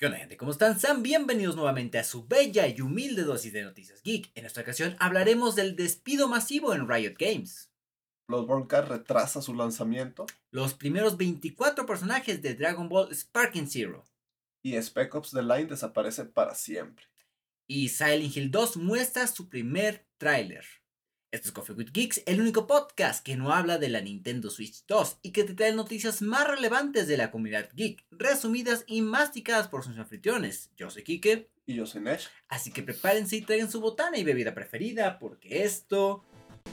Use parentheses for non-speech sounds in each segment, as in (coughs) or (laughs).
¿Qué onda gente? ¿Cómo están? Sean bienvenidos nuevamente a su bella y humilde dosis de noticias geek. En esta ocasión hablaremos del despido masivo en Riot Games. Bloodborne Card retrasa su lanzamiento. Los primeros 24 personajes de Dragon Ball Sparking Zero. Y Spec Ops The Line desaparece para siempre. Y Silent Hill 2 muestra su primer tráiler. Esto es Coffee with Geeks, el único podcast que no habla de la Nintendo Switch 2 y que te trae noticias más relevantes de la comunidad geek, resumidas y masticadas por sus anfitriones. Yo soy Kike. Y yo soy Nesh. Así que prepárense y traigan su botana y bebida preferida porque esto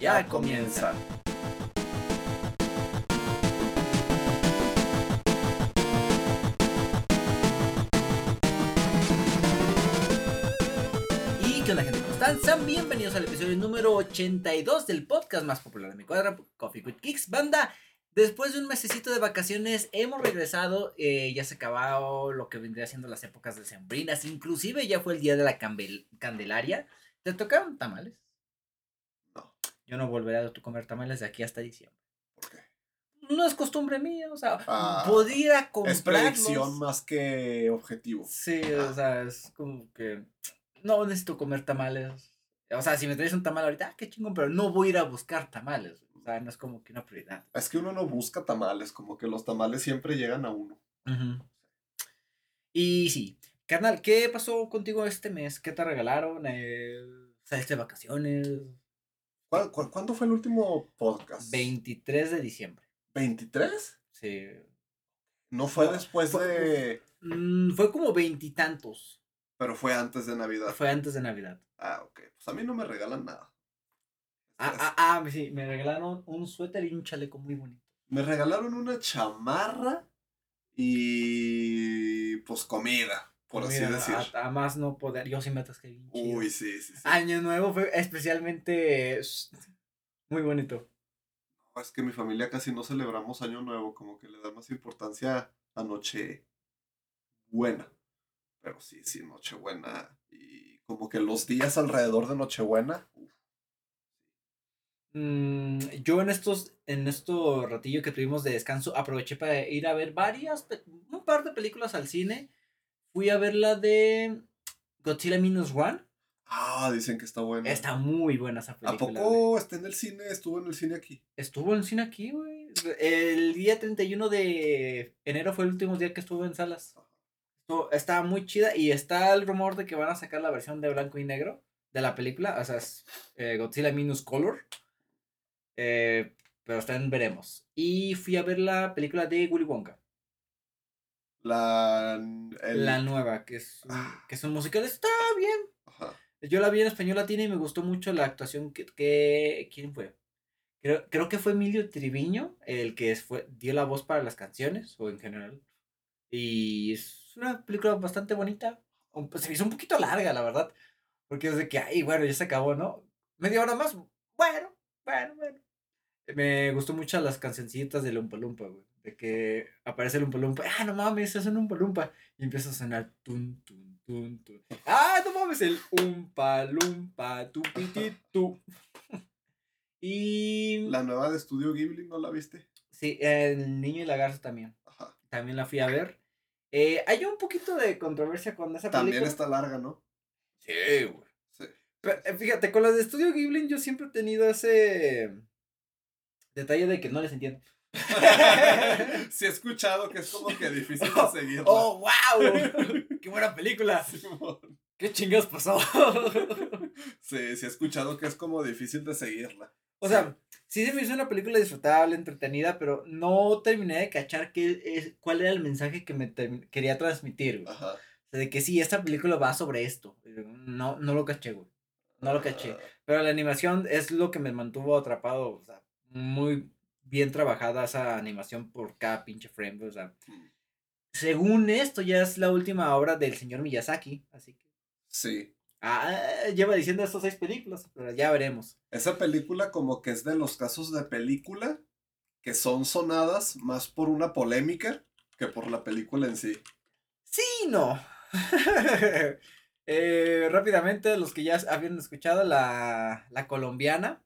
ya, Ya comienza. ¿Y están? Sean bienvenidos al episodio número 82 del podcast más popular de mi cuadra, Coffee with Kicks. Banda, después de un mesecito de vacaciones hemos regresado, eh, ya se acabó lo que vendría siendo las épocas decembrinas, inclusive ya fue el día de la Candelaria. ¿Te tocaron tamales? No. Yo no volveré a comer tamales de aquí hasta diciembre. ¿Por qué? No es costumbre mía, o sea, Ah, podría Es comprarlos. predicción más que objetivo. Sí, Ah. o sea, es como que no necesito comer tamales. O sea, si me traes un tamal ahorita, ah, qué chingón, pero no voy a ir a buscar tamales. O sea, no es como que una prioridad. Es que uno no busca tamales, como que los tamales siempre llegan a uno. Y sí, carnal, ¿qué pasó contigo este mes? ¿Qué te regalaron? Eh, ¿Saliste de vacaciones? ¿Cuál- cuál- cuándo fue el último podcast? 23 de diciembre. ¿23? Sí. No fue No, después fue- de... Mm, fue como veintitantos. Pero fue antes de Navidad. Fue antes de Navidad. Ah, ok. Pues a mí no me regalan nada. Ah, ah, ah, sí, me regalaron un suéter y un chaleco muy bonito. Me regalaron una chamarra y pues comida, por así decir. A, a más no poder, yo sí me atasqué bien chido. Uy, sí, sí, sí. Año Nuevo fue especialmente muy bonito. No, Es que mi familia casi no celebramos Año Nuevo, como que le da más importancia a Noche Buena. Pero sí, sí, Nochebuena. Y como que los días alrededor de Nochebuena. uf, Mm, yo en estos, en estos ratillo que tuvimos de descanso, aproveché para ir a ver varias, un par de películas al cine. Fui a ver la de Godzilla Minus One. Ah, dicen que está buena. Está muy buena esa ¿A película. güey. poco está en el cine? Estuvo en el cine aquí. Estuvo en cine aquí, güey. El día 31 de enero fue el último día que estuvo en salas. Estaba muy chida y está el rumor de que van a sacar la versión de blanco y negro de la película. O sea, es eh, Godzilla Minus Color. Eh, pero está en veremos. Y fui a ver la película de Willy Wonka. La. el- La nueva, que es, un, Ah. que es un musical. Está bien. Ajá. Yo la vi en español latina y me gustó mucho la actuación que... que- ¿Quién fue? Creo, creo que fue Emilio Triviño el que fue, dio la voz para las canciones, o en general. Y es una película bastante bonita. Un- Se me hizo un poquito larga, la verdad. Porque es de que, ay, bueno, ya se acabó, ¿no? Media hora más. Bueno, bueno, bueno. Me gustó mucho las cancioncitas de Lumpa Lumpa, güey. De que aparece el Lumpa Lumpa. Ah, no mames, es un Lumpa Lumpa. Y empieza a sonar tun, tun, tun, tun. Ah, no mames, el Umpa Lumpa, tu. Y. La nueva de Estudio Ghibli, ¿no la viste? Sí, el niño y la garza también. Ajá. También la fui a ver. Eh, hay un poquito de controversia con esa película. También está larga, ¿no? Sí, güey. Sí. Pero, eh, fíjate, con las de Estudio Ghibli yo siempre he tenido ese detalle de que no les entiendo. (laughs) sí he escuchado que es como que difícil de (laughs) seguirla. ¡Oh, wow! (laughs) ¡Qué buena película! Simón. ¿Qué chingados pasó? Sí, sí he escuchado que es como difícil de seguirla. O sea, sí se me hizo una película disfrutable, entretenida, pero no terminé de cachar qué es, cuál era el mensaje que me quería transmitir, güey. Ajá. O sea, de que sí, esta película va sobre esto. No, no lo caché, güey. No lo caché. Ah, Pero la animación es lo que me mantuvo atrapado. O sea, muy bien trabajada esa animación por cada pinche frame. O sea, mm, según esto, ya es la última obra del señor Miyazaki. Así que. Sí. Ah, lleva diciendo estas seis películas, pero ya veremos. Esa película como que es de los casos de película que son sonadas más por una polémica que por la película en sí. Sí, no. (laughs) Eh, rápidamente, los que ya habían escuchado, la, la colombiana,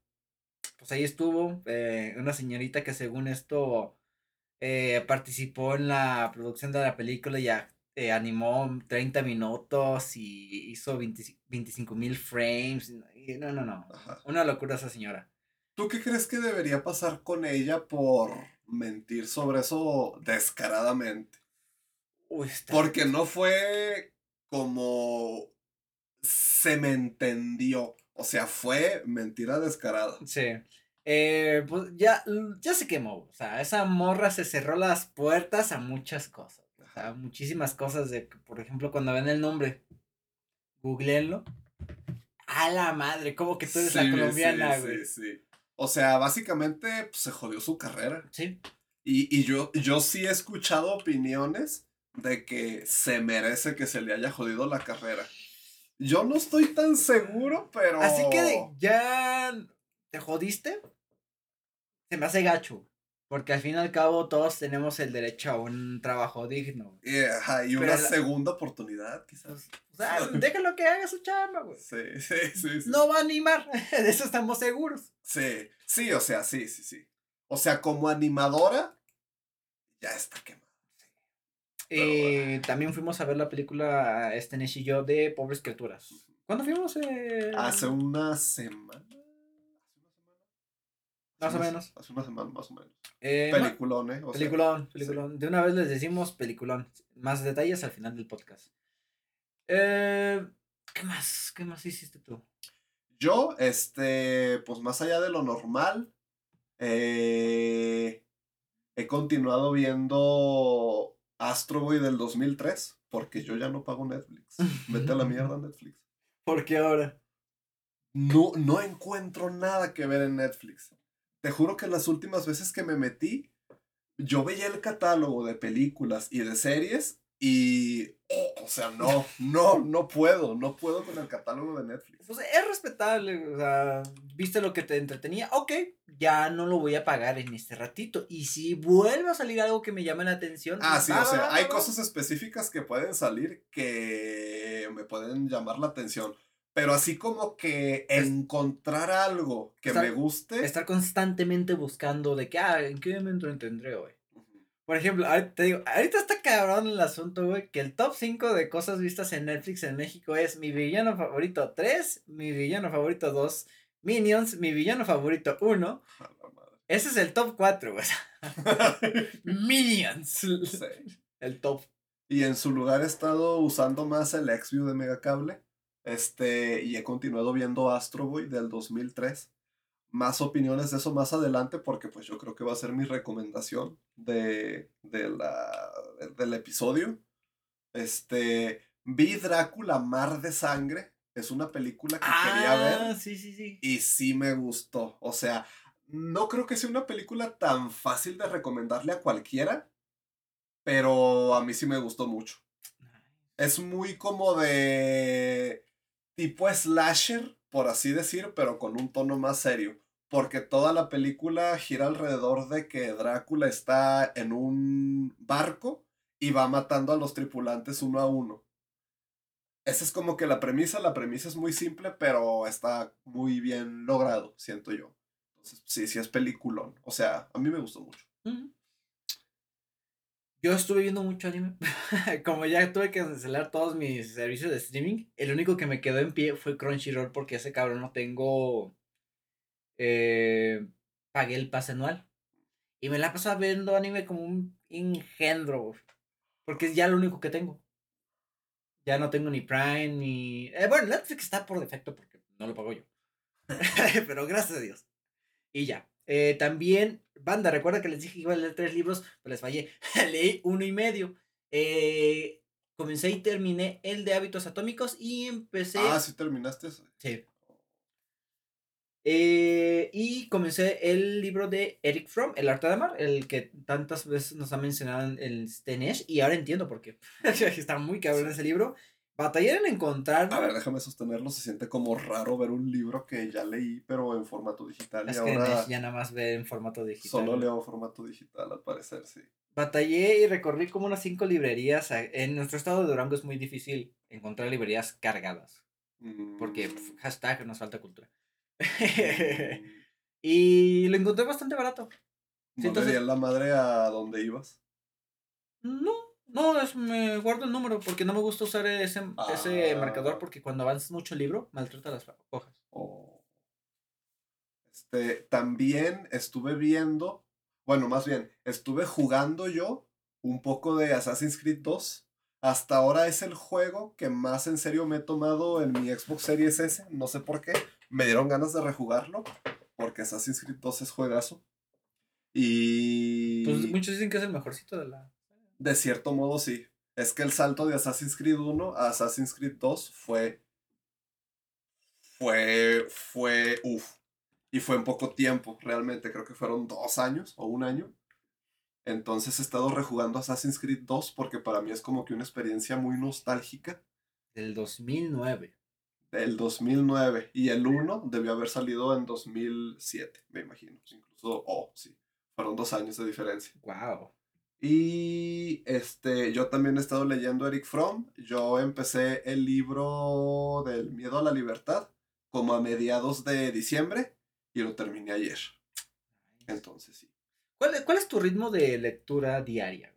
pues ahí estuvo eh, una señorita que según esto eh, participó en la producción de la película y, a- eh, animó 30 minutos y hizo 25 mil frames. no, no, no. Una locura esa señora. ¿Tú qué crees que debería pasar con ella por mentir sobre eso descaradamente? Porque no fue como se me entendió. O sea, fue mentira descarada. Sí. Eh, pues ya, ya se quemó. O sea, esa morra se cerró las puertas a muchas cosas. O sea, muchísimas cosas de, por ejemplo, cuando ven el nombre, googleenlo. A la madre, como que tú eres la colombiana, güey. Sí, sí, O sea, básicamente pues, se jodió su carrera. Sí. Y, y yo, yo sí he escuchado opiniones de que se merece que se le haya jodido la carrera. Yo no estoy tan seguro, pero. Así que ya te jodiste. Se me hace gacho. Porque al fin y al cabo todos tenemos el derecho a un trabajo digno. y una segunda oportunidad, quizás. O sea, (laughs) déjalo que haga su chamba, güey. Sí, sí, sí, No va a animar, (laughs) de eso estamos seguros. Sí, sí, o sea, sí, sí, sí. O sea, como animadora, ya está quemada. Eh, también fuimos a ver la película Este y yo de Pobres Criaturas. ¿Cuándo fuimos? Eh? Hace una semana. Más o menos. Hace una semana, más o menos. Eh, peliculón, ¿eh? peliculón, peliculón. De una vez les decimos peliculón. Más detalles al final del podcast. Eh, ¿Qué más? ¿Qué más hiciste tú? Yo, este, pues más allá de lo normal, he continuado viendo Astro Boy del 2003, porque yo ya no pago Netflix. Vete a la mierda (laughs) Netflix. ¿Por qué ahora? No, no encuentro nada que ver en Netflix. Te juro que las últimas veces que me metí, yo veía el catálogo de películas y de series y, o sea, no, (laughs) no, no puedo, no puedo con el catálogo de Netflix. Pues es respetable, o sea, viste lo que te entretenía, ok, ya no lo voy a pagar en este ratito. Y si vuelve a salir algo que me llame la atención. Ah, sí, o sea, hay cosas específicas que pueden salir que me pueden llamar la atención. Pero así como que encontrar algo que me guste. Estar constantemente buscando de que, ah, ¿en qué momento entendré hoy? Por ejemplo, ahorita te digo, ahorita está cabrón el asunto, güey, que el top 5 de cosas vistas en Netflix en México es mi villano favorito 3, mi villano favorito 2, Minions, mi villano favorito 1. Ese es el top 4, güey. (laughs) Minions. El top. Y en su lugar he estado usando más el Xview de Megacable. Este, y he continuado viendo Astro Boy del 2003 más opiniones de eso más adelante porque pues yo creo que va a ser mi recomendación de, de la, del episodio. Este, vi Drácula Mar de Sangre, es una película que quería ver. Ah, sí, sí, sí. Y sí me gustó. O sea, no creo que sea una película tan fácil de recomendarle a cualquiera, pero a mí sí me gustó mucho. Es muy como de tipo slasher, por así decir, pero con un tono más serio porque toda la película gira alrededor de que Drácula está en un barco y va matando a los tripulantes uno a uno. Esa es como que la premisa, la premisa es muy simple, pero está muy bien logrado, siento yo. Entonces, sí, sí es peliculón. O sea, a mí me gustó mucho. Yo estuve viendo mucho anime. (laughs) Como ya tuve que cancelar todos mis servicios de streaming, el único que me quedó en pie fue Crunchyroll porque ese cabrón no tengo eh, pagué el pase anual. Y me la paso viendo anime como un engendro, porque es ya lo único que tengo. Ya no tengo ni Prime ni. Eh, bueno, Netflix está por defecto porque no lo pago yo. (laughs) Pero gracias a Dios. Y ya. Eh, también, banda, recuerda que les dije que iba a leer tres libros, pero les fallé. (laughs) Leí uno y medio. Eh, comencé y terminé el de hábitos atómicos y empecé. Ah, sí, terminaste. Sí. Eh, y comencé el libro de Eric Fromm, El arte de amar, el que tantas veces nos ha mencionado en el Stenesh, y ahora entiendo por qué. (laughs) Está muy cabrón ese libro. Batallé en encontrar. A ver, déjame sostenerlo. Se siente como raro ver un libro que ya leí, pero en formato digital. Es que ahora ya nada más ve en formato digital. Solo leo en formato digital, al parecer, sí. Batallé y recorrí como unas cinco librerías. En nuestro estado de Durango es muy difícil encontrar librerías cargadas. Porque mm. hashtag nos falta cultura. (laughs) y lo encontré bastante barato. ¿No te la madre a dónde ibas? No, No, es, me guardo el número porque no me gusta usar ese, ese Ah. marcador porque cuando avanzas mucho el libro maltrata las hojas. O- Este, también estuve viendo, bueno, más bien, estuve jugando yo un poco de Assassin's Creed 2. Hasta ahora es el juego que más en serio me he tomado en mi Xbox Series S. No sé por qué. Me dieron ganas de rejugarlo. Porque Assassin's Creed 2 es juegazo. Y... Pues muchos dicen que es el mejorcito de la... De cierto modo, sí. Es que el salto de Assassin's Creed 1 a Assassin's Creed 2 fue. Fue. Fue. Uf. Y fue en poco tiempo, realmente. Creo que fueron dos años o un año. Entonces he estado rejugando Assassin's Creed 2 porque para mí es como que una experiencia muy nostálgica Del 2009. del 2009. Y el 1 debió haber salido en 2007, me imagino. Incluso, oh, sí. Fueron dos años de diferencia. Wow. Y este, yo también he estado leyendo Eric Fromm. Yo empecé el libro del miedo a la libertad como a mediados de diciembre y lo terminé ayer. Entonces sí. ¿Cuál, ¿Cuál es tu ritmo de lectura diaria?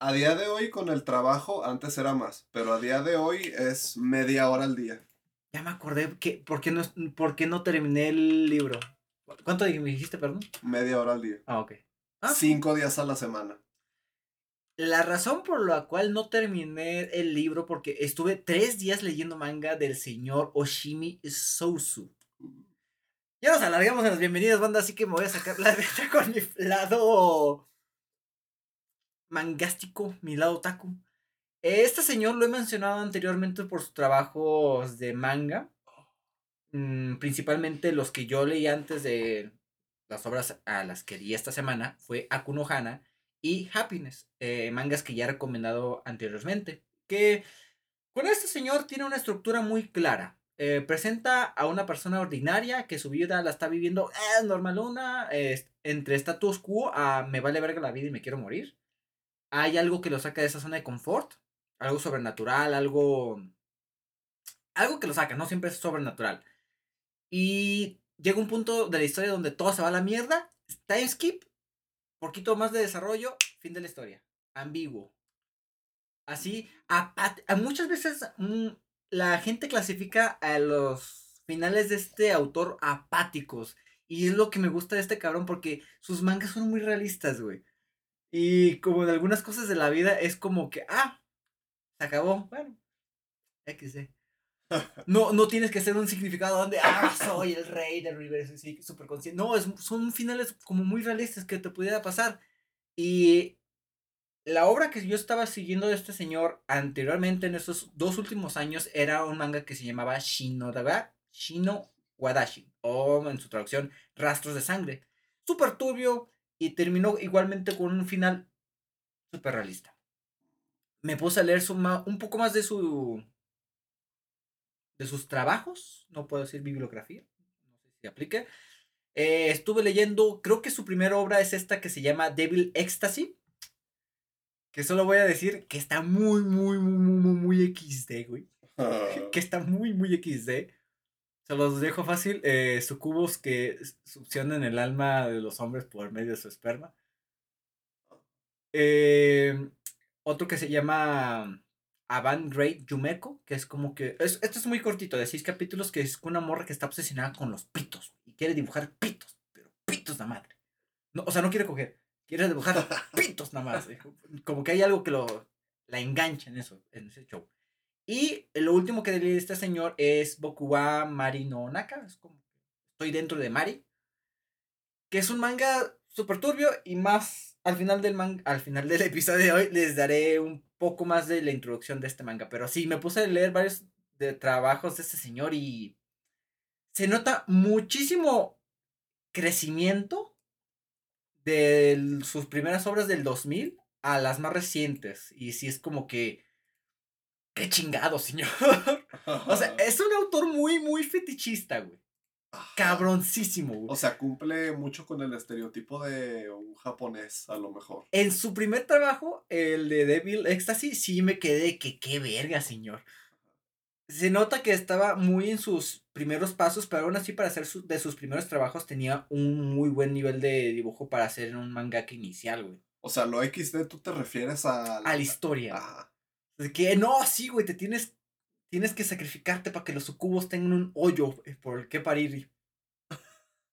A día de hoy con el trabajo antes era más, pero a día de hoy es media hora al día. Ya me acordé que por qué no, por qué no terminé el libro. ¿Cuánto me dijiste, perdón? Media hora al día. Ah, ok. Ah, Cinco días a la semana. La razón por la cual no terminé el libro, porque estuve tres días leyendo manga del señor Oshimi Sousu. Ya nos alargamos en las bienvenidas, banda, así que me voy a sacar la letra con mi lado mangástico, mi lado taku. Este señor lo he mencionado anteriormente por sus trabajos de manga, mm, principalmente los que yo leí antes de las obras a las que di esta semana, fue Akuno Hana y Happiness, eh, mangas que ya he recomendado anteriormente. Que con este señor tiene una estructura muy clara. Eh, presenta a una persona ordinaria que su vida la está viviendo eh, normalona, entre status quo a me vale verga la vida y me quiero morir. Hay algo que lo saca de esa zona de confort, algo sobrenatural, algo. Algo que lo saca, no siempre es sobrenatural. Y llega un punto de la historia donde todo se va a la mierda, time skip, poquito más de desarrollo, fin de la historia. Ambiguo. Así, apat- a muchas veces mm, la gente clasifica a los finales de este autor apáticos. Y es lo que me gusta de este cabrón porque sus mangas son muy realistas, güey. Y como de algunas cosas de la vida es como que, ah, se acabó. Bueno, XD. No, no tienes que hacer un significado donde, ah, soy el rey del universo, súper consciente. No, es, son finales como muy realistas que te pudiera pasar. Y la obra que yo estaba siguiendo de este señor anteriormente en estos dos últimos años era un manga que se llamaba Shinodaga, Shino Wadashi, o en su traducción, Rastros de Sangre. Súper turbio y terminó igualmente con un final súper realista. Me puse a leer su un poco más de su de sus trabajos, no puedo decir bibliografía, no sé si aplique. Eh, estuve leyendo, creo que su primera obra es esta que se llama Devil Ecstasy, que solo voy a decir que está muy, muy, muy, muy, muy, XD, güey. (laughs) Que está muy, muy XD. Se los dejo fácil. Eh, sucubos que succionan el alma de los hombres por medio de su esperma. Eh, otro que se llama Avant Great Yumeko, que es como que. Es, esto es muy cortito, de seis capítulos, que es una morra que está obsesionada con los pitos. Y quiere dibujar pitos, pero pitos la madre. No, o sea, no quiere coger, quiere dibujar (laughs) pitos nada más. Como que hay algo que lo la engancha en eso, en ese show. Y lo último que leí este señor es Bokuwa Mari no Naka. Es como estoy dentro de Mari. Que es un manga súper turbio. Y más al final del manga, al final del episodio de hoy, les daré un poco más de la introducción de este manga. Pero sí, me puse a leer varios de trabajos de este señor. Y se nota muchísimo crecimiento de sus primeras obras del 2000 a las más recientes. Y sí es como que. ¡Qué chingado, señor! (laughs) o sea, (laughs) es un autor muy, muy fetichista, güey. Cabroncísimo, güey. O sea, cumple mucho con el estereotipo de un japonés, a lo mejor. En su primer trabajo, el de Devil Ecstasy, sí me quedé que qué verga, señor. Se nota que estaba muy en sus primeros pasos, pero aún así para hacer su- de sus primeros trabajos tenía un muy buen nivel de dibujo para hacer un mangaka inicial, güey. O sea, lo XD tú te refieres a... A la historia. De que no, sí, güey, te tienes, tienes que sacrificarte para que los sucubos tengan un hoyo eh, por el que parir.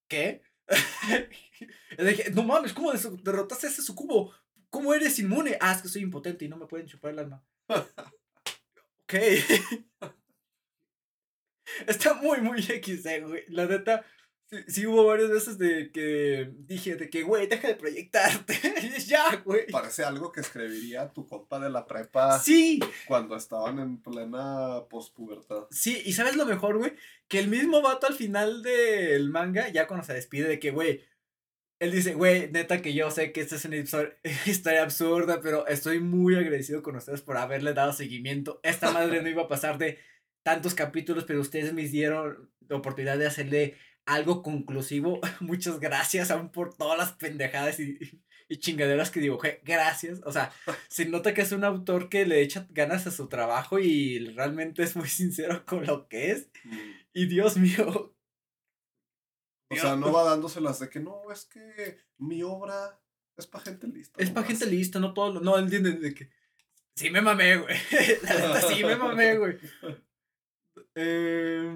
¿Qué? (laughs) no mames, ¿cómo derrotaste a ese sucubo? ¿Cómo eres inmune? Ah, es que soy impotente y no me pueden chupar el alma. ok. (laughs) Está muy, muy XD, güey. La neta, Sí, hubo varias veces de que dije de que, güey, deja de proyectarte. (laughs) ya, güey. Parece algo que escribiría tu compa de la prepa. Sí. Cuando estaban en plena pospubertad. Sí, y ¿sabes lo mejor, güey? Que el mismo vato al final del manga, ya cuando se despide de que, güey, él dice, güey, neta que yo sé que esta es una (laughs) historia absurda, pero estoy muy agradecido con ustedes por haberle dado seguimiento. Esta madre (laughs) no iba a pasar de tantos capítulos, pero ustedes me dieron la oportunidad de hacerle algo conclusivo. (laughs) Muchas gracias aún por todas las pendejadas y, chingaderas que dibujé. Gracias. O sea, se nota que es un autor que le echa ganas a su trabajo y realmente es muy (laughs) sincero con lo que es. Mm. Y Dios mío. O sea, no va dándoselas de que no, es que mi obra es para gente lista. Es para gente lista, no todo. no, entienden de que. Sí me mamé, güey. (laughs) La sí me mamé, güey. Eh,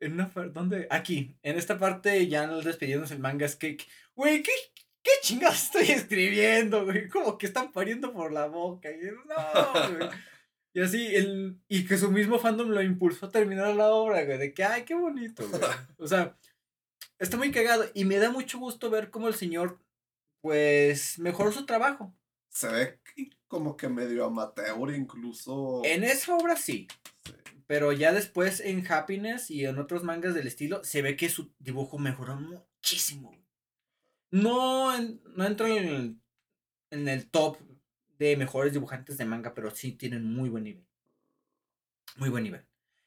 en una ¿dónde? Aquí, en esta parte ya nos despedimos el manga es que, güey, ¿qué, qué chingados (laughs) estoy escribiendo, güey? Como que están pariendo por la boca. Y, no, güey. (laughs) Y así, el, y que su mismo fandom lo impulsó a terminar la obra, güey, de que, ay, qué bonito, güey. (laughs) O sea, está muy cagado y me da mucho gusto ver cómo el señor, pues, mejoró su trabajo. Se ve como que medio amateur incluso. En esa obra sí. Pero ya después en Happiness y en otros mangas del estilo, se ve que su dibujo mejoró muchísimo. No, no entro en el, en el top de mejores dibujantes de manga, pero sí tienen muy buen nivel. Muy buen nivel.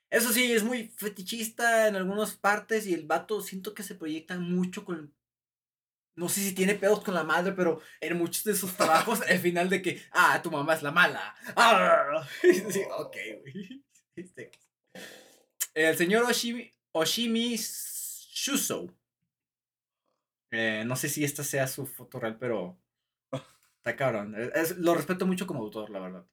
Eso sí, es muy fetichista en algunas partes y el vato siento que se proyecta mucho con... No sé si tiene pedos con la madre, pero en muchos de sus trabajos, el final de que, ah, tu mamá es la mala. (laughs) Ah, sí, ok, güey. Este, el señor Oshimi, Oshimi Shuso. Eh, no sé si esta sea su foto real, pero. (laughs) Está cabrón. lo respeto mucho como autor, la verdad.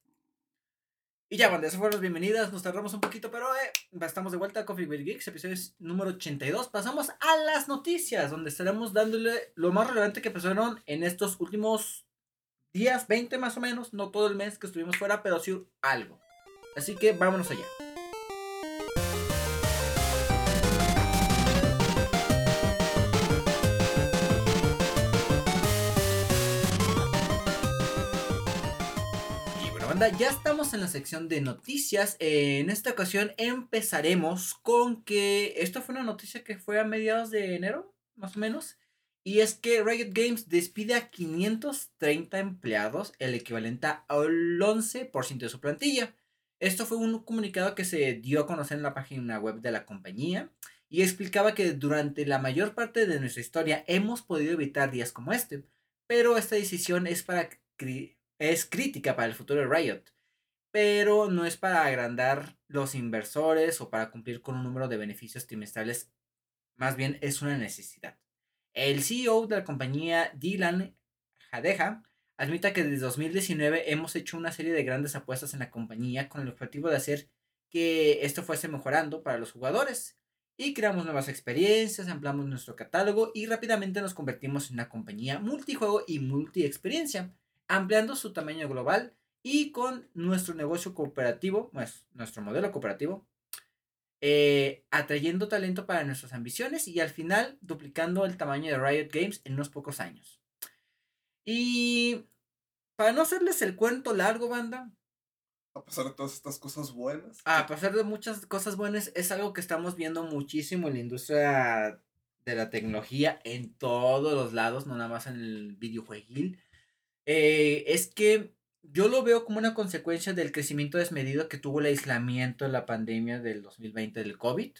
Y ya, bueno, esas fueron las bienvenidas. Nos tardamos un poquito, pero eh, estamos de vuelta a Coffee with Geeks, episodio número 82. Pasamos a las noticias, donde estaremos dándole lo más relevante que pasaron en estos últimos días, 20 más o menos. No todo el mes que estuvimos fuera, pero sí algo. Así que vámonos allá. Y bueno, banda, ya estamos en la sección de noticias. En esta ocasión empezaremos con que esto fue una noticia que fue a mediados de enero, más o menos. Y es que Riot Games despide a 530 empleados, el equivalente al 11% de su plantilla. Esto fue un comunicado que se dio a conocer en la página web de la compañía y explicaba que durante la mayor parte de nuestra historia hemos podido evitar días como este, pero esta decisión es, para es crítica para el futuro de Riot, pero no es para agrandar los inversores o para cumplir con un número de beneficios trimestrales, más bien es una necesidad. El CEO de la compañía, Dylan Jadeja, admita que desde 2019 hemos hecho una serie de grandes apuestas en la compañía con el objetivo de hacer que esto fuese mejorando para los jugadores. Y creamos nuevas experiencias, ampliamos nuestro catálogo y rápidamente nos convertimos en una compañía multijuego y multi-experiencia, ampliando su tamaño global y con nuestro negocio cooperativo, nuestro modelo cooperativo, eh, atrayendo talento para nuestras ambiciones y al final duplicando el tamaño de Riot Games en unos pocos años. Y para no hacerles el cuento largo, banda. A pesar de todas estas cosas buenas. A pesar de muchas cosas buenas, es algo que estamos viendo muchísimo en la industria de la tecnología en todos los lados, no nada más en el videojueguil. Eh, es que yo lo veo como una consecuencia del crecimiento desmedido que tuvo el aislamiento de la pandemia del 2020 del COVID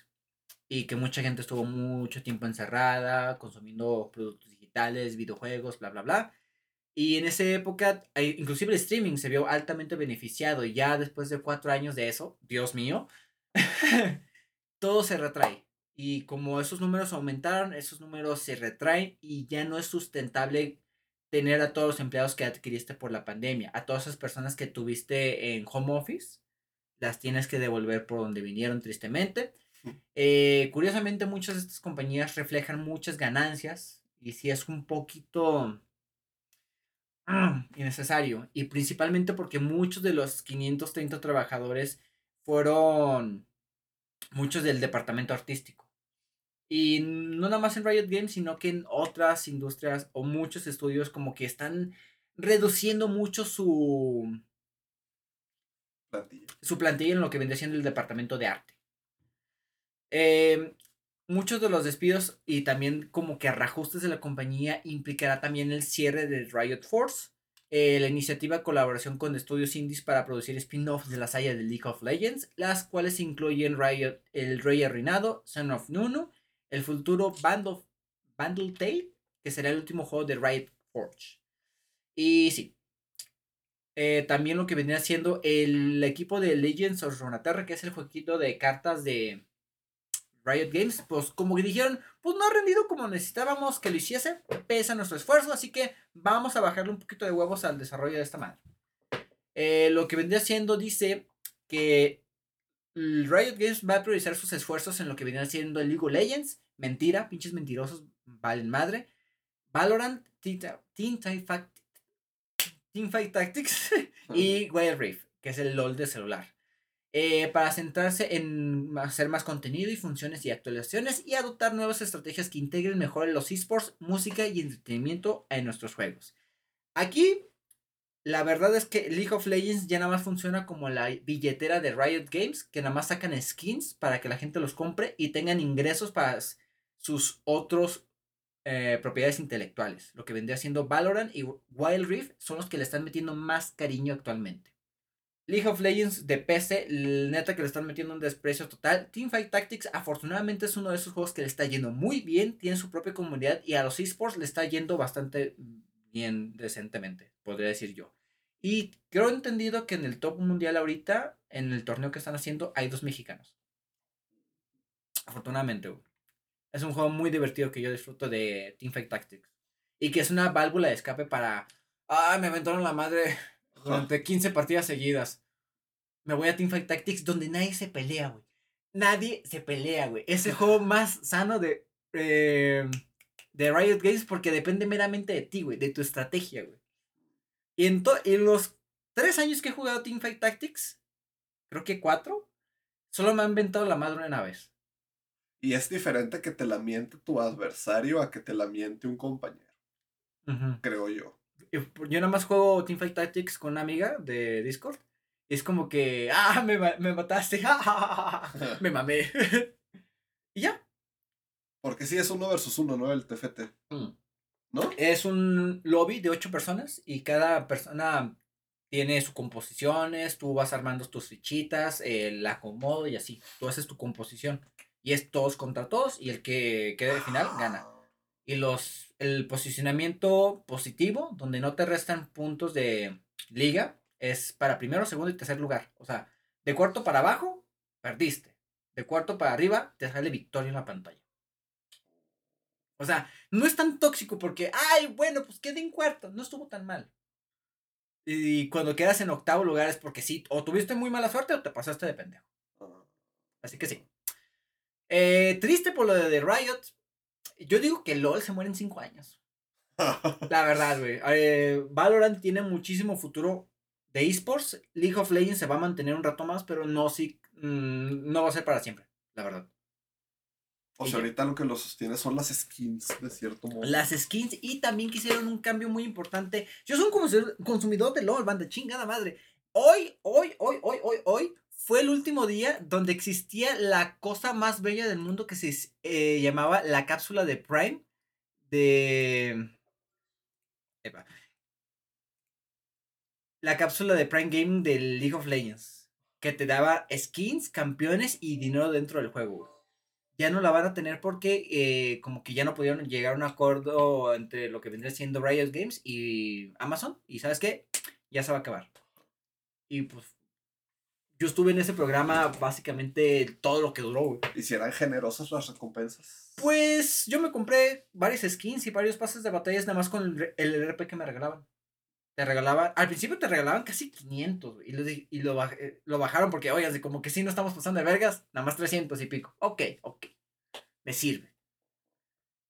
y que mucha gente estuvo mucho tiempo encerrada, consumiendo productos digitales, videojuegos, bla, bla, bla. Y en esa época, eh, inclusive el streaming se vio altamente beneficiado. Y ya después de cuatro años de eso, Dios mío, (laughs) todo se retrae. Y como esos números aumentaron, esos números se retraen y ya no es sustentable tener a todos los empleados que adquiriste por la pandemia, a todas esas personas que tuviste en home office, las tienes que devolver por donde vinieron tristemente. Eh, curiosamente, muchas de estas compañías reflejan muchas ganancias y si es un poquito ah, innecesario. Y principalmente porque muchos de los 530 trabajadores fueron muchos del departamento artístico. Y no nada más en Riot Games, sino que en otras industrias o muchos estudios como que están reduciendo mucho su Plantilla. su plantilla en lo que vendría siendo el departamento de arte. Em, muchos de los despidos y también como que reajustes de la compañía implicará también el cierre de Riot Force, eh, la iniciativa de colaboración con estudios indies para producir spin-offs de la saga de League of Legends, las cuales incluyen Riot, el Rey Arruinado, Son of Nunu, el futuro Band of, Bundle Tale, que será el último juego de Riot Forge. Y sí. eh, también lo que vendría siendo el equipo de Legends of Runeterra, que es el jueguito de cartas de Riot Games, pues como que dijeron, pues no ha rendido como necesitábamos que lo hiciese, pesa nuestro esfuerzo, así que vamos a bajarle un poquito de huevos al desarrollo de esta madre. Eh, lo que vendría siendo dice que Riot Games va a priorizar sus esfuerzos en lo que vendría siendo el League of Legends, mentira, pinches mentirosos, valen madre, Valorant, Team Teamfight Teamfight Tactics (laughs) y Wild Rift, que es el LOL de celular. Eh, para centrarse en hacer más contenido y funciones y actualizaciones y adoptar nuevas estrategias que integren mejor los esports, música y entretenimiento en nuestros juegos. Aquí, la verdad es que League of Legends ya nada más funciona como la billetera de Riot Games, que nada más sacan skins para que la gente los compre y tengan ingresos para sus otros eh, propiedades intelectuales. Lo que vendría siendo Valorant y Wild Rift son los que le están metiendo más cariño actualmente. League of Legends de PC, neta que le están metiendo un desprecio total. Teamfight Tactics, afortunadamente, es uno de esos juegos que le está yendo muy bien, tiene su propia comunidad y a los esports le está yendo bastante bien, decentemente, podría decir yo. Y creo entendido que en el top mundial ahorita, en el torneo que están haciendo, hay dos mexicanos. Afortunadamente. Es un juego muy divertido que yo disfruto de Teamfight Tactics. Y que es una válvula de escape para. Ah, me aventaron la madre durante 15 partidas seguidas. Me voy a Teamfight Tactics donde nadie se pelea, güey. Nadie se pelea, güey. Es el juego (laughs) más sano de, eh, de Riot Games porque depende meramente de ti, güey, de tu estrategia, güey. Y en, en los tres años que he jugado Teamfight Tactics, creo que cuatro, solo me han inventado la madre una vez. Y es diferente que te la miente tu adversario a que te la miente un compañero. Uh -huh. Creo yo. Yo nada más juego Teamfight Tactics con una amiga de Discord. Y es como que, ah, me, me mataste, (laughs) (laughs) me mamé. (laughs) y ya. Porque sí es uno versus uno, ¿no? El TFT. Mm. ¿No? Es un lobby de ocho personas y cada persona tiene sus composiciones, tú vas armando tus fichitas, el acomodo y así. Tú haces tu composición. Y es todos contra todos y el que quede de final gana. Y los el posicionamiento positivo, donde no te restan puntos de liga, es para primero, segundo y tercer lugar. O sea, de cuarto para abajo, perdiste. De cuarto para arriba, te sale victoria en la pantalla. O sea, no es tan tóxico porque, ay, bueno, pues quedé en cuarto, no estuvo tan mal. Y cuando quedas en octavo lugar es porque sí, o tuviste muy mala suerte o te pasaste de pendejo. Así que sí. Eh, triste por lo de The Riot. Yo digo que LOL se muere en 5 años. (laughs) La verdad, güey. Eh, Valorant tiene muchísimo futuro de esports. League of Legends se va a mantener un rato más, pero no, sí, mmm, no va a ser para siempre, la verdad. O sea, ahorita lo que lo sostiene son las skins, de cierto modo. Las skins y también quisieron un cambio muy importante. Yo soy un consumidor de LOL, banda, chingada madre. Hoy, hoy, hoy, hoy, hoy, hoy, fue el último día donde existía la cosa más bella del mundo que se eh, llamaba la cápsula de Prime de... Epa. La cápsula de Prime Gaming de League of Legends. Que te daba skins, campeones y dinero dentro del juego. Ya no la van a tener porque eh, como que ya no pudieron llegar a un acuerdo entre lo que vendría siendo Riot Games y Amazon. Y sabes qué? Ya se va a acabar. Y pues yo estuve en ese programa básicamente todo lo que duró, güey. ¿Y si eran generosas las recompensas? Pues yo me compré varios skins y varios pases de batallas nada más con el, el RP que me regalaban. Te regalaban, al principio te regalaban casi 500, güey, y, lo, y lo, baj- eh, lo bajaron porque, oye, así como que sí, no estamos pasando de vergas, nada más 300 y pico. Ok, ok, me sirve.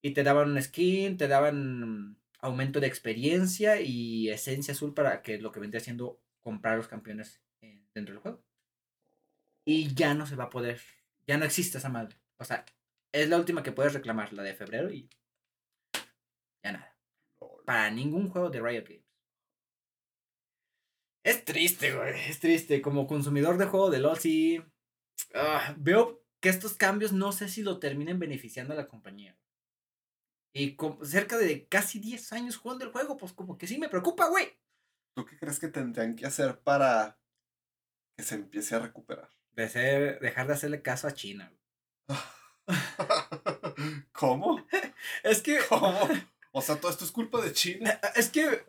Y te daban un skin, te daban aumento de experiencia y esencia azul para que lo que vendría siendo comprar los campeones eh, dentro del juego. Y ya no se va a poder, ya no existe esa madre. O sea, es la última que puedes reclamar, la de febrero y ya nada. Para ningún juego de Riot Games. Es triste, güey. Es triste. Como consumidor de juego de LOL, sí. ah, veo que estos cambios no sé si lo terminen beneficiando a la compañía. Y con cerca de casi 10 años jugando el juego, pues como que sí me preocupa, güey. ¿Tú qué crees que tendrían que hacer para que se empiece a recuperar? De ser- dejar de hacerle caso a China. (laughs) ¿Cómo? (laughs) Es que, ¿Cómo? (laughs) O sea, todo esto es culpa de China. es que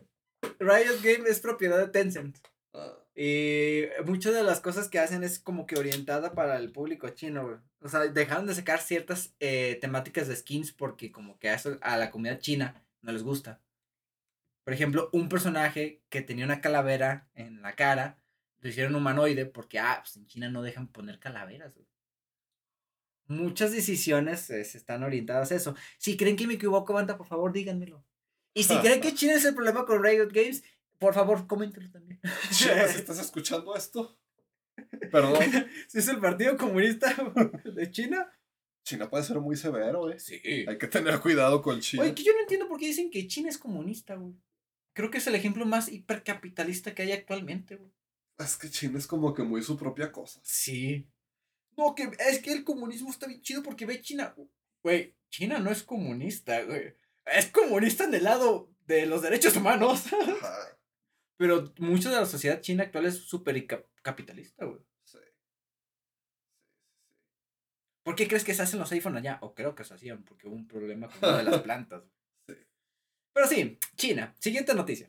Riot Games es propiedad de Tencent. Ah, Y muchas de las cosas que hacen es como que orientada para el público chino, güey. O sea, dejaron de sacar ciertas eh, temáticas de skins porque como que a, eso, a la comunidad china no les gusta. Por ejemplo, un personaje que tenía una calavera en la cara, lo hicieron humanoide porque, ah, pues en China no dejan poner calaveras, güey. Muchas decisiones eh, se están orientadas a eso. Si creen que me equivoco, banda, por favor, díganmelo. Y si creen que (laughs) China es el problema con Riot Games, por favor, coméntenlo también. (laughs) China, si estás escuchando esto, (laughs) perdón. Si es el Partido Comunista de China. China puede ser muy severo, eh. Sí. Hay que tener cuidado con China. Oye, que yo no entiendo por qué dicen que China es comunista, güey. Creo que es el ejemplo más hipercapitalista que hay actualmente, güey. Es que China es como que muy su propia cosa. Sí. No, que es que el comunismo está bien chido porque ve China. Güey, China no es comunista, güey. Es comunista en el lado de los derechos humanos. (laughs) Ajá, Pero mucho de la sociedad china actual es súper capitalista, güey. sí. Sí, sí, ¿Por qué crees que se hacen los iPhone allá? O creo que se hacían porque hubo un problema con una de las (laughs) plantas. Sí. Pero sí, China. Siguiente noticia.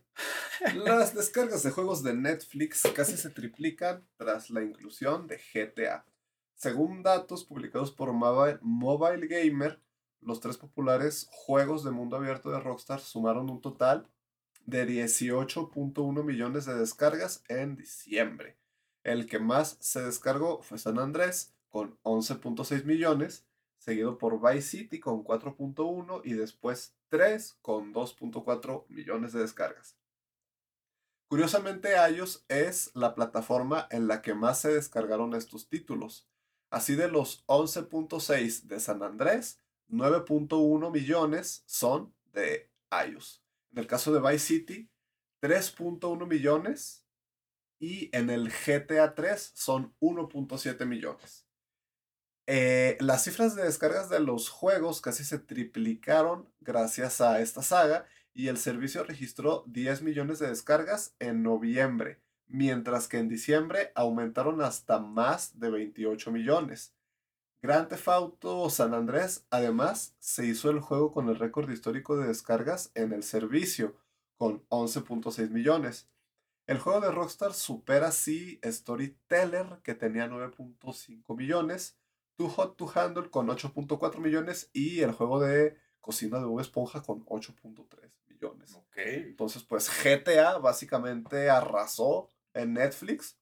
(laughs) Las descargas de juegos de Netflix casi se triplican tras la inclusión de GTA. Según datos publicados por Mobile Gamer, los tres populares juegos de mundo abierto de Rockstar sumaron un total de 18.1 millones de descargas en diciembre. El que más se descargó fue San Andrés con 11.6 millones, seguido por Vice City con 4.1 y después 3 con 2.4 millones de descargas. Curiosamente, iOS es la plataforma en la que más se descargaron estos títulos. Así de los 11.6 de San Andrés, 9.1 millones son de iOS. En el caso de Vice City, 3.1 millones y en el GTA 3 son 1.7 millones. Eh, las cifras de descargas de los juegos casi se triplicaron gracias a esta saga y el servicio registró 10 millones de descargas en noviembre, mientras que en diciembre aumentaron hasta más de 28 millones. Grand Theft San Andrés además se hizo el juego con el récord histórico de descargas en el servicio, con 11.6 millones. El juego de Rockstar supera así Storyteller, que tenía 9.5 millones, Too Hot to Handle con 8.4 millones y el juego de Cocina de Bob Esponja con 8.3 millones. Ok. Entonces, pues GTA básicamente arrasó en Netflix.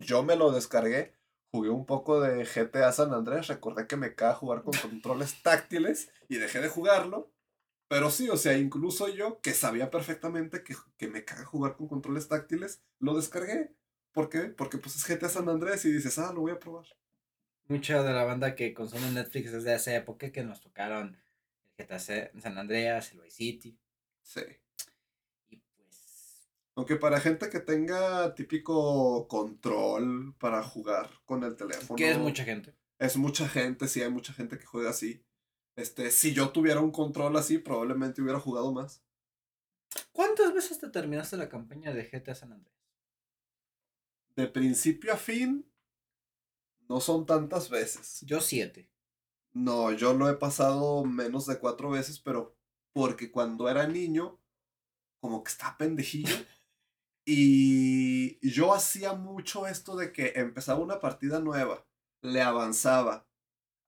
Yo me lo descargué, jugué un poco de GTA San Andrés, recordé que me caga jugar con (laughs) controles táctiles y dejé de jugarlo. Pero sí, o sea, incluso yo, que sabía perfectamente que, que me caga jugar con controles táctiles, lo descargué. ¿Por qué? Porque pues es GTA San Andrés y dices, ah, lo voy a probar. Mucha de la banda que consume Netflix desde esa época que nos tocaron el GTA C- San Andreas, el Vice City. Sí. Y pues. Aunque para gente que tenga típico control para jugar con el teléfono. Que es mucha gente. Es mucha gente, sí, hay mucha gente que juega así. Este, si yo tuviera un control así, probablemente hubiera jugado más. ¿Cuántas veces te terminaste la campaña de GTA San Andreas? De principio a fin, no son tantas veces. Yo siete. No, yo lo he pasado menos de cuatro veces, pero porque cuando era niño, como que estaba pendejillo. (laughs) Y yo hacía mucho esto de que empezaba una partida nueva, le avanzaba,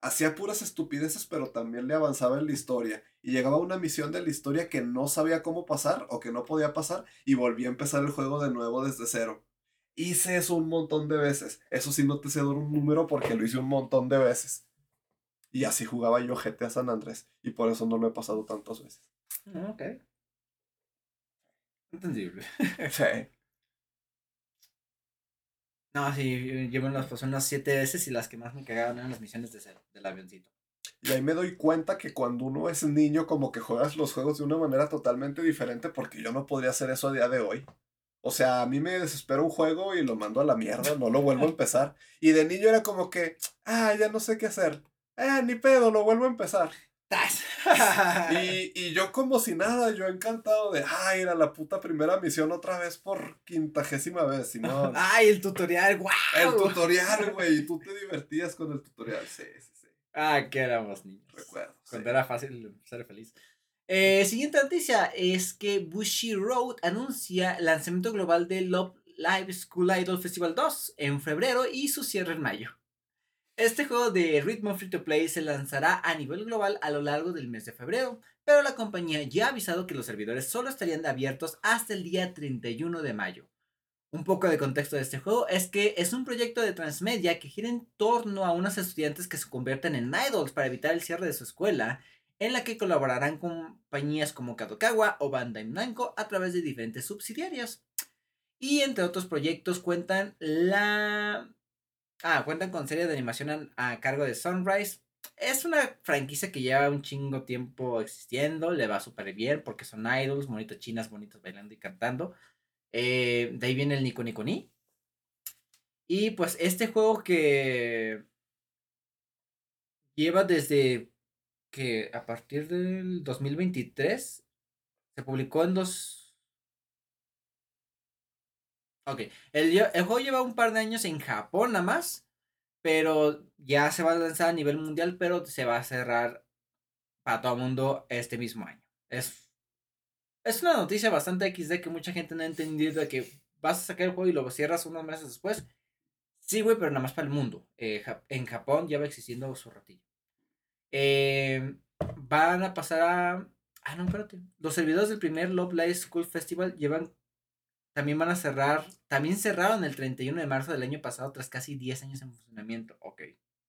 hacía puras estupideces, pero también le avanzaba en la historia. Y llegaba a una misión de la historia que no sabía cómo pasar o que no podía pasar y volví a empezar el juego de nuevo desde cero. Hice eso un montón de veces. Eso sí no te sé dar un número porque lo hice un montón de veces. Y así jugaba yo GTA San Andrés. Y por eso no lo he pasado tantas veces. Ah, ok. Entendible. (laughs) Sí. No, sí, yo me las pasé unas siete veces y las que más me cagaban eran las misiones de cero, del avioncito. Y ahí me doy cuenta que cuando uno es niño, como que juegas los juegos de una manera totalmente diferente, porque yo no podría hacer eso a día de hoy. O sea, a mí me desespera un juego y lo mando a la mierda, no lo vuelvo a empezar. Y de niño era como que, ah, ya no sé qué hacer. Ah, ni pedo, lo vuelvo a empezar. (laughs) y, y yo como si nada, yo encantado de, ay, ir a la puta primera misión otra vez por quintagésima vez, Simón. (laughs) Ay, el tutorial, guau. El tutorial, güey, y tú te divertías con el tutorial, sí, sí, sí. Ah, que éramos niños. Recuerdo. Cuando era fácil ser feliz. Eh, siguiente noticia es que Bushy Road anuncia lanzamiento global de Love Live School Idol Festival 2 en febrero y su cierre en mayo. Este juego de ritmo free to play se lanzará a nivel global a lo largo del mes de febrero, pero la compañía ya ha avisado que los servidores solo estarían abiertos hasta el día 31 de mayo. Un poco de contexto de este juego es que es un proyecto de transmedia que gira en torno a unos estudiantes que se convierten en idols para evitar el cierre de su escuela, en la que colaborarán compañías como Kadokawa o Bandai Namco a través de diferentes subsidiarias. Y entre otros proyectos cuentan la Ah, cuentan con serie de animación a, cargo de Sunrise. Es una franquicia que lleva un chingo tiempo existiendo, le va súper bien porque son idols, bonitas chinas, bonitos bailando y cantando. Eh, de ahí viene el Nico Nico Ni. Y pues este juego que lleva desde que a partir del 2023 se publicó en dos Ok, el, juego lleva un par de años en Japón nada más, pero ya se va a lanzar a nivel mundial, pero se va a cerrar para todo el mundo este mismo año. Es, es una noticia bastante XD que mucha gente no ha entendido de que vas a sacar el juego y lo cierras unos meses después. Sí, güey, pero nada más para el mundo. Eh, en Japón ya va existiendo su ratillo. Eh, van a pasar a... Ah, no, espérate. Los servidores del primer Love Live School Festival llevan también van a cerrar, también cerraron el 31 de marzo del año pasado tras casi 10 años en funcionamiento. Ok,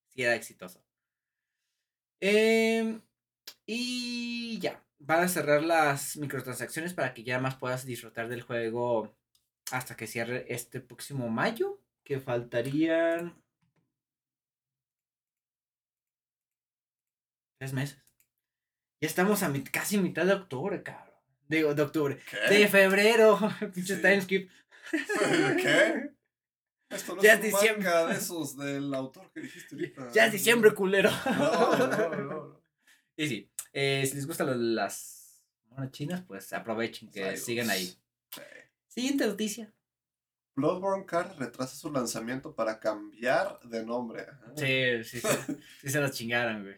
sí era exitoso. Em, y ya, van a cerrar las microtransacciones para que ya más puedas disfrutar del juego hasta que cierre este próximo mayo, que faltarían tres meses. Ya estamos a casi mitad de octubre, cabrón. Digo, de octubre. De febrero. (laughs) Pinche time skip. ¿Qué? Esto no ya es diciembre. de esos del autor que dijiste ahorita. Ya es diciembre, culero. No, no, no. (laughs) Y sí, eh, si les gustan las monas chinas, pues aprovechen que sigan ahí. Siguiente noticia. Bloodborne Card retrasa su lanzamiento para cambiar de nombre. Sí, sí, sí. (laughs) sí se las chingaron, güey.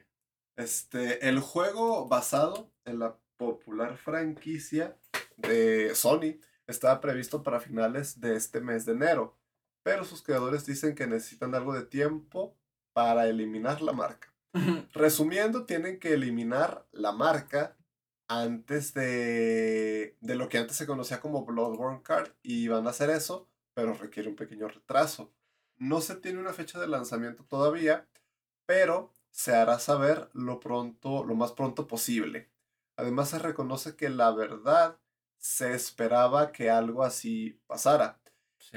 Este, el juego basado en la popular franquicia de Sony estaba previsto para finales de este mes de enero, pero sus creadores dicen que necesitan algo de tiempo para eliminar la marca. (laughs) Resumiendo, tienen que eliminar la marca antes de, de lo que antes se conocía como Bloodborne Card y van a hacer eso, pero requiere un pequeño retraso. No se tiene una fecha de lanzamiento todavía, pero se hará saber lo pronto, lo más pronto posible. Además se reconoce que la verdad se esperaba que algo así pasara.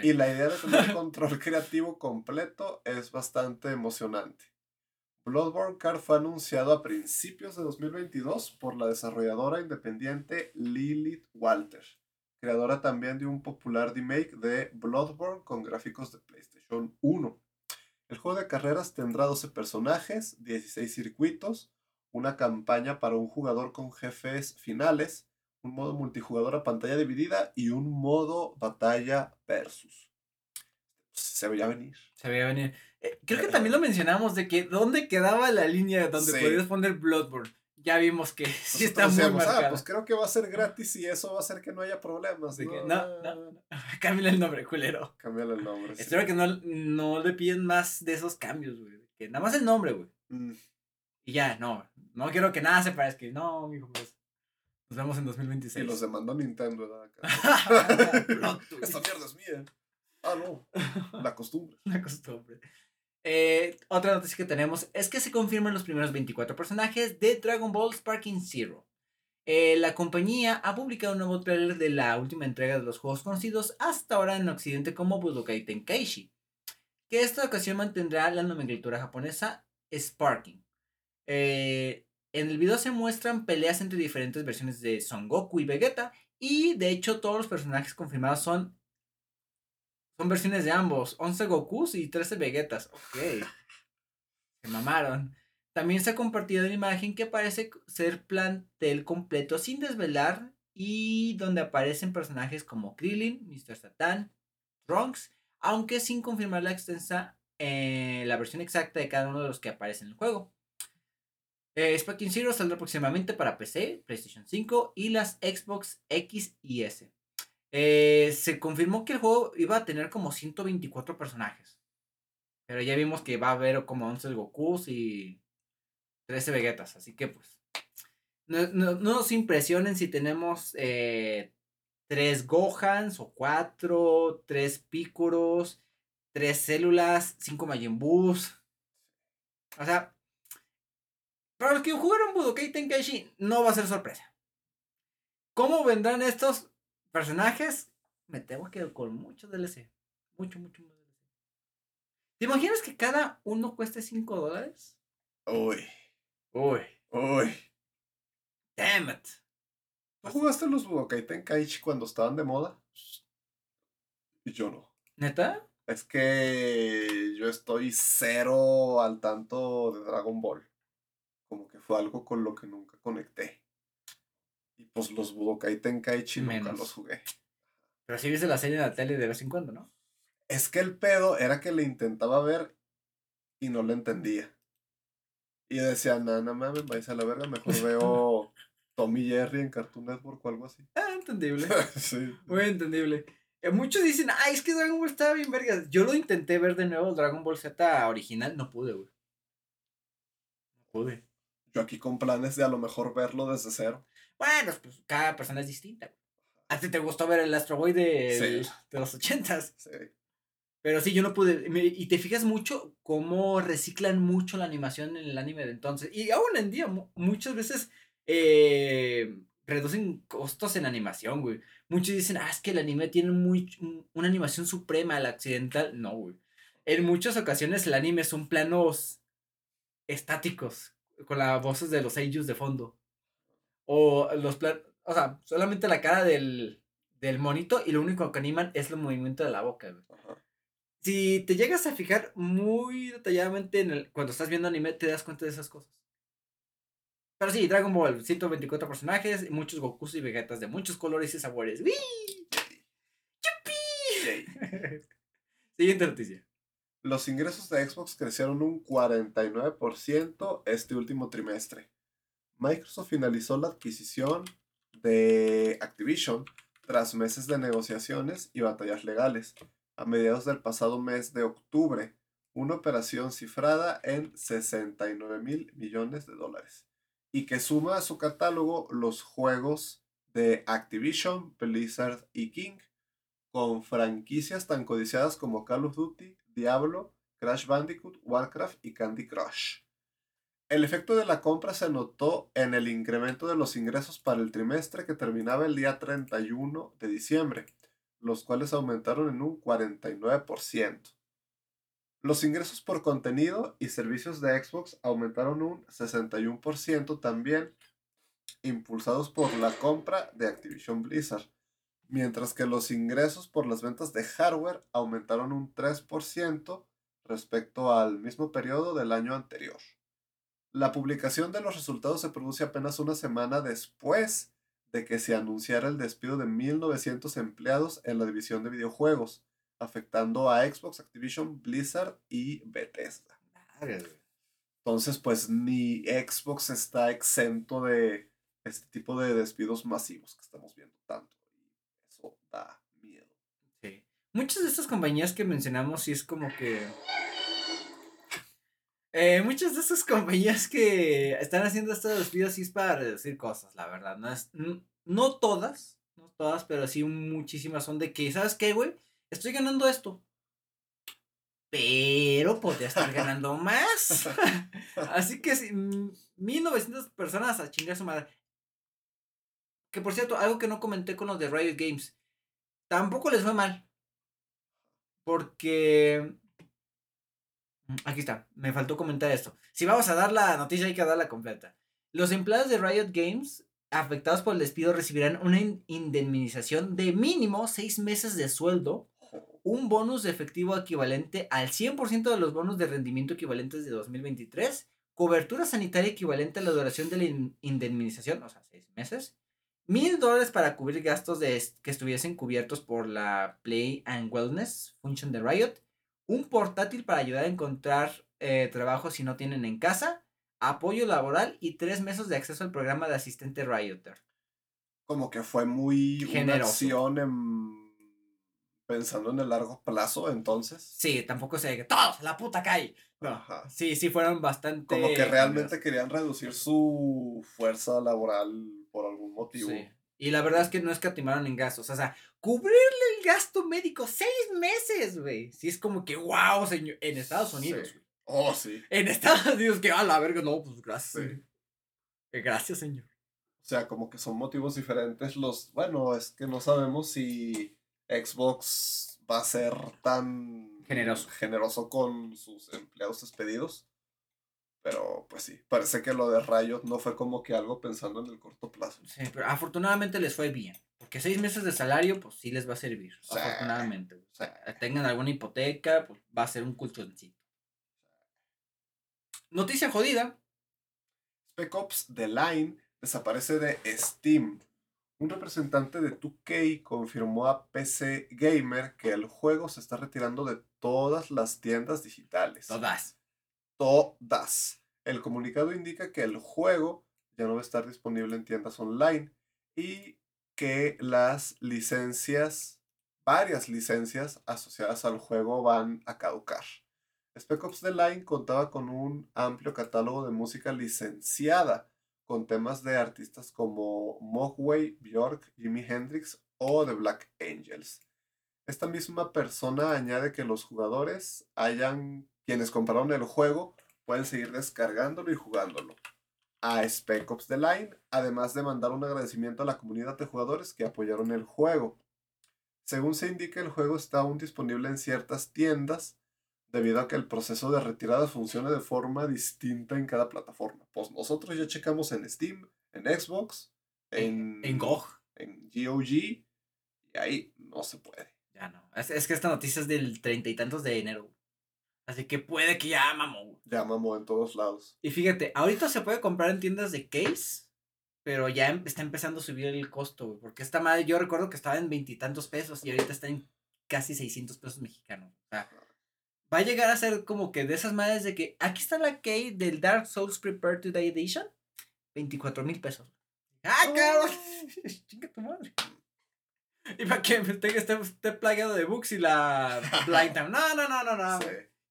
Y la idea de tener (laughs) control creativo completo es bastante emocionante. Bloodborne Card fue anunciado a principios de 2022 por la desarrolladora independiente Lilith Walter, creadora también de un popular remake de Bloodborne con gráficos de PlayStation 1. El juego de carreras tendrá 12 personajes, 16 circuitos, una campaña para un jugador con jefes finales, un modo multijugador a pantalla dividida y un modo batalla versus. Se veía venir. Se veía venir. Eh, creo que también lo mencionamos de que dónde quedaba la línea donde podías poner Bloodborne. Ya vimos que (laughs) sí está Nosotros muy marcada. ah, pues creo que va a ser gratis y eso va a hacer que no haya problemas. De que, no, no, no, no. (laughs) Cámbiale el nombre, culero. Cámbiale el nombre. sí. Espero que no, no le piden más de esos cambios, güey. Que nada más el nombre, güey. Mm, Y ya, no. No quiero que nada se parezca. No, mijo, pues. Nos vemos en 2026. Y los demandó Nintendo, ¿verdad? (laughs) Twist. Esta mierda es mía. Ah, no. La costumbre. Una costumbre. Eh, otra noticia que tenemos es que se confirman los primeros 24 personajes de Dragon Ball Sparking Zero. Eh, la compañía ha publicado un nuevo trailer de la última entrega de los juegos conocidos hasta ahora en Occidente como Budokai Tenkaichi, que esta ocasión mantendrá la nomenclatura japonesa Sparking. Eh, en el video se muestran peleas entre diferentes versiones de Son Goku y Vegeta, y de hecho todos los personajes confirmados son son versiones de ambos, 11 Gokus y 13 Vegetas. Ok. Se mamaron. También se ha compartido una imagen que parece ser plantel completo sin desvelar y donde aparecen personajes como Krillin, Mr. Satan, Trunks, aunque sin confirmar la extensa eh, la versión exacta de cada uno de los que aparecen en el juego. Eh, Sparking Zero saldrá próximamente para PC, PlayStation 5 y las Xbox X y S. Eh, se confirmó que el juego iba a tener como 124 personajes. Pero ya vimos que va a haber como 11 Gokus y 13 Vegetas. Así que pues. No, no- no nos impresionen si tenemos 3 Gohans o 4, 3 Pícoros, 3 células, 5 Majin. O sea, para los que jugaron Budokai Tenkaichi, no va a ser sorpresa. ¿Cómo vendrán estos personajes? Me temo que con mucho DLC. Mucho, mucho más DLC. ¿Te imaginas que cada uno cueste 5 dólares? Uy, Uy, uy. damn it. ¿Tú jugaste los Budokai Tenkaichi cuando estaban de moda? Y yo no. ¿Neta? Es que yo estoy cero al tanto de Dragon Ball. Como que fue algo con lo que nunca conecté. Pues los Budokai Tenkaichi nunca los jugué. Pero sí viste la serie en la tele de vez en cuando, ¿no? Es que el pedo era que le intentaba ver y no le entendía. Y decía, no, no mames, vais a la verga, mejor (laughs) veo Tommy Jerry en Cartoon Network o algo así. Ah, entendible. (laughs) sí. Muy entendible. Eh, muchos dicen, ay, es que Dragon Ball estaba bien vergas. Yo lo intenté ver de nuevo, Dragon Ball Z original, no pude, güey. No pude. Yo aquí con planes de a lo mejor verlo desde cero. Bueno, pues cada persona es distinta. A ti te gustó ver el Astro Boy de, Sí. de los ochentas. Sí. Pero sí, yo no pude. Me- Y te fijas mucho cómo reciclan mucho la animación en el anime de entonces. Y aún en día, mu- muchas veces eh, reducen costos en animación, güey. Muchos dicen, ah, es que el anime tiene muy, una animación suprema, la occidental. No, güey. En muchas ocasiones el anime son planos estáticos, con las voces de los seiyus de fondo. O los planos, o sea, solamente la cara del, del monito y lo único que animan es el movimiento de la boca, güey Ajá. si te llegas a fijar muy detalladamente en el, cuando estás viendo anime, te das cuenta de esas cosas. Pero sí, Dragon Ball, 124 personajes, muchos Gokus y Vegetas de muchos colores y sabores. ¡Wii! Yay. (laughs) Siguiente noticia. Los ingresos de Xbox crecieron un 49% este último trimestre. Microsoft finalizó la adquisición de Activision tras meses de negociaciones y batallas legales. A mediados del pasado mes de octubre, una operación cifrada en 69 mil millones de dólares y que suma a su catálogo los juegos de Activision, Blizzard y King con franquicias tan codiciadas como Call of Duty, Diablo, Crash Bandicoot, Warcraft y Candy Crush. El efecto de la compra se notó en el incremento de los ingresos para el trimestre que terminaba el día 31 de diciembre, los cuales aumentaron en un 49%. Los ingresos por contenido y servicios de Xbox aumentaron un 61% también, impulsados por la compra de Activision Blizzard mientras que los ingresos por las ventas de hardware aumentaron un 3% respecto al mismo periodo del año anterior. La publicación de los resultados se produce apenas una semana después de que se anunciara el despido de 1.900 empleados en la división de videojuegos, afectando a Xbox, Activision, Blizzard y Bethesda. Entonces, pues ni Xbox está exento de este tipo de despidos masivos que estamos viendo tanto. Y eso da miedo. Sí. Muchas de estas compañías que mencionamos sí es como que... Eh, muchas de estas (laughs) compañías que están haciendo estos despidos sí es para reducir cosas, la verdad. No, es, no todas, no todas, pero sí muchísimas son de que, ¿sabes qué, güey? Estoy ganando esto. Pero podría estar ganando más. (laughs) Así que si, 1900 personas a chingar su madre. Que por cierto, algo que no comenté con los de Riot Games. Tampoco les fue mal. Porque. Mm, aquí está, me faltó comentar esto. Si vamos a dar la noticia, hay que darla completa. Los empleados de Riot Games afectados por el despido recibirán una indemnización de mínimo seis meses de sueldo, un bonus de efectivo equivalente al 100% de los bonos de rendimiento equivalentes de 2023, cobertura sanitaria equivalente a la duración de la indemnización, o sea, seis meses, mil dólares para cubrir gastos de que estuviesen cubiertos por la Play and Wellness función de Riot, un portátil para ayudar a encontrar eh, trabajo si no tienen en casa, apoyo laboral y tres meses de acceso al programa de asistente Rioter. Como que fue muy Generoso. una pensando en el largo plazo, entonces. Sí, tampoco se que todos la puta calle. Sí, sí fueron bastante. Como que realmente querían reducir su fuerza laboral por algún motivo. Sí. Y la verdad es que no escatimaron en gastos. O sea, cubrirle el gasto médico seis meses, güey. Sí, es como que, wow, señor. En Estados Unidos, güey. Oh, sí. En Estados Unidos, que a la verga, no, pues gracias. Gracias, señor. O sea, como que son motivos diferentes los. Bueno, es que no sabemos si Xbox va a ser tan generoso, generoso con sus empleados despedidos. Pero pues sí, parece que lo de Riot no fue como que algo pensando en el corto plazo. Sí, pero afortunadamente les fue bien. Porque seis meses de salario, pues sí les va a servir. afortunadamente. O sea, tengan alguna hipoteca, pues va a ser un colchoncito. Noticia jodida. Spec Ops The Line desaparece de Steam. Un representante de 2K confirmó a PC Gamer que el juego se está retirando de todas las tiendas digitales. Todas. Todas. El comunicado indica que el juego ya no va a estar disponible en tiendas online y que las licencias, varias licencias asociadas al juego van a caducar. Spec Ops The Line contaba con un amplio catálogo de música licenciada, con temas de artistas como Mogwai, Björk, Jimi Hendrix o The Black Angels. Esta misma persona añade que los jugadores hayan, quienes compraron el juego, pueden seguir descargándolo y jugándolo a Spec Ops The Line, además de mandar un agradecimiento a la comunidad de jugadores que apoyaron el juego. Según se indica, el juego está aún disponible en ciertas tiendas, debido a que el proceso de retirada funciona de forma distinta en cada plataforma. Pues nosotros ya checamos en Steam, en Xbox, en, en GOG, en GOG, y ahí no se puede. Ya no. Es, que esta noticia es del treinta y tantos de enero. Así que puede que ya mamó. Ya mamó en todos lados. Y fíjate, ahorita se puede comprar en tiendas de case, pero ya em, está empezando a subir el costo, Porque esta madre, yo recuerdo que estaba en veintitantos pesos y ahorita está en casi 600 pesos mexicanos. O sea, va a llegar a ser como que de esas madres de que aquí está la key del Dark Souls Prepare to Die Edition, 24 mil pesos. ¡Ah, cabrón! (laughs) ¡Chinga tu madre! Y para que esté, esté, plagado de bugs y la (laughs) Blind Time. No, no, no, no, no.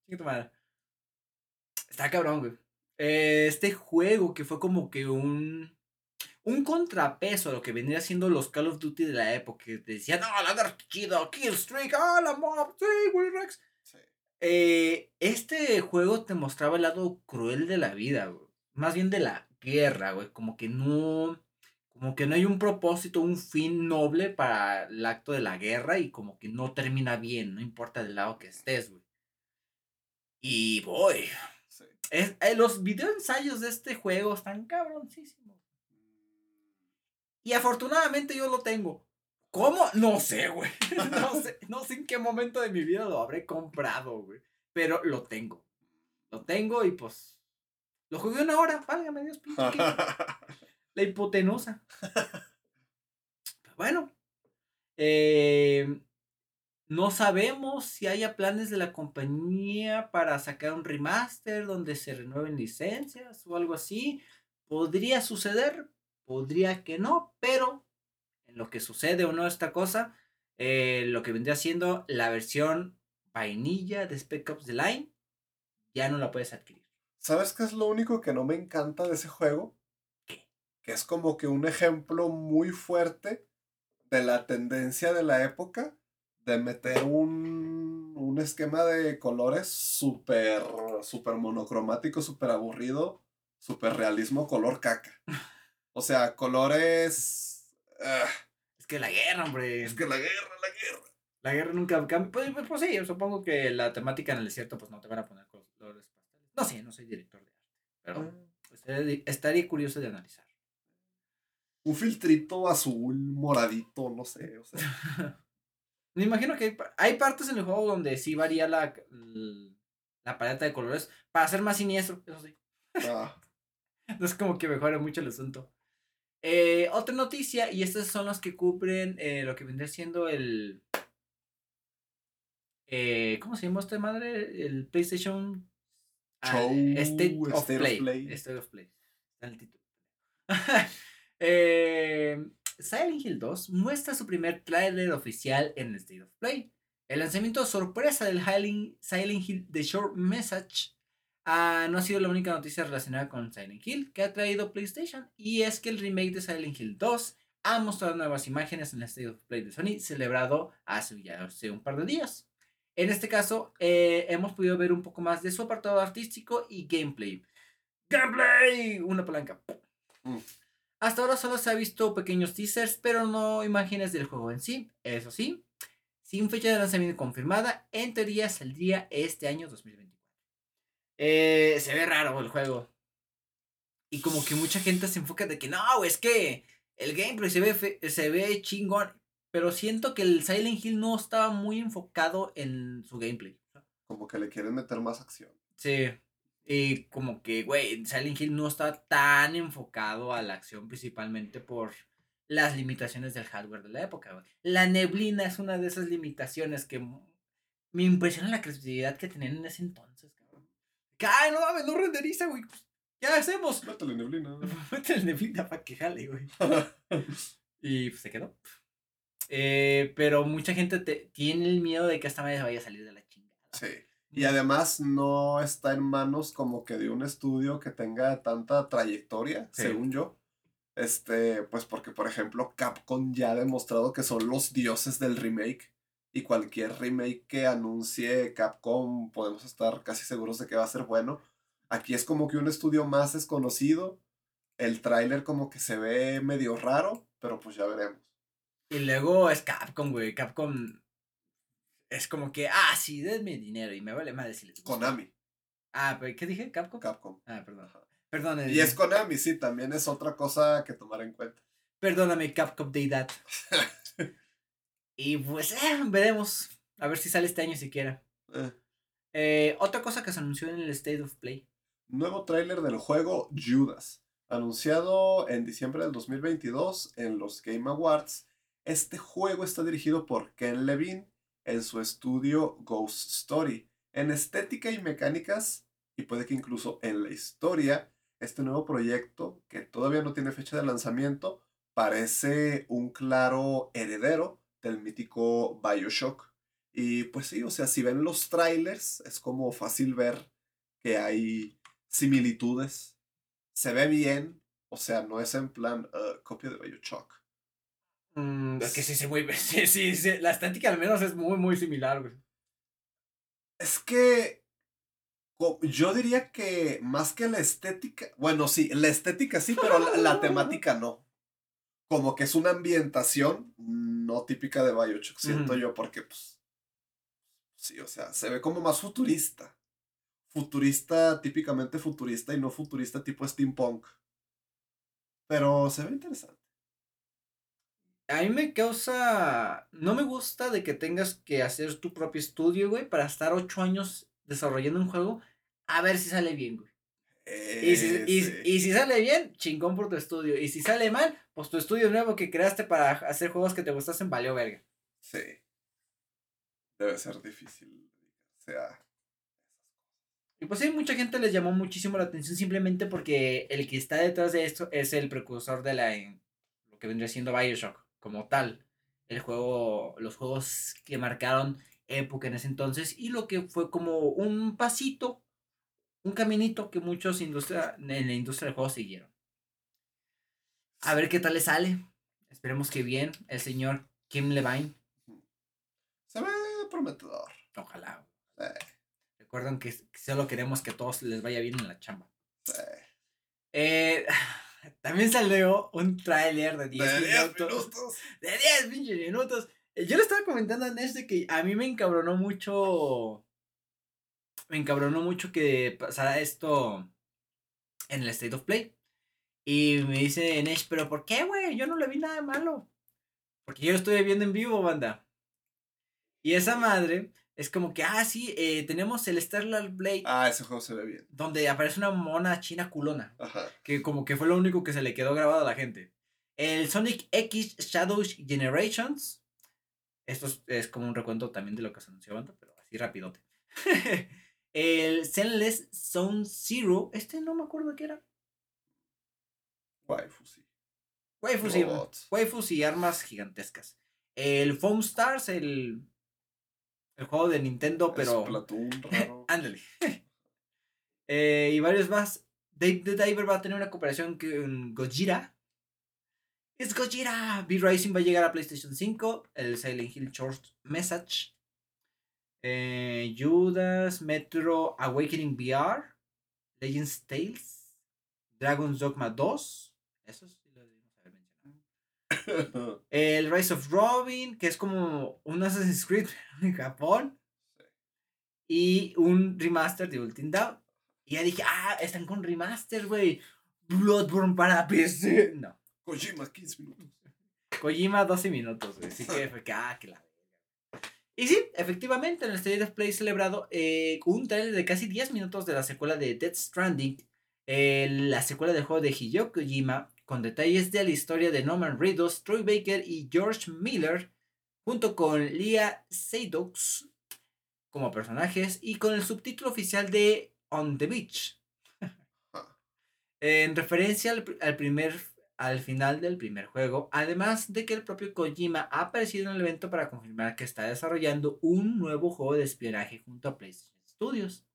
Chinga tu madre. Está cabrón, güey. este juego que fue como que un. Un contrapeso a lo que vendría siendo los Call of Duty de la época. Que decían, no, la guerra chido, Kill Streak, ah, la mob, sí, Willy Rex. Eh, este juego te mostraba el lado cruel de la vida, güey. Más bien de la guerra, güey. Como que no. Como que no hay un propósito, un fin noble para el acto de la guerra y como que no termina bien, no importa del lado que estés, güey. Y voy. Es, eh, los video ensayos de este juego están cabroncísimos. Y afortunadamente yo lo tengo. ¿Cómo? No sé, güey. (laughs) No sé, no sé en qué momento de mi vida lo habré comprado, güey. Pero lo tengo. Lo tengo y pues. Lo jugué una hora. Válgame Dios, pinche. (laughs) La hipotenusa. (laughs) bueno. Eh, No sabemos si haya planes de la compañía para sacar un remaster donde se renueven licencias o algo así. Podría suceder, podría que no, pero en lo que sucede o no esta cosa, eh, lo que vendría siendo la versión vainilla de Spec Ops The Line, ya no la puedes adquirir. ¿Sabes qué es lo único que no me encanta de ese juego? Que es como que un ejemplo muy fuerte de la tendencia de la época de meter un, un esquema de colores súper, súper monocromático, súper aburrido, súper realismo, color caca. O sea, colores... ah, Es que la guerra, hombre. es que la guerra, la guerra. La guerra nunca cambia. Pues, pues, pues sí, yo supongo que la temática en el desierto, pues no te van a poner colores pasteles. No sé, no soy director de arte. Pero estaría, estaría curioso de analizar. Un filtrito azul, moradito, no sé, o sea. (laughs) Me imagino que hay, hay partes en el juego donde sí varía la, la paleta de colores para ser más siniestro, eso sí. ah, (laughs) No es como que mejore mucho el asunto. Eh, otra noticia, y estas son las que cubren eh, lo que vendría siendo el. eh, ¿Cómo se llama esta madre? El PlayStation ah, Show, State, of, State of Play. Play. State of Play. Está el título. (laughs) Silent Hill 2 muestra su primer tráiler oficial en el State of Play. El lanzamiento sorpresa del Silent Hill The Short Message ah, no ha sido la única noticia relacionada con Silent Hill que ha traído PlayStation y es que el remake de Silent Hill 2 ha mostrado nuevas imágenes en el State of Play de Sony celebrado hace ya hace un par de días. En este caso, eh, hemos podido ver un poco más de su apartado artístico y gameplay. ¡Gameplay! Una palanca. Mm. Hasta ahora solo se ha visto pequeños teasers, pero no imágenes del juego en sí. Eso sí, sin fecha de lanzamiento confirmada, en teoría saldría este año 2024. Eh, se ve raro el juego. Y como que mucha gente se enfoca de que no, es que el gameplay se ve, fe- se ve chingón. Pero siento que el Silent Hill no estaba muy enfocado en su gameplay. como que le quieren meter más acción. Sí. Y como que, güey, Silent Hill no está tan enfocado a la acción principalmente por las limitaciones del hardware de la época, güey. La neblina es una de esas limitaciones que me impresiona la creatividad que tenían en ese entonces, cabrón. Ay, no mames, no renderiza, güey. Pues, ¿Qué hacemos? Métele neblina. Mete la (laughs) neblina para que jale, güey. (laughs) Y pues, se quedó. Eh, pero mucha gente te- tiene el miedo de que esta madre vaya a salir de la chingada. sí. Y además no está en manos como que de un estudio que tenga tanta trayectoria, Sí. según yo. Este, pues porque por ejemplo Capcom ya ha demostrado que son los dioses del remake. Y cualquier remake que anuncie Capcom podemos estar casi seguros de que va a ser bueno. Aquí es como que un estudio más desconocido. El tráiler como que se ve medio raro, pero pues ya veremos. Y luego es Capcom, güey. Capcom es como que, ah, sí, denme dinero y me vale más decirles. Konami, Ah, pero ¿qué dije? ¿Capcom? Capcom. Ah, perdón. Perdón, Y es Konami, sí, también es otra cosa que tomar en cuenta. Perdóname, Capcom Deidad. (laughs) y pues, eh, veremos. A ver si sale este año siquiera. Eh. Eh, otra cosa que se anunció en el State of Play. Nuevo tráiler del juego Judas, anunciado en diciembre del 2022 en los Game Awards. Este juego está dirigido por Ken Levine en su estudio Ghost Story. En estética y mecánicas, y puede que incluso en la historia, este nuevo proyecto, que todavía no tiene fecha de lanzamiento, parece un claro heredero del mítico Bioshock. Y pues sí, o sea, si ven los trailers, es como fácil ver que hay similitudes. Se ve bien, o sea, no es en plan "Ah, copia de Bioshock. Mm, es que sí, sí, muy, (laughs) sí, sí, sí, La estética al menos es muy, muy similar, güey. Es que yo diría que más que la estética, bueno, sí, la estética sí, pero la, la (laughs) temática no. Como que es una ambientación no típica de Bioshock, siento yo, porque pues sí, o sea, se ve como más futurista. Futurista, típicamente futurista y no futurista tipo steampunk. Pero se ve interesante. A mí me causa. No me gusta de que tengas que hacer tu propio estudio, güey, para estar ocho años desarrollando un juego. A ver si sale bien, güey. Y si, y- si sale bien, chingón por tu estudio. Y si sale mal, pues tu estudio nuevo que creaste para hacer juegos que te gustasen valió verga. Sí. debe ser difícil dedicarse a Y pues sí, mucha gente les llamó muchísimo la atención simplemente porque el que está detrás de esto es el precursor de la lo que vendría siendo Bioshock como tal. El juego, los juegos que marcaron época en ese entonces y lo que fue como un pasito, un caminito que muchos industria, en la industria del juego siguieron. A ver qué tal le sale. Esperemos que bien. El señor Kim Levine. Se ve prometedor. Ojalá. Recuerden que solo queremos que a todos les vaya bien en la chamba. Eh, también salió un tráiler de 10 minutos, De 10 minutos. Eh, yo le estaba comentando a Nesh de que a mí me encabronó mucho. Me encabronó mucho que pasara esto en el State of Play. Y me dice Nesh, pero ¿por qué, güey? Yo no le vi nada de malo. Porque yo lo estoy viendo en vivo, banda. Y esa madre es como que, ah, sí, eh, tenemos el Stellar Blade. Ah, ese juego se ve bien. Donde aparece una mona china culona. Ajá. Que como que fue lo único que se le quedó grabado a la gente. El Sonic X Shadows Generations. Esto es, como un recuento también de lo que se anunció banda, pero así rapidote. (laughs) el Zenless Zone Zero. Este no me acuerdo qué era. Waifu, sí. Waifu, sí. Waifus y armas gigantescas. El Foam Stars, el el juego de Nintendo, pero. (laughs) Ándale. (laughs) eh, y varios más. Dave the Diver va a tener una cooperación con Gojira. ¡Es Gojira! B-Rising va a llegar a PlayStation 5. El Silent Hill Short Message. Eh, Judas, Metro Awakening VR. Legends Tales. Dragon's Dogma 2. Eso sí lo debimos haber mencionado. (laughs) El Rise of Robin, que es como un Assassin's Creed (laughs) en Japón. Y un remaster de Ultimate Down. Y ya dije, ah, están con remaster, güey. Bloodborne para PC. No. Kojima 15 minutos. Kojima 12 minutos, güey. Así que fue que, ah, que la y sí, efectivamente, en el State of Play celebrado eh, un trailer de casi 10 minutos de la secuela de Death Stranding, eh, la secuela del juego de Hideo Kojima, con detalles de la historia de Norman Reedus, Troy Baker y George Miller, junto con Leah Seydoux como personajes y con el subtítulo oficial de On the Beach. (laughs) en referencia al, primer, al final del primer juego, además de que el propio Kojima ha aparecido en el evento para confirmar que está desarrollando un nuevo juego de espionaje junto a PlayStation Studios.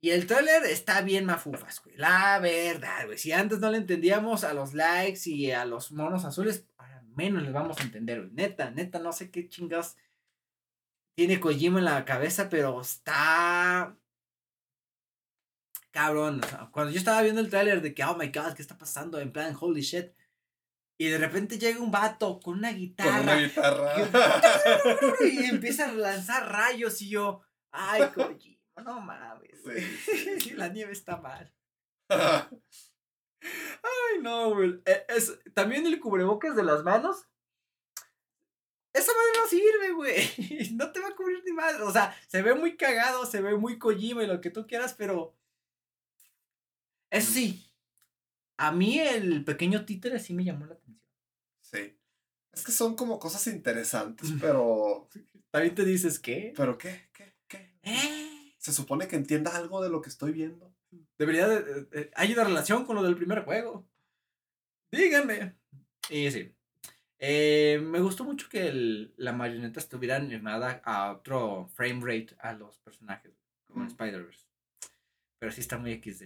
Y el trailer está bien mafufas, güey. La verdad, güey. Si antes no le entendíamos a los likes y a los monos azules, menos les vamos a entender, güey. Neta, neta, no sé qué chingas tiene Kojima en la cabeza, pero está. Cabrón. cuando yo estaba viendo el tráiler de que, oh my god, ¿qué está pasando? En plan, holy shit. Y de repente llega un vato con una guitarra. Con una guitarra. y empieza a lanzar rayos y yo, ay, Kojima, no mames. (laughs) la nieve está mal. Ay, no, güey. E, es, también el cubrebocas de las manos. Esa madre no sirve, güey. (laughs) No te va a cubrir ni madre. O sea, se ve muy cagado, se ve muy Kojima y lo que tú quieras, pero. Eso sí. A mí el pequeño títere sí me llamó la atención. Sí. Es que son como cosas interesantes, pero. También te dices, ¿qué? ¿Pero qué? ¿Qué? ¿Qué? ¿Eh? Se supone que entienda algo de lo que estoy viendo. Debería de, hay una relación con lo del primer juego. Díganme. Y sí. Eh, me gustó mucho que la marioneta estuviera animada a otro frame rate a los personajes, como en Spider-Verse. Pero sí está muy XD.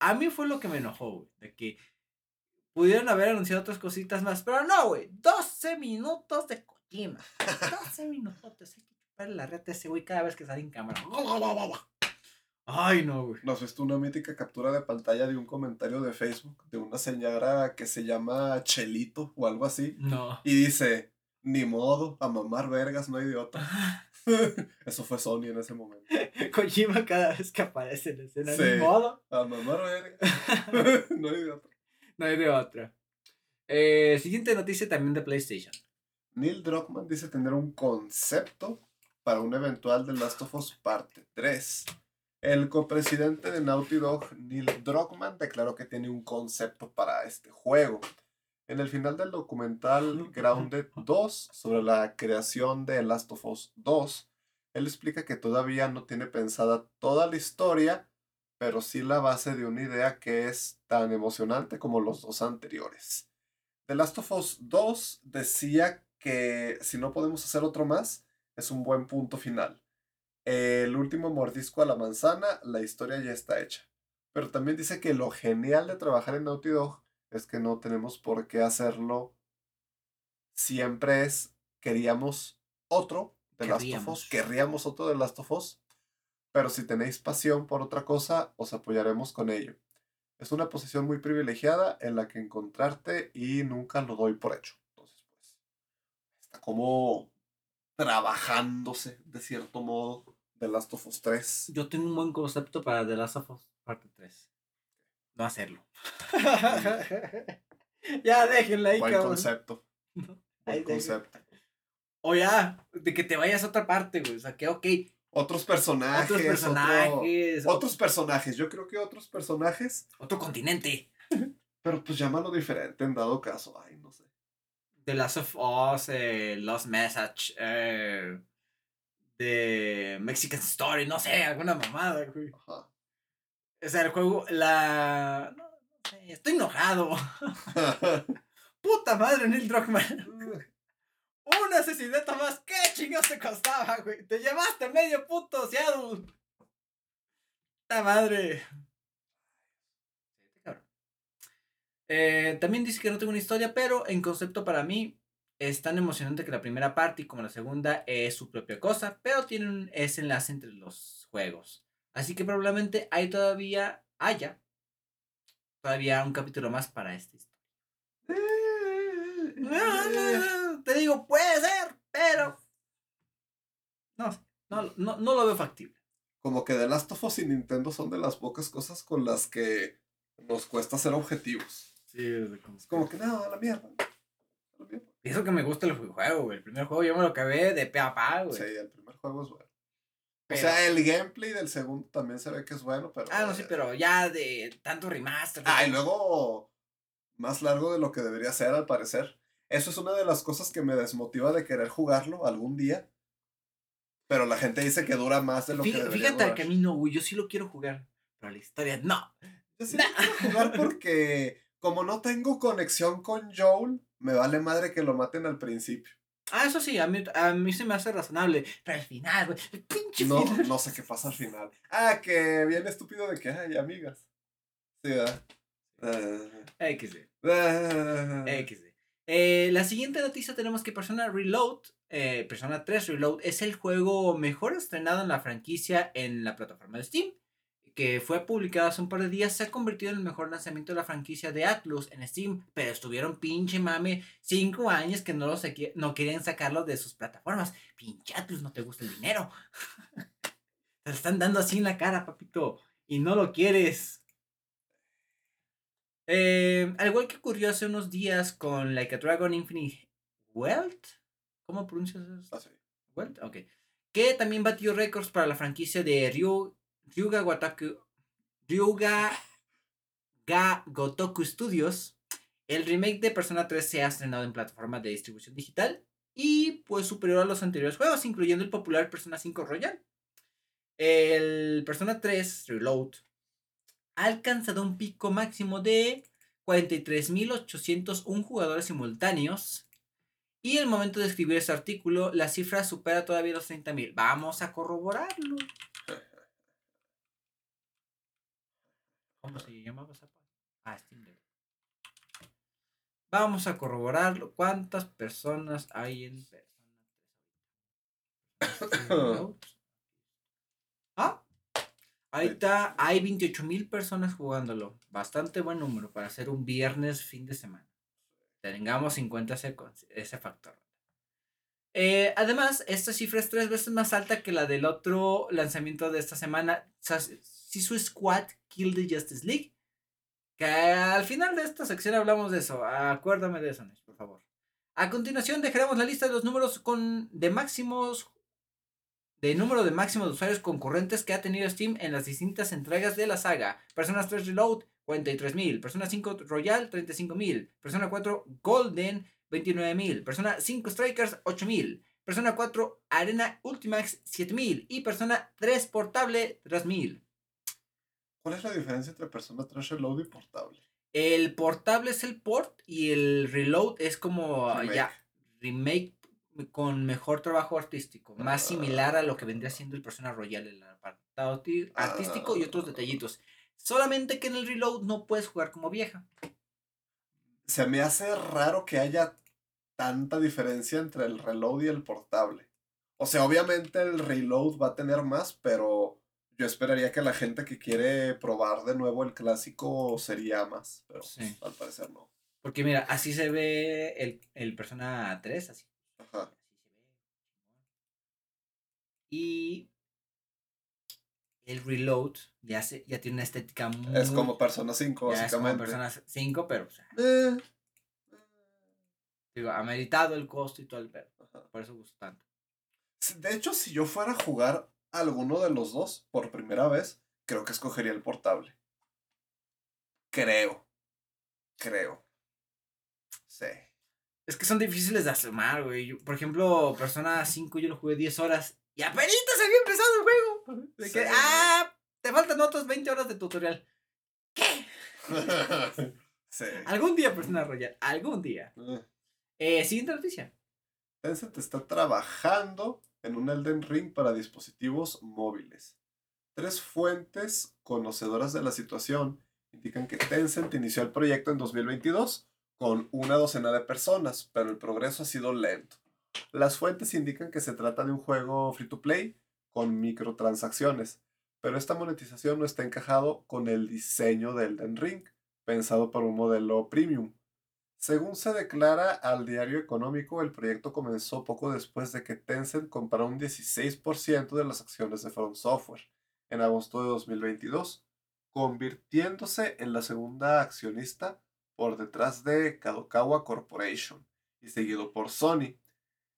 A mí fue lo que me enojó, güey, de que pudieron haber anunciado otras cositas más, pero no, güey, 12 minutos de Kojima. (laughs) 12 minutos, chuparle la reta ese güey cada vez que sale en cámara. Ay, no, güey. ¿Nos viste una mítica captura de pantalla de un comentario de Facebook de una señora que se llama Chelito o algo así? No. Y dice, ni modo, a mamar vergas, no hay idiota. (laughs) Eso fue Sony en ese momento. (laughs) Kojima cada vez que aparece en la escena, ni modo. A mamar vergas. (laughs) no hay de otra. No hay de otra. Eh, siguiente noticia también de PlayStation. Neil Druckmann dice tener un concepto para un eventual The Last of Us Parte 3 el copresidente de Naughty Dog, Neil Druckmann, declaró que tiene un concepto para este juego. En el final del documental Grounded 2, sobre la creación de Last of Us 2, él explica que todavía no tiene pensada toda la historia, pero sí la base de una idea que es tan emocionante como los dos anteriores. The Last of Us 2 decía que si no podemos hacer otro más, es un buen punto final. El último mordisco a la manzana, la historia ya está hecha. Pero también dice que lo genial de trabajar en Naughty Dog es que no tenemos por qué hacerlo. Siempre es, queríamos otro de Last of Us, querríamos otro de Last of Us, pero si tenéis pasión por otra cosa, os apoyaremos con ello. Es una posición muy privilegiada en la que encontrarte y nunca lo doy por hecho. Entonces, pues, está como trabajándose de cierto modo de Last of Us 3. Yo tengo un buen concepto para The Last of Us parte 3. No hacerlo. (laughs) ya déjenla ahí, Buen concepto. (laughs) Buen concepto. O ya, de que te vayas a otra parte, güey. O sea, que ok. Otros personajes. Otros personajes. otros personajes. Yo creo que otros personajes. Otro continente. (laughs) Pero pues llámalo diferente en dado caso. Ay, no sé. The Last of Us, eh, Lost Message, eh, The Mexican Story, no sé, alguna mamada, güey. Ajá. O sea, el juego, la... No, sé, estoy enojado. (laughs) (laughs) Puta madre, Neil Druckmann. (laughs) Un asesinato más. ¿Qué chingados te costaba, güey? Te llevaste medio puto Seattle. Puta madre. Eh, también dice que no tengo una historia, pero en concepto para mí es tan emocionante que la primera parte y como la segunda es su propia cosa, pero tienen ese enlace entre los juegos. Así que probablemente hay todavía, haya, todavía un capítulo más para esta historia. (laughs) te digo, puede ser, pero no, no, no, no lo veo factible. Como que The Last of Us y Nintendo son de las pocas cosas con las que nos cuesta ser objetivos. Sí, es como que no, a la mierda. Y eso que me gusta el juego, güey. El primer juego yo me lo acabé de pe a pa, güey. Sí, el primer juego es bueno. O sea, el gameplay del segundo también se ve que es bueno, pero. Ah, no, sí, pero ya de tanto remaster. Ah, y luego más largo de lo que debería ser, al parecer. Eso es una de las cosas que me desmotiva de querer jugarlo algún día. Pero la gente dice que dura más de lo que debería Fíjate que a mí no, güey. Yo sí lo quiero jugar. Pero la historia, no. Yo sí lo quiero jugar (laughs) porque como no tengo conexión con Joel, me vale madre que lo maten al principio. Ah, eso sí, a mí, a mí se me hace razonable. Pero al final, güey, el pinche no, No sé qué pasa al final. Ah, que bien estúpido de que hay amigas. Sí, ¿verdad? Uh, XD. XD. Eh, la siguiente noticia tenemos que Persona Reload, eh, Persona 3 Reload, es el juego mejor estrenado en la franquicia en la plataforma de Steam que fue publicado hace un par de días, se ha convertido en el mejor lanzamiento de la franquicia de Atlus en Steam, pero estuvieron pinche mame cinco años que no, los no querían sacarlo de sus plataformas. Pinche Atlus, no te gusta el dinero. (laughs) te lo están dando así en la cara, papito, y no lo quieres. Eh, al igual que ocurrió hace unos días con Like a Dragon Infinite Wealth, ¿cómo pronuncias eso? Ah, Wealth, ok. Que también batió récords para la franquicia de Ryu Ryuga Wataku, Ga Gotoku Studios, el remake de Persona 3 se ha estrenado en plataformas de distribución digital y pues superior a los anteriores juegos, incluyendo el popular Persona 5 Royal. El Persona 3 Reload ha alcanzado un pico máximo de 43.801 jugadores simultáneos. Y el momento de escribir este artículo, la cifra supera todavía los 30.000. Vamos a corroborarlo. (laughs) ¿Cómo se llamaba esa Ah, Steam Vamos a corroborar cuántas personas hay en Persona (laughs) ah, ahí está, hay 28 mil personas jugándolo. Bastante buen número para hacer un viernes fin de semana. Tengamos en cuenta ese, ese factor. Eh, además, esta cifra es tres veces más alta que la del otro lanzamiento de esta semana, su Squad Kill the Justice League. Que al final de esta sección hablamos de eso. Acuérdame de eso, por favor. A continuación dejaremos la lista de los números con, de máximos de número de máximo de usuarios concurrentes que ha tenido Steam en las distintas entregas de la saga. Persona 3 Reload, 43.000. Persona 5 Royal, 35.000. Persona 4 Golden, 29.000. Persona 5 Strikers, 8.000. Persona 4 Arena Ultimax, 7.000. Y Persona 3 Portable, 3.000. ¿Cuál es la diferencia entre Persona 3 Reload y Portable? El portable es el port y el reload es como Remake. ya remake con mejor trabajo artístico, más Ah. similar a lo que vendría siendo el Persona Royal, el apartado ti- artístico y otros Ah. detallitos. Solamente que en el reload no puedes jugar como vieja. Se me hace raro que haya tanta diferencia entre el reload y el portable. O sea, obviamente el reload va a tener más, pero yo esperaría que la gente que quiere probar de nuevo el clásico sería más. Pero Sí. pues, al parecer no. Porque mira, así se ve el, el Persona 3, así. Ajá. así se ve. Y el reload ya, se, ya tiene una estética muy... Es como Persona 5, ya es como básicamente. Persona 5, pero o sea, Eh, digo, ameritado el costo y todo el ajá. Por eso gusta tanto. De hecho, si yo fuera a jugar alguno de los dos por primera vez, creo que escogería el portable. Creo. Creo. Sí. Es que son difíciles de asomar, güey. Yo, por ejemplo, Persona 5 yo lo jugué 10 horas y apenas había empezado el juego. (laughs) De que, ah, te faltan otras 20 horas de tutorial. ¿Qué? (laughs) sí. Algún día, Persona Royal, algún día. Eh, Eh, siguiente noticia. Tencent está trabajando en un Elden Ring para dispositivos móviles. Tres fuentes conocedoras de la situación indican que Tencent inició el proyecto en 2022 con una docena de personas, pero el progreso ha sido lento. Las fuentes indican que se trata de un juego free to play con microtransacciones, pero esta monetización no está encajado con el diseño de Elden Ring, pensado para un modelo premium. Según se declara al diario económico, el proyecto comenzó poco después de que Tencent comprara un 16% de las acciones de From Software en agosto de 2022, convirtiéndose en la segunda accionista por detrás de Kadokawa Corporation y seguido por Sony.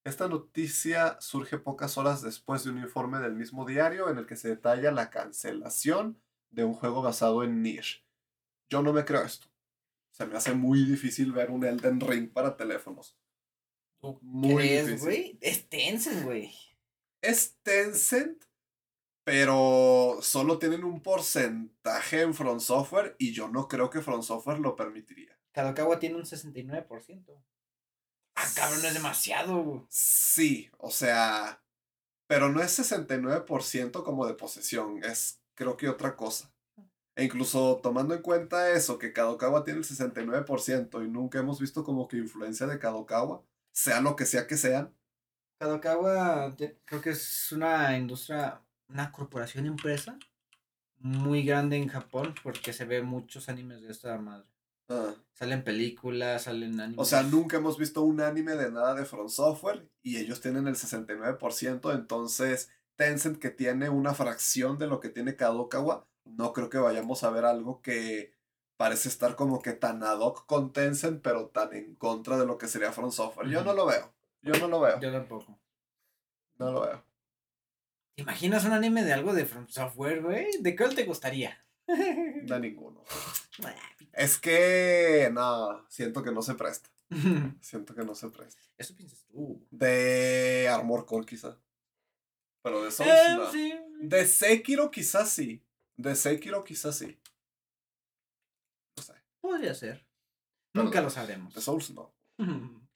Esta noticia surge pocas horas después de un informe del mismo diario en el que se detalla la cancelación de un juego basado en Nier. Yo no me creo esto. Se me hace muy difícil ver un Elden Ring para teléfonos. Muy ¿Crees, güey? Es Tencent, güey. Es Tencent, pero solo tienen un porcentaje en Front Software y yo no creo que Front Software lo permitiría. Kadokawa tiene un 69%. Ah, cabrón, es demasiado. Sí, o sea, pero no es 69% como de posesión, es creo que otra cosa. E incluso tomando en cuenta eso, que Kadokawa tiene el 69% y nunca hemos visto como que influencia de Kadokawa, sea lo que sea que sean. Kadokawa creo que es una industria, una corporación empresa muy grande en Japón porque se ve muchos animes de esta madre. ah, Salen películas, salen animes. O sea, nunca hemos visto un anime de nada de Front Software y ellos tienen el 69%, entonces Tencent que tiene una fracción de lo que tiene Kadokawa, no creo que vayamos a ver algo que parece estar como que tan ad hoc con Tencent, pero tan en contra de lo que sería Front Software. Yo no lo veo, yo no lo veo, Yo tampoco. no lo veo. ¿Te imaginas un anime de algo de From Software, güey? ¿De cuál te gustaría? De ninguno. (laughs) Es que, no, siento que no se presta, (laughs) siento que no se presta. Eso piensas tú. De Armor Core quizá, pero de Souls Eh, no. sí. De Sekiro quizás sí. De Sekiro quizás sí. No sé. Podría ser. Pero Nunca lo sabremos. De Souls no. (laughs)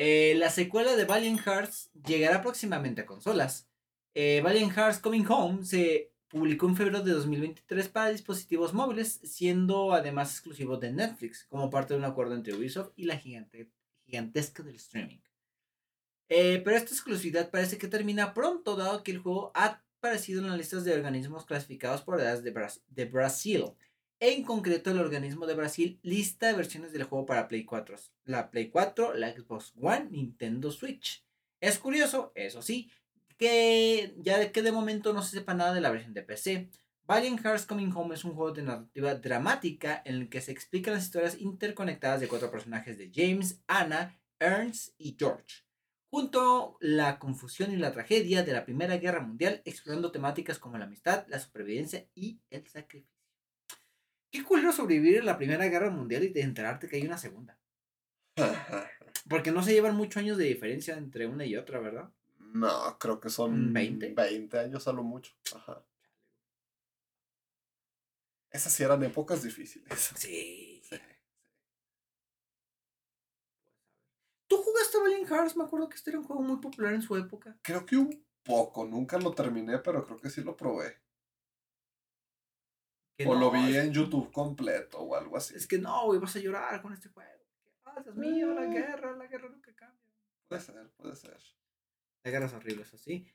Eh, la secuela de Valiant Hearts llegará próximamente a consolas. Eh, Valiant Hearts Coming Home se publicó en febrero de 2023 para dispositivos móviles, siendo además exclusivo de Netflix, como parte de un acuerdo entre Ubisoft y la gigante, gigantesca del streaming. Eh, pero esta exclusividad parece que termina pronto, dado que el juego ha aparecido en las listas de organismos clasificados por edades de, Bras- de Brasil. En concreto, el organismo de Brasil lista versiones del juego para Play 4, la Play 4, la Xbox One, Nintendo Switch. Es curioso, eso sí, que ya de que de momento no se sepa nada de la versión de PC. Valiant Hearts Coming Home es un juego de narrativa dramática en el que se explican las historias interconectadas de cuatro personajes de James, Anna, Ernst y George. Junto la confusión y la tragedia de la Primera Guerra Mundial, explorando temáticas como la amistad, la supervivencia y el sacrificio. Qué culero sobrevivir en la Primera Guerra Mundial y de enterarte que hay una segunda. (laughs) Porque no se llevan muchos años de diferencia entre una y otra, ¿verdad? No, creo que son 20. 20 años a lo mucho. Ajá. Esas sí eran épocas difíciles. Sí. (laughs) ¿Tú Valiant Hearts? Me acuerdo que este era un juego muy popular en su época. Creo que un poco, nunca lo terminé, pero creo que sí lo probé. Que o lo vi es- en YouTube completo o algo así. Es que no, güey, vas a llorar con este juego. Ah, Dios mío, la guerra, la guerra nunca cambia. Puede ser, puede ser. La guerra es horrible, eso sí.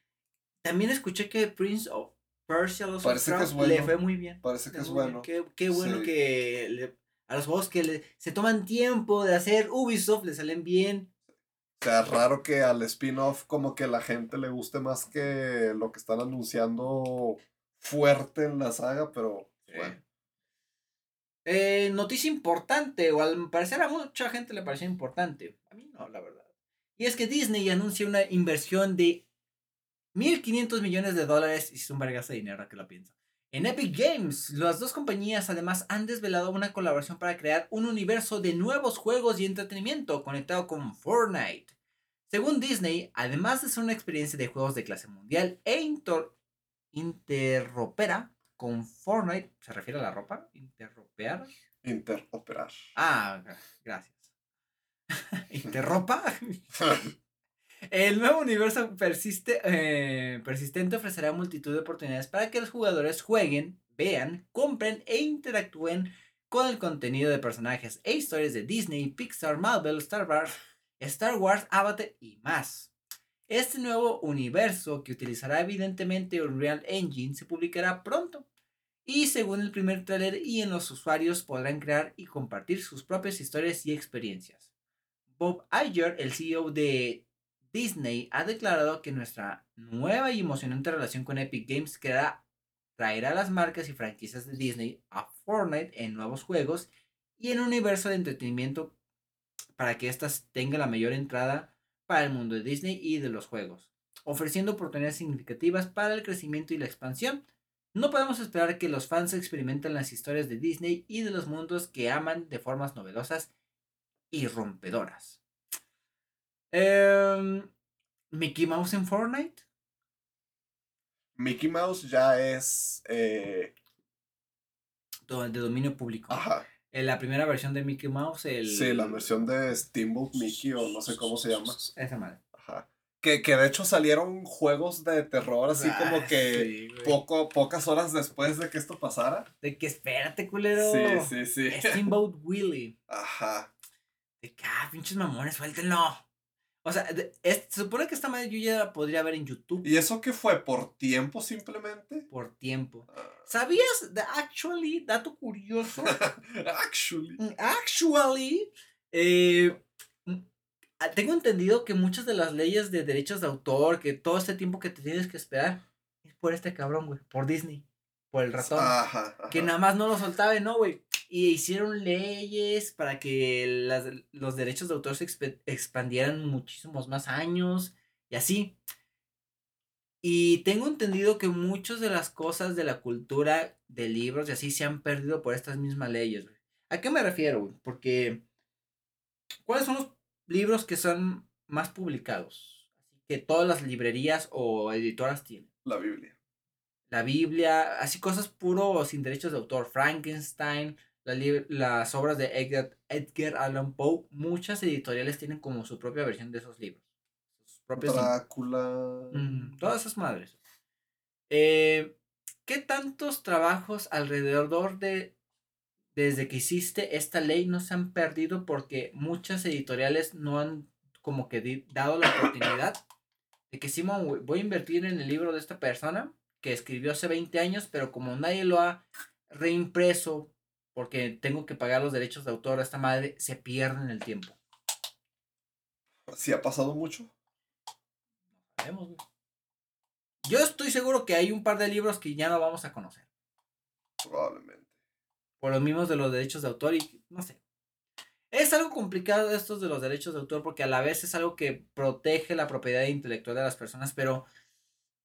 También escuché que Prince of Persia Lost Parece que es bueno. le fue muy bien. Parece que es bueno. Qué, qué bueno Sí. que le- a los juegos que le- se toman tiempo de hacer Ubisoft le salen bien. O sea, raro que al spin-off como que la gente le guste más que lo que están anunciando fuerte en la saga, pero bueno. Eh, noticia importante, o al parecer a mucha gente le pareció importante. A mí no, la verdad. Y es que Disney anuncia una inversión de 1.500 millones de dólares, y es un vergazo de dinero que lo pienso. En Epic Games, las dos compañías además han desvelado una colaboración para crear un universo de nuevos juegos y entretenimiento conectado con Fortnite. Según Disney, además de ser una experiencia de juegos de clase mundial e inter- interopera con Fortnite, ¿se refiere a la ropa? ¿Interropear? Interoperar. Ah, gra- gracias. (laughs) ¿Interropa? (laughs) El nuevo universo persiste, eh, persistente ofrecerá multitud de oportunidades para que los jugadores jueguen, vean, compren e interactúen con el contenido de personajes e historias de Disney, Pixar, Marvel, Star Wars, Star Wars, Avatar y más. Este nuevo universo, que utilizará evidentemente Unreal Engine, se publicará pronto. Y según el primer tráiler, y en los usuarios podrán crear y compartir sus propias historias y experiencias. Bob Iger, el CEO de Disney, ha declarado que nuestra nueva y emocionante relación con Epic Games creará, traerá las marcas y franquicias de Disney a Fortnite en nuevos juegos y en un universo de entretenimiento para que éstas tengan la mayor entrada para el mundo de Disney y de los juegos, ofreciendo oportunidades significativas para el crecimiento y la expansión. No podemos esperar que los fans experimenten las historias de Disney y de los mundos que aman de formas novedosas y rompedoras. Em, Mickey Mouse en Fortnite. Mickey Mouse ya es. eh, De dominio público. ajá. En la primera versión de Mickey Mouse, el. Sí, la versión de Steamboat Mickey o no sé cómo se llama. Esa madre. Ajá. Que, que de hecho salieron juegos de terror así como Ah, que sí, güey. poco, pocas horas después de que esto pasara. De que espérate, culero. Sí, sí, sí. Steamboat Willie. Ajá. De que, ah, pinches mamones, suéltenlo. O sea, es- se supone que esta madre yo ya la podría ver en YouTube ¿Y eso qué fue? ¿Por tiempo simplemente? por tiempo. Ah, ¿Sabías? de- actually, dato curioso. (laughs) Actually. Mm, Actually, eh, mm, ah, tengo entendido que muchas de las leyes de derechos de autor, que todo este tiempo que te tienes que esperar, es por este cabrón, güey, por Disney, por el ratón, Ajá, ajá. que nada más no lo soltaba, ¿no, güey? Y hicieron leyes para que las- los derechos de autor se expandieran muchísimos más años y así. Y tengo entendido que muchas de las cosas de la cultura de libros y así se han perdido por estas mismas leyes. ¿A qué me refiero? Porque, ¿cuáles son los libros que son más publicados? Que todas las librerías o editoras tienen. La Biblia. La Biblia, así cosas puro sin derechos de autor. Frankenstein, la las obras de Edgar, Edgar Allan Poe. Muchas editoriales tienen como su propia versión de esos libros. Sus propios Drácula. Mm, todas esas madres. Eh, ¿Qué tantos trabajos alrededor de desde que hiciste esta ley no se han perdido porque muchas editoriales no han como que dado la oportunidad de que Simón voy a invertir en el libro de esta persona que escribió hace 20 años, pero como nadie lo ha reimpreso porque tengo que pagar los derechos de autor a esta madre, se pierden el tiempo. ¿Sí ha pasado mucho? Sabemos, güey. Yo estoy seguro que hay un par de libros que ya no vamos a conocer. Probablemente. Por los mismos de los derechos de autor y no sé. Es algo complicado esto de los derechos de autor porque a la vez es algo que protege la propiedad intelectual de las personas, pero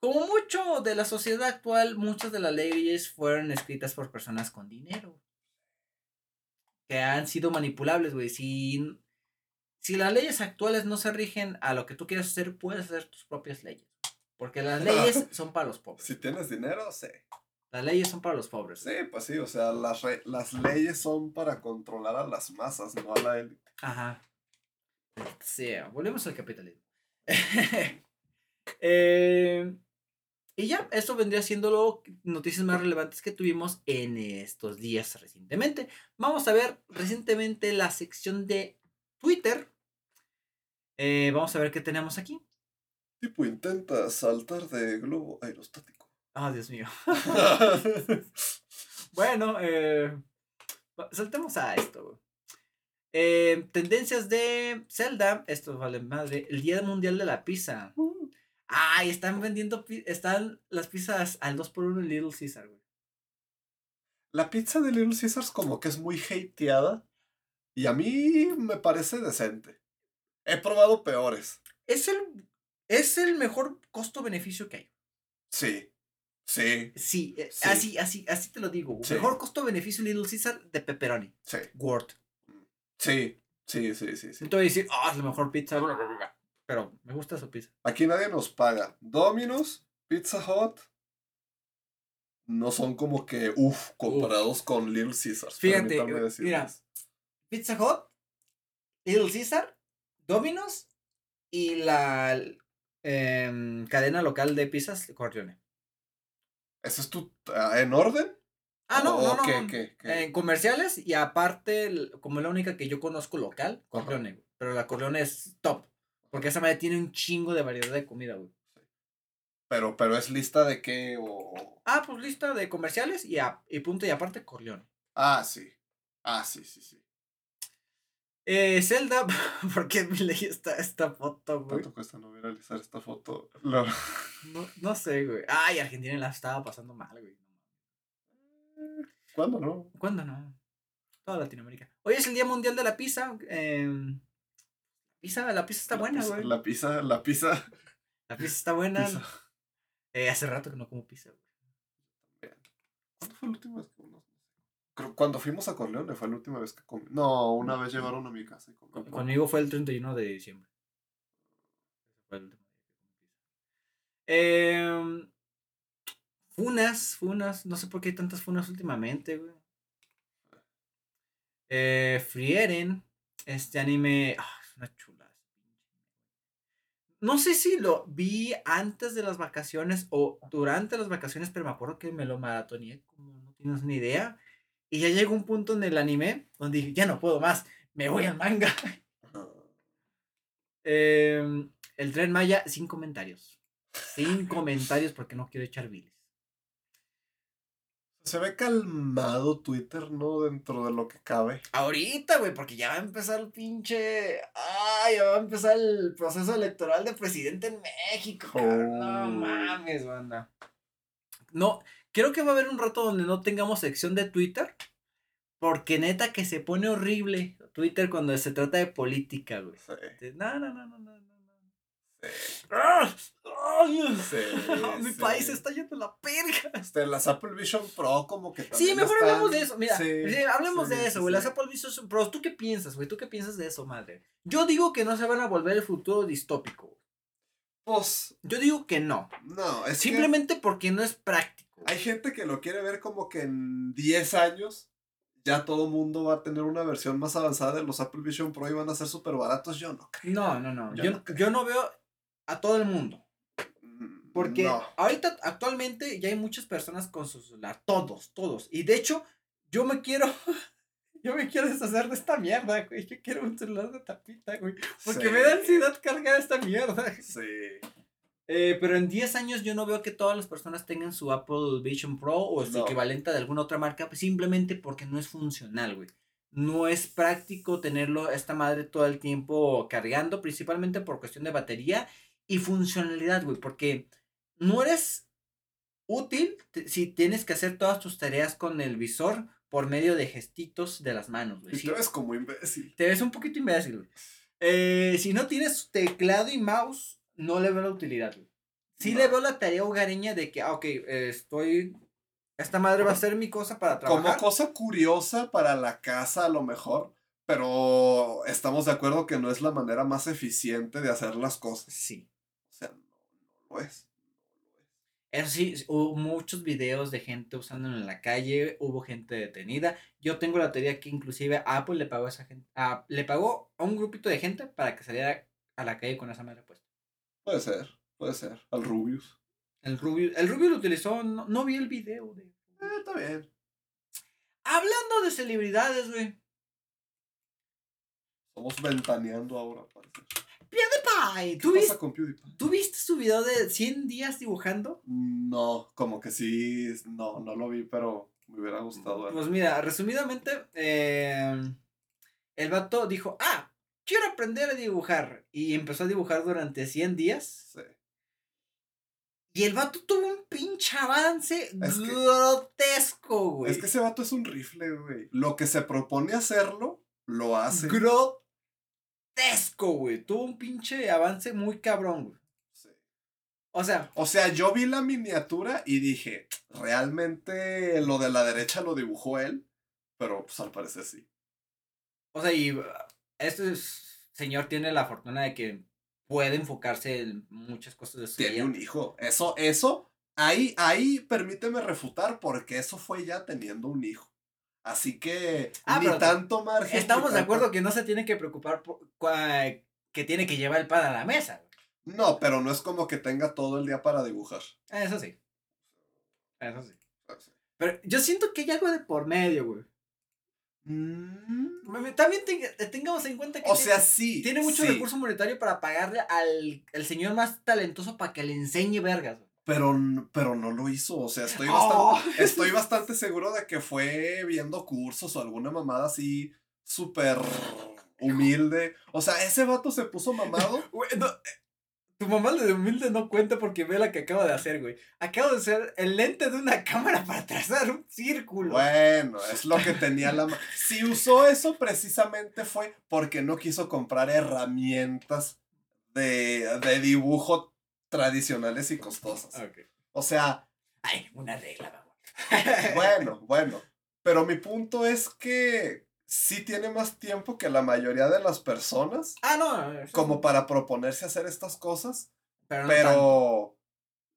como mucho de la sociedad actual, muchas de las leyes fueron escritas por personas con dinero. Que han sido manipulables, güey. Si, si las leyes actuales no se rigen a lo que tú quieres hacer, puedes hacer tus propias leyes. Porque las leyes son para los pobres. Si tienes dinero, sí. Las leyes son para los pobres. Sí, pues sí, o sea, las, las leyes son para controlar a las masas, no a la élite. Ajá. Sí, volvemos al capitalismo. (laughs) eh, y ya, esto vendría siendo lo noticias más relevantes que tuvimos en estos días recientemente. Vamos a ver recientemente la sección de Twitter. Eh, vamos a ver qué tenemos aquí. Tipo intenta saltar de globo aerostático. Ah, Dios mío. (laughs) (laughs) bueno, eh, saltemos a esto. Eh, tendencias de Zelda. Esto vale madre. El Día Mundial de la Pizza. Uh. Ay, están vendiendo. Están las pizzas al 2x1 en Little Caesar, güey. La pizza de Little Caesars, como que es muy hateada. Y a mí me parece decente. He probado peores. Es el, es el mejor costo-beneficio que hay. Sí. Sí. Sí, eh, así, así, así te lo digo. Mejor costo-beneficio Little Caesar de pepperoni. Sí. Word. Sí, sí, sí, sí. sí. a decir, ah, es la mejor pizza. Pero me gusta su pizza. Aquí nadie nos paga. Domino's, Pizza Hut. No son como que, uff, comparados con Little Caesars. Fíjate, mira. Pizza Hut, Little Caesar, Domino's y la em, cadena local de pizzas Corleone. ¿Eso es tu. Ah, en orden? Ah, no, no, no. ¿qué, En comerciales y aparte, como es la única que yo conozco local, Corleone. Pero la Corleone es top. Porque esa madre tiene un chingo de variedad de comida, güey. Pero, pero es lista de qué o. Ah, pues lista de comerciales y, y punto y aparte Corleone. Ah, sí. Ah, sí, sí, sí. Eh, Zelda, (laughs) ¿por qué me leí esta, esta foto, güey? ¿Cuánto cuesta no viralizar esta foto? (laughs) No. no, sé, güey. Ay, Argentina la estaba pasando mal, güey. ¿Cuándo no? ¿Cuándo no? Toda Latinoamérica. Hoy es el Día Mundial de la Pizza. Eh, pizza la pizza está buena, güey. La pizza, la pizza. La pizza está buena. Eh, hace rato que no como pizza, güey. ¿Cuándo fue la última vez que uno cuando fuimos a Corleone fue la última vez que comí. No, una vez llevaron a mi casa y comí. Conmigo fue el 31 de diciembre. Fue el último día que comí pizza. Eh, funas, funas. No sé por qué hay tantas funas últimamente, güey. Eh, Frieren. Este anime. Ah, una chula. No sé si lo vi antes de las vacaciones o durante las vacaciones, pero me acuerdo que me lo maratoneé, como no tienes ni idea. Y ya llegó un punto en el anime donde dije, ya no puedo más, me voy al manga. (laughs) Em, el tren Maya, sin comentarios. Sin comentarios porque no quiero echar biles. Se ve calmado Twitter, ¿no? Dentro de lo que cabe. Ahorita, güey, porque ya va a empezar el pinche. ¡Ay! Ya va a empezar el proceso electoral de presidente en México. No oh. mames, banda. No, Creo que va a haber un rato donde no tengamos sección de Twitter. Porque neta que se pone horrible Twitter cuando se trata de política, güey. No, no, no, no, no, (laughs) Mi país está yendo la perga. Este, las Apple Vision Pro como que Sí, mejor hablemos de eso. Mira, hablemos de eso, güey. Las Apple Vision Pro. ¿Tú qué piensas, güey? ¿Tú qué piensas de eso, madre? Yo digo que no se van a volver el futuro distópico. Pues. Yo digo que no. No, es Simplemente porque no es práctico. Hay gente que lo quiere ver como que en 10 años ya todo mundo va a tener una versión más avanzada de los Apple Vision Pro y van a ser súper baratos. Yo no creo. No, no, no. Yo, no, veo a todo el mundo. Mm, Porque ahorita, actualmente, ya hay muchas personas con su celular. Todos, todos. Y de hecho, yo me quiero. (laughs) Yo me quiero deshacer de esta mierda, güey. Yo quiero un celular de tapita, güey. Porque me da ansiedad cargar esta mierda. Sí. Eh, pero en 10 años yo no veo que todas las personas tengan su Apple Vision Pro o su equivalente de alguna otra marca, simplemente porque no es funcional, güey. No es práctico tenerlo esta madre todo el tiempo cargando, principalmente por cuestión de batería y funcionalidad, güey, porque no eres útil si tienes que hacer todas tus tareas con el visor por medio de gestitos de las manos, güey. Y te ves como imbécil. te ves un poquito imbécil, güey. Eh, si no tienes teclado y mouse, no le veo la utilidad, güey. Sí No. le veo la tarea hogareña de que, ah, ok, eh, estoy... Esta madre va a ser mi cosa para Como trabajar. cosa curiosa para la casa a lo mejor, pero estamos de acuerdo que no es la manera más eficiente de hacer las cosas. Sí. Lo es. Eso sí, hubo muchos videos de gente usándolo en la calle, hubo gente detenida. Yo tengo la teoría que inclusive Apple le pagó a esa gente, a- le pagó a un grupito de gente para que saliera a la calle con esa madre puesta. Puede ser, puede ser. Al Rubius. El Rubio, el Rubio lo utilizó, no, no vi el video de... Eh, está bien. Hablando de celebridades, güey. Estamos ventaneando ahora, parece. PewDiePie, ¿Qué ¿tú pasa viste, con PewDiePie? ¿tú viste su video de 100 días dibujando? No, como que sí, no, no lo vi, pero me hubiera gustado verlo. Pues mira, resumidamente, eh, el vato dijo, ah, quiero aprender a dibujar. Y empezó a dibujar durante 100 días. Sí. Y el vato tuvo un pinche avance que- grotesco, güey. Es que ese vato es un rifle, güey. Lo que se propone hacerlo, lo hace. Grotesco, güey. Tuvo un pinche avance muy cabrón, güey. Sí. O sea, O sea, yo vi la miniatura y dije, realmente lo de la derecha lo dibujó él, pero pues al parecer sí. o sea, y uh, este señor tiene la fortuna de que puede enfocarse en muchas cosas de su Tiene vida. un hijo. Eso, eso, ahí, ahí permíteme refutar porque eso fue ya teniendo un hijo. Así que Ah, ni tanto margen. Estamos de acuerdo que no se tiene que preocupar por que tiene que llevar el pan a la mesa. No, pero no es como que tenga todo el día para dibujar. Eso sí. Eso sí. Pero yo siento que hay algo de por medio, güey. Mm, También tenga- tengamos en cuenta que O tiene, sea, sí. tiene mucho sí, recurso monetario para pagarle al, al señor más talentoso para que le enseñe vergas. güey. Pero, pero no lo hizo. O sea, estoy Oh. bastante, (laughs) estoy bastante seguro de que fue viendo cursos o alguna mamada así súper humilde. O sea, ese vato se puso mamado. (laughs) Güey, no, eh, tu mamá de humilde no cuenta porque ve la que acaba de hacer, güey. Acabo de hacer el lente de una cámara para trazar un círculo. Bueno, es lo que tenía la ma- Si usó eso precisamente fue porque no quiso comprar herramientas de, de dibujo tradicionales y costosas. Ok. O sea, Ay, una regla, vamos. (laughs) bueno, bueno. Pero mi punto es que sí tiene más tiempo que la mayoría de las personas Ah, no. eso como para proponerse hacer estas cosas, Pero, no tanto. pero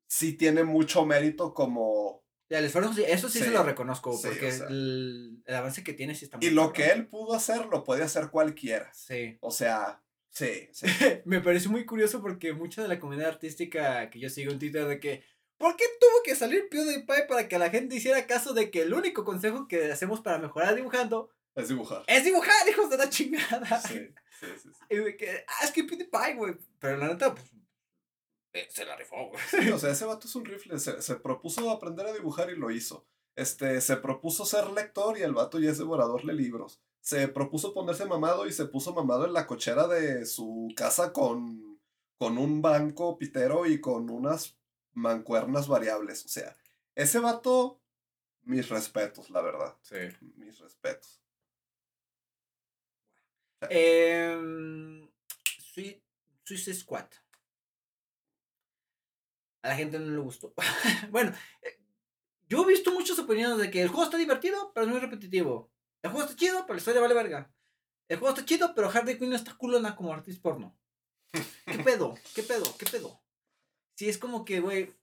sí tiene mucho mérito como... Ya, el esfuerzo, sí, eso sí, Sí, se lo reconozco, sí, porque o sea. el, el avance que tiene sí está muy Y lo cabrón. que él pudo hacer lo puede hacer cualquiera. Sí. O sea, sí, sí. (laughs) Me pareció muy curioso porque mucha de la comunidad artística que yo sigo en Twitter de que ¿Por qué tuvo que salir PewDiePie para que la gente hiciera caso de que el único consejo que hacemos para mejorar dibujando Es dibujar. es dibujar, hijos de la chingada? Sí, (laughs) sí, sí. sí. Y de que, ah, es que PewDiePie, güey. Pero la neta, pues, eh, se la rifó, güey. Sí, o (laughs) sea, ese vato es un rifle. Se, se propuso aprender a dibujar y lo hizo. Este, se propuso ser lector y el vato ya es devorador de libros. Se propuso ponerse mamado y se puso mamado en la cochera de su casa con, con un banco pitero y con unas mancuernas variables. O sea, ese vato, mis respetos, la verdad. Sí. Mis respetos. Eh, Sui- Suicide Squad. A la gente no le gustó. (laughs) bueno, eh, yo he visto muchas opiniones de que el juego está divertido, pero es muy repetitivo. El juego está chido, pero la historia vale verga. El juego está chido, pero Harley Quinn no está culona como artista porno. ¿Qué (laughs) pedo? ¿Qué pedo? ¿Qué pedo? Sí, es como que, güey.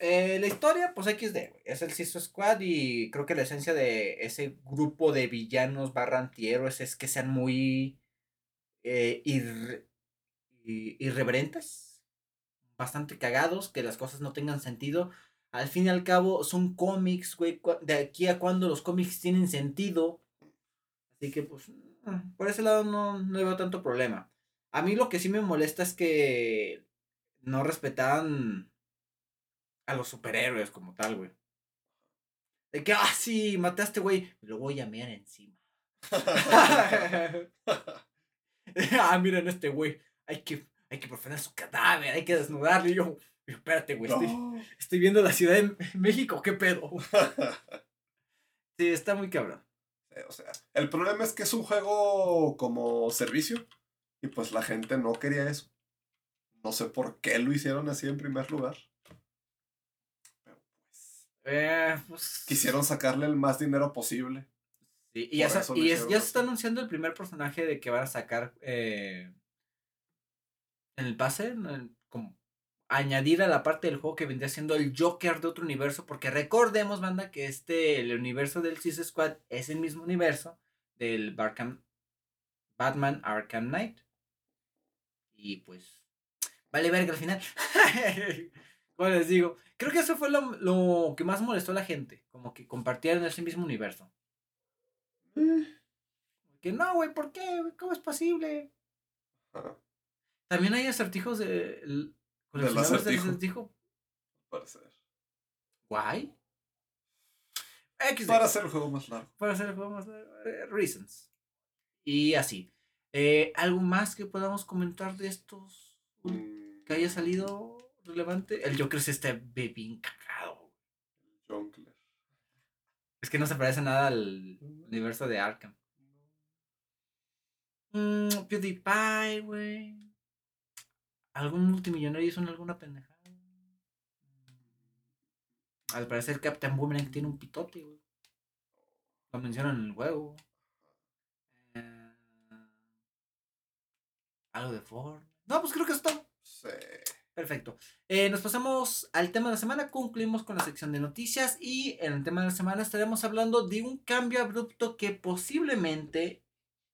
eh, la historia, pues XD, güey. Es el Suicide Squad y creo que la esencia de ese grupo de villanos barra antihéroes es que sean muy eh, irre- i- irreverentes, bastante cagados, que las cosas no tengan sentido. Al fin y al cabo, son cómics, güey. De aquí a cuando los cómics tienen sentido. Así que, pues, mm, por ese lado no, no veo tanto problema. A mí lo que sí me molesta es que no respetaban a los superhéroes como tal, güey. De que, ah, sí, este güey, lo voy a mear encima. (laughs) ah, miren este güey, hay que, hay que profanar su cadáver, hay que desnudarlo. Y yo, espérate, güey, estoy viendo la Ciudad de México, ¿qué pedo? (laughs) Sí, está muy cabrón. O sea, el problema es que es un juego como servicio y pues la gente no quería eso. No sé por qué lo hicieron así en primer lugar. Pero pues. Eh, pues Quisieron sacarle el más dinero posible. Sí, y ya, se, y es- ya se está anunciando el primer personaje de que van a sacar eh, en el pase, en el- como añadir a la parte del juego que vendría siendo el Joker de otro universo, porque recordemos, banda, que este, el universo del Suicide Squad es el mismo universo del Barkham- Batman Arkham Knight. Y pues, vale verga al final. (laughs) Como les digo, creo que eso fue lo, lo que más molestó a la gente, como que compartieran ese mismo universo. Eh, Que no, güey, ¿por qué? ¿Cómo es posible? También hay acertijos de. El- Del acertijo. parecer. Guay. X Para hacer el juego más largo. para hacer el juego más eh, reasons. Y así. Eh, ¿Algo más que podamos comentar de estos Mm, que haya salido relevante? El Joker se está bien cagado. Jonkler. Es que no se parece nada al universo de Arkham. Mm, PewDiePie, güey. ¿Algún multimillonario hizo alguna pendejada? Al parecer Captain Boomerang tiene un pitote, güey. Lo mencionan en el juego. Eh, algo de Ford. No, pues creo que es todo. Sí. Perfecto. Eh, nos pasamos al tema de la semana. Concluimos con la sección de noticias. Y en el tema de la semana estaremos hablando de un cambio abrupto que posiblemente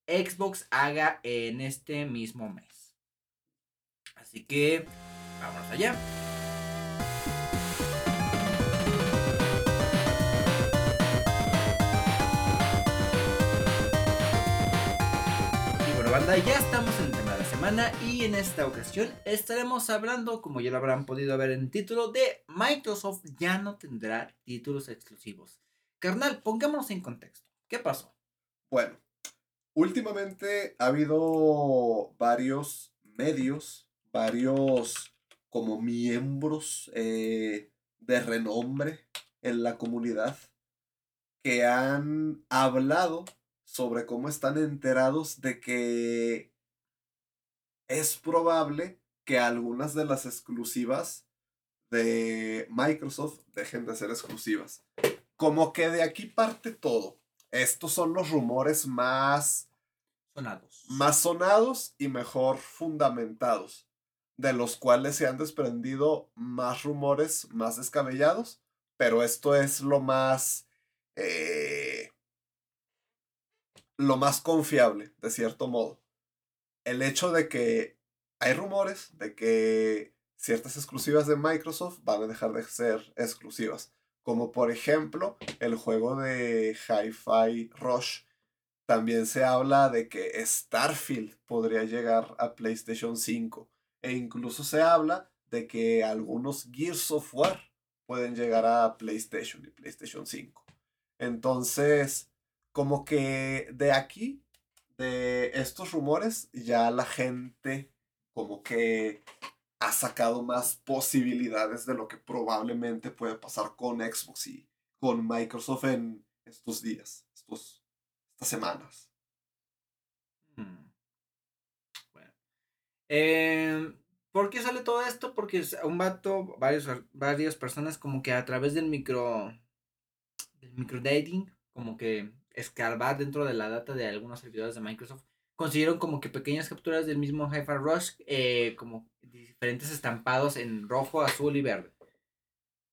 Xbox haga en este mismo mes. Así que, vámonos allá. Y bueno, banda, ya estamos en el tema de la semana y en esta ocasión estaremos hablando, como ya lo habrán podido ver en el título, de Microsoft ya no tendrá títulos exclusivos. Carnal, pongámonos en contexto. ¿Qué pasó? Bueno, últimamente ha habido varios medios, varios como miembros eh, de renombre en la comunidad que han hablado sobre cómo están enterados de que es probable que algunas de las exclusivas de Microsoft dejen de ser exclusivas. Como que de aquí parte todo. Estos son los rumores más, Sonados. más sonados y mejor fundamentados, de los cuales se han desprendido más rumores más descabellados, pero esto es lo más, eh, lo más confiable, de cierto modo. El hecho de que hay rumores de que ciertas exclusivas de Microsoft van a dejar de ser exclusivas como por ejemplo el juego de Hi-Fi Rush. También se habla de que Starfield podría llegar a PlayStation 5 e incluso se habla de que algunos Gears of War pueden llegar a PlayStation y PlayStation 5. Entonces, como que de aquí, de estos rumores, ya la gente como que ha sacado más posibilidades de lo que probablemente puede pasar con Xbox y con Microsoft en estos días, estos, estas semanas. Hmm. Eh, ¿Por qué sale todo esto? Porque un vato, varios, varias personas como que a través del micro del microdating, como que escarbar dentro de la data de algunos servidores de Microsoft, consiguieron como que pequeñas capturas del mismo Hi-Fi Rush, eh, como diferentes estampados en rojo, azul y verde.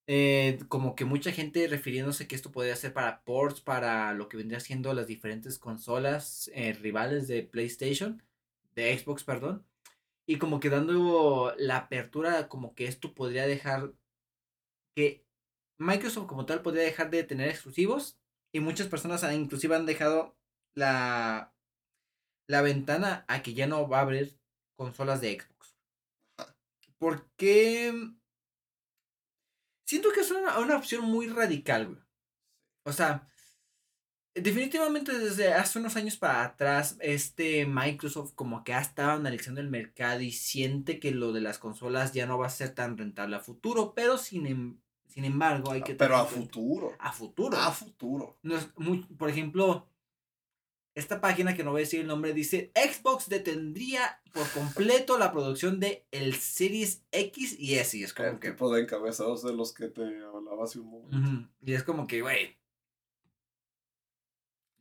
Eh, como que mucha gente refiriéndose que esto podría ser para ports, para lo que vendría siendo las diferentes consolas eh, rivales de PlayStation, de Xbox, perdón. Y como que dando la apertura, como que esto podría dejar que Microsoft como tal podría dejar de tener exclusivos. Y muchas personas inclusive han dejado la, la ventana a que ya no va a haber consolas de Xbox. Porque siento que es una, una opción muy radical, güey. O sea, definitivamente desde hace unos años para atrás, este Microsoft como que ha estado analizando el mercado y siente que lo de las consolas ya no va a ser tan rentable a futuro, pero sin, em- sin embargo hay que... Pero a futuro. A futuro. A futuro. No es muy- por ejemplo, esta página que no voy a decir el nombre dice Xbox detendría por completo la producción de el Series X y S. Y es como El que. tipo de encabezados de los que te hablaba hace un momento. Y es como que, güey.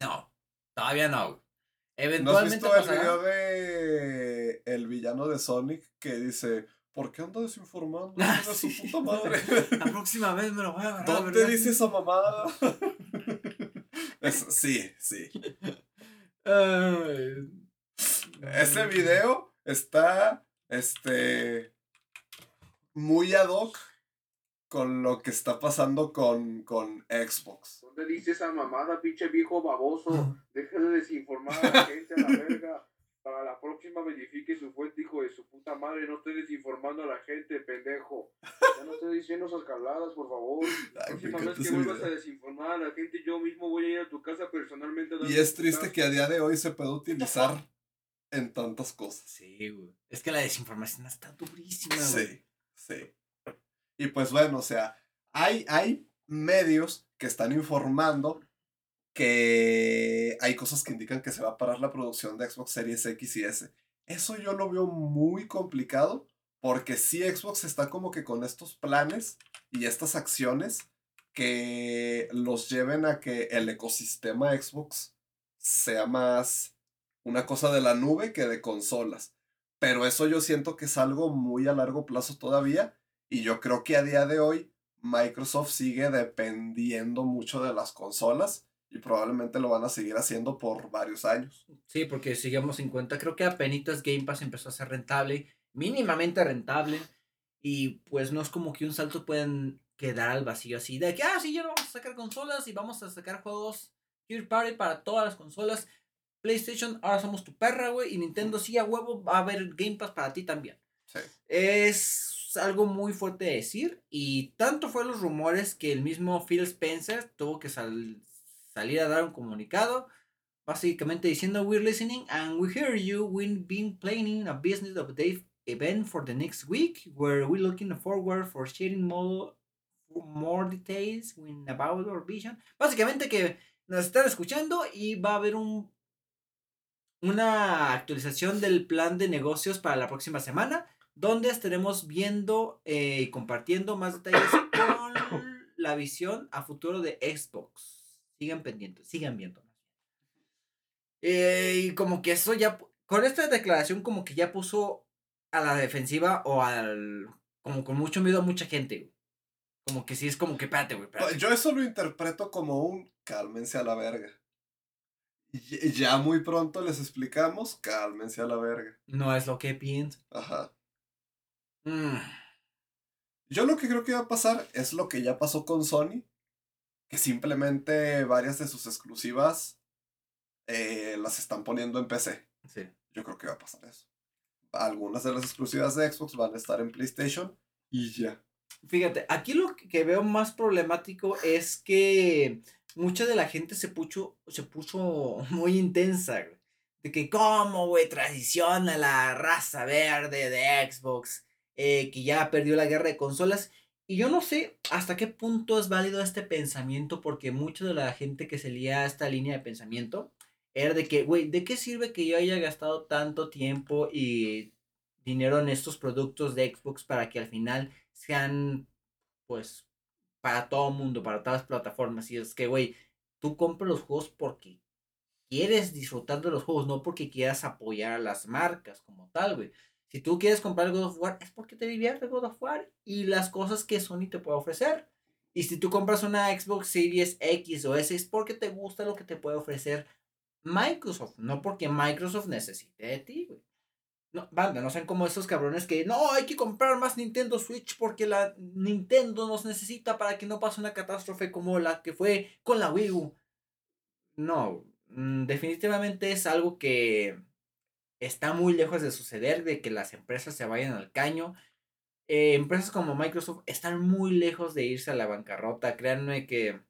No, todavía no. ¿No has Eventualmente visto el video de el villano de Sonic que dice, ¿por qué anda desinformando? (laughs) Ah, su puta madre. (laughs) La próxima vez me lo voy a agarrar. ¿Dónde ¿verdad? dice esa mamada? (laughs) Es- sí, sí. Ese video está, este, muy ad hoc con lo que está pasando con, con Xbox. ¿Dónde dice esa mamada, pinche viejo baboso? Deja de desinformar a la (laughs) gente a la verga. Para la próxima verifique su fuente, hijo de su puta madre. No esté desinformando a la gente, pendejo. Ya no esté diciendo esas caladas, por favor. La próxima vez que vuelvas a desinformar a la gente, yo mismo voy a ir a tu casa personalmente. a Y es triste que a día de hoy se puede utilizar en tantas cosas. Sí, güey. Es que la desinformación está durísima, güey. Sí, sí. Y pues bueno, o sea, hay, hay medios que están informando que hay cosas que indican que se va a parar la producción de Xbox Series X y S. Eso yo lo veo muy complicado porque sí Xbox está como que con estos planes y estas acciones que los lleven a que el ecosistema Xbox sea más una cosa de la nube que de consolas. Pero eso yo siento que es algo muy a largo plazo todavía. Y yo creo que a día de hoy Microsoft sigue dependiendo mucho de las consolas. Y probablemente lo van a seguir haciendo por varios años. Sí, porque sigamos en cuenta, creo que apenas Game Pass empezó a ser rentable, mínimamente rentable, y pues no es como que un salto pueden quedar al vacío así, de que, ah, sí, ya no vamos a sacar consolas y vamos a sacar juegos Third Party para todas las consolas. PlayStation, ahora somos tu perra, güey, y Nintendo sí a huevo va a haber Game Pass para ti también. Sí. Es algo muy fuerte de decir y tanto fue los rumores que el mismo Phil Spencer tuvo que sal- salir a dar un comunicado básicamente diciendo we're listening and we hear you. We've been planning a business update event for the next week where we're looking forward for sharing more more details about our vision. Básicamente que nos están escuchando y va a haber un una actualización del plan de negocios para la próxima semana donde estaremos viendo eh, y compartiendo más detalles con (coughs) la visión a futuro de Xbox. Sigan pendientes, sigan viendo. Eh, y como que eso ya, con esta declaración como que ya puso a la defensiva o al, como con mucho miedo a mucha gente. güey. Como que sí es como que, espérate, güey, espérate. Yo eso lo interpreto como un cálmense a la verga. Y ya muy pronto les explicamos, cálmense a la verga. No es lo que pienso. Ajá. Mm, Yo lo que creo que va a pasar es lo que ya pasó con Sony, que simplemente varias de sus exclusivas eh, las están poniendo en PC. sí. Yo creo que va a pasar eso. Algunas de las exclusivas de Xbox van a estar en PlayStation y ya. Fíjate, aquí lo que veo más problemático es que mucha de la gente se puso, se puso (laughs) muy intensa, güey. De que cómo, güey, traiciona la raza verde de Xbox, eh, que ya perdió la guerra de consolas. Y yo no sé hasta qué punto es válido este pensamiento, porque mucha de la gente que se lía a esta línea de pensamiento era de que, güey, ¿de qué sirve que yo haya gastado tanto tiempo y dinero en estos productos de Xbox para que al final sean, pues, para todo mundo, para todas las plataformas? Y es que, güey, tú compras los juegos porque quieres disfrutar de los juegos, no porque quieras apoyar a las marcas como tal, güey. Si tú quieres comprar God of War, es porque te divierte God of War y las cosas que Sony te puede ofrecer. Y si tú compras una Xbox Series X o S, es porque te gusta lo que te puede ofrecer Microsoft, no porque Microsoft necesite de ti, güey. No, banda, no sean como esos cabrones que no hay que comprar más Nintendo Switch porque la Nintendo nos necesita para que no pase una catástrofe como la que fue con la Wii U. No, mm, definitivamente es algo que está muy lejos de suceder, de que las empresas se vayan al caño. Eh, empresas como Microsoft están muy lejos de irse a la bancarrota. Créanme que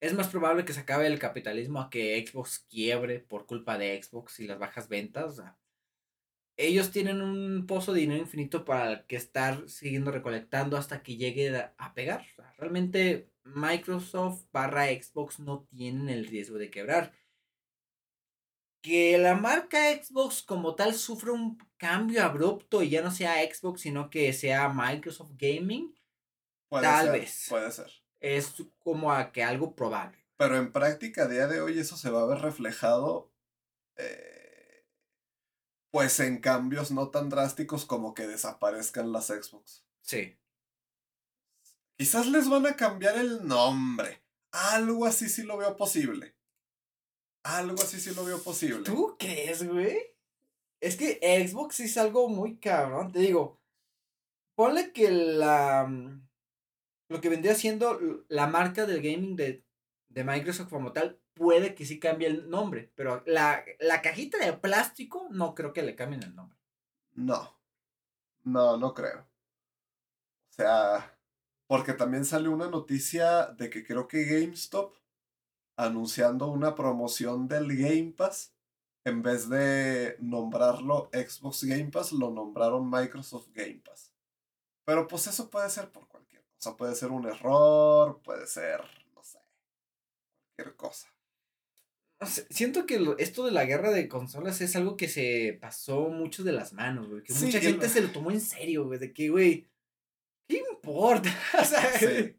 es más probable que se acabe el capitalismo a que Xbox quiebre por culpa de Xbox y las bajas ventas. ellos tienen un pozo de dinero infinito para el que estar siguiendo recolectando hasta que llegue a- pegar. Realmente Microsoft barra Xbox no tienen el riesgo de quebrar. Que la marca Xbox como tal sufre un cambio abrupto y ya no sea Xbox, sino que sea Microsoft Gaming, Puede tal ser, vez. Puede ser. es como a que algo probable. Pero en práctica, a día de hoy, eso se va a ver reflejado. eh, pues en cambios no tan drásticos como que desaparezcan las Xbox. Sí. Quizás les van a cambiar el nombre. Algo así sí lo veo posible. Algo así sí lo veo posible. ¿Tú crees, güey? Es que Xbox es algo muy cabrón. Te digo, ponle que la. mm, Lo que vendría siendo la marca del gaming de, de Microsoft como tal, puede que sí cambie el nombre. Pero la, la cajita de plástico no creo que le cambien el nombre. No. No, no creo. O sea, porque también salió una noticia de que creo que GameStop anunciando una promoción del Game Pass, en vez de nombrarlo Xbox Game Pass, lo nombraron Microsoft Game Pass. Pero pues eso puede ser por cualquier cosa. Puede ser un error, puede ser, no sé, cualquier cosa. Siento que esto de la guerra de consolas es algo que se pasó mucho de las manos, güey. Que Sí, mucha gente lo- se lo tomó en serio, güey. De que, güey, ¿qué importa? (laughs) o sea, Sí.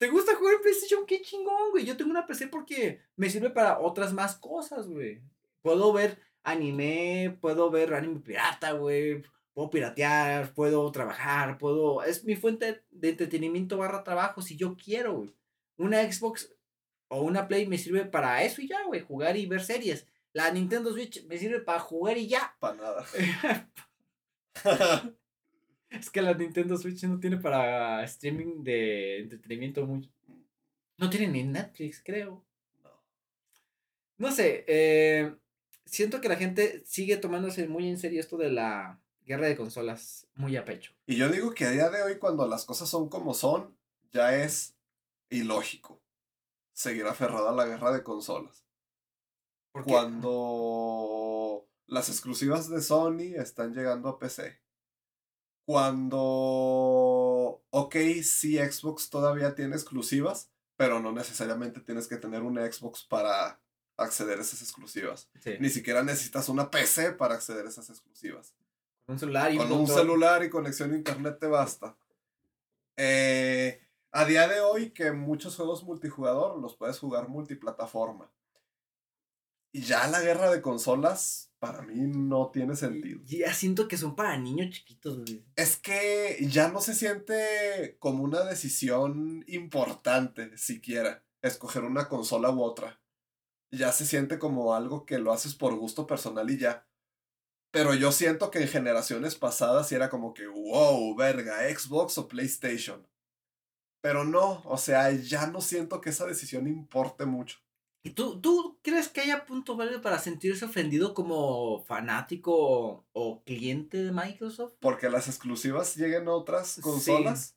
¿Te gusta jugar en PlayStation? Qué chingón, güey. Yo tengo una PC porque me sirve para otras más cosas, güey. Puedo ver anime, puedo ver anime pirata, güey. Puedo piratear, puedo trabajar, puedo... Es mi fuente de entretenimiento barra trabajo si yo quiero, güey. Una Xbox o una Play me sirve para eso y ya, güey, jugar y ver series. La Nintendo Switch me sirve para jugar y ya. Para nada. (laughs) (laughs) es que la Nintendo Switch no tiene para streaming de entretenimiento mucho. No tiene ni Netflix, creo. No. No sé, eh, siento que la gente sigue tomándose muy en serio esto de la guerra de consolas muy a pecho. Y yo digo que a día de hoy, cuando las cosas son como son, ya es ilógico seguir aferrado a la guerra de consolas. Cuando las exclusivas de Sony están llegando a PC. Cuando, ok, sí, Xbox todavía tiene exclusivas, pero no necesariamente tienes que tener una Xbox para acceder a esas exclusivas. sí, Ni siquiera necesitas una PC para acceder a esas exclusivas. con un celular y Con un montón- celular y conexión a internet te basta. Eh, a día de hoy que muchos juegos multijugador los puedes jugar multiplataforma. Y ya la guerra de consolas para mí no tiene sentido. Ya siento que son para niños chiquitos, güey. Es que ya no se siente como una decisión importante siquiera escoger una consola u otra. Ya se siente como algo que lo haces por gusto personal y ya. Pero yo siento que en generaciones pasadas era como que, wow, verga, Xbox o PlayStation. Pero no, o sea, ya no siento que esa decisión importe mucho. ¿Y tú, tú crees que haya punto válido para sentirse ofendido como fanático o, o cliente de Microsoft? Porque las exclusivas lleguen a otras Sí. consolas.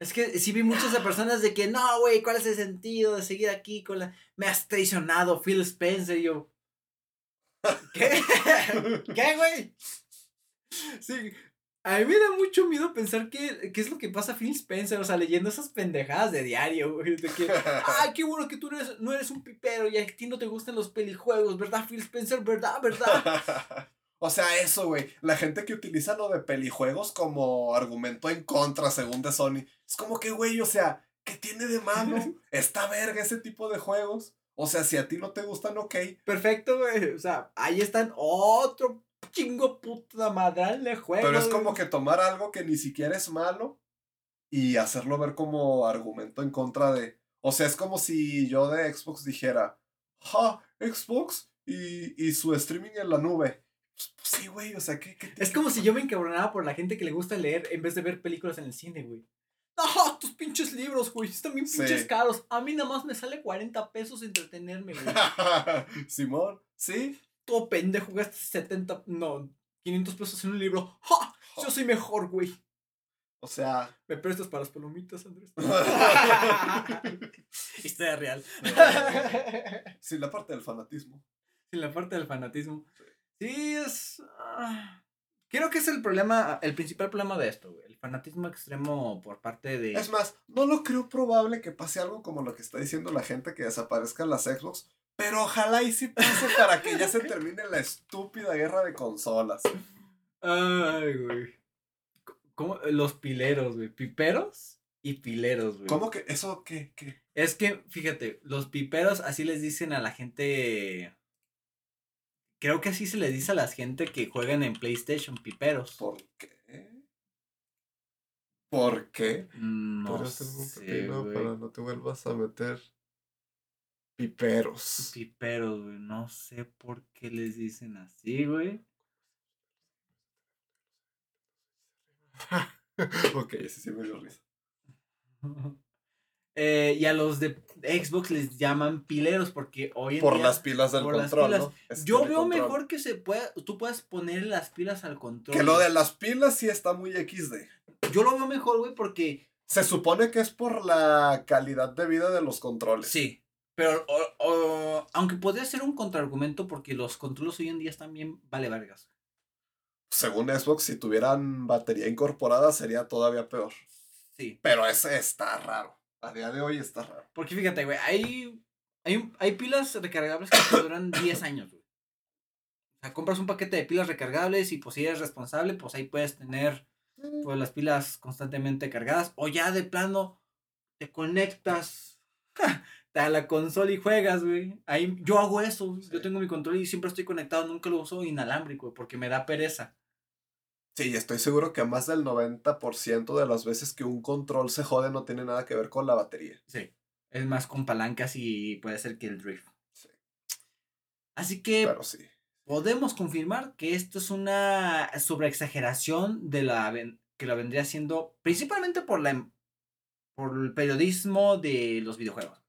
Es que sí vi muchas de personas de que no, güey, ¿cuál es el sentido de seguir aquí con la... Me has traicionado Phil Spencer y yo... (laughs) ¿Qué? (laughs) ¿Qué, güey? Sí, a mí me da mucho miedo pensar qué, qué es lo que pasa a Phil Spencer, o sea, leyendo esas pendejadas de diario, güey, de que... (laughs) Ay, qué bueno que tú no eres, no eres un pipero y a ti no te gustan los pelijuegos, ¿verdad, Phil Spencer? ¿Verdad? ¿Verdad? (laughs) o sea, eso, güey. La gente que utiliza lo de pelijuegos como argumento en contra, según de Sony. Es como que, güey, o sea, ¿qué tiene de malo? (laughs) Está verga ese tipo de juegos. O sea, si a ti no te gustan, ok. Perfecto, güey. O sea, ahí están otro chingo puta madral de juegos. Pero es como que tomar algo que ni siquiera es malo y hacerlo ver como argumento en contra de. O sea, es como si yo de Xbox dijera, ja, Xbox y, y su streaming en la nube. Pues, pues sí, güey, o sea, ¿qué, qué Es como si yo me encabronara por la gente que le gusta leer en vez de ver películas en el cine, güey. No, tus pinches libros, güey, están bien pinches Sí. caros. A mí nada más me sale 40 pesos entretenerme, güey. (laughs) Simón, sí. Todo pendejo, gastas 70, no, 500 pesos en un libro. ¡Ja! Yo soy mejor, güey. O sea. ¿Me prestas para las palomitas, Andrés? (laughs) Historia real. sí, la parte del fanatismo. En la parte del fanatismo. Sí, es. ah, creo que es el problema, el principal problema de esto, güey. El fanatismo extremo por parte de. Es más, no lo creo probable que pase algo como lo que está diciendo la gente que desaparezcan las Xbox, Pero ojalá y sí pase para que ya (laughs) se termine la estúpida guerra de consolas. Ay, güey. ¿Cómo? Los pileros, güey. Piperos y pileros, güey. ¿Cómo que eso qué? qué? Es que, fíjate, los piperos así les dicen a la gente. Creo que así se les dice a la gente que juegan en PlayStation, piperos. ¿Por qué? ¿Por qué? No sé, pepino güey. para no te vuelvas a meter piperos. Piperos, güey. No sé por qué les dicen así, güey. (laughs) ok, ese sí me dio risa. (laughs) Eh, y a los de Xbox les llaman pileros porque hoy en Por día- las pilas del control, pilas. ¿no? Ese Yo veo control. mejor que se pueda, tú puedas poner las pilas al control. Que lo de las pilas sí está muy XD. Yo lo veo mejor, güey, porque Se supone que es por la calidad de vida de los controles. sí. Pero, o- o- aunque podría ser un contraargumento porque los controles hoy en día están bien vale vergas. Según Xbox, si tuvieran batería incorporada sería todavía peor. Sí. Pero ese está raro. A día de hoy está raro. Porque fíjate, güey, hay, hay, pilas recargables que te duran (coughs) 10 años, güey. O sea, compras un paquete de pilas recargables y pues si eres responsable, pues ahí puedes tener pues las pilas constantemente cargadas. O ya de plano te conectas a la consola y juegas, güey. Ahí yo hago eso. güey. Yo Sí. tengo mi control y siempre estoy conectado. Nunca lo uso inalámbrico, güey, porque me da pereza. Sí, estoy seguro que más del 90% de las veces que un control se jode no tiene nada que ver con la batería. Sí. Es más con palancas y puede ser que el drift. Sí. Así que Pero sí. podemos confirmar que esto es una sobreexageración de la que la vendría siendo principalmente por la em- por el periodismo de los videojuegos.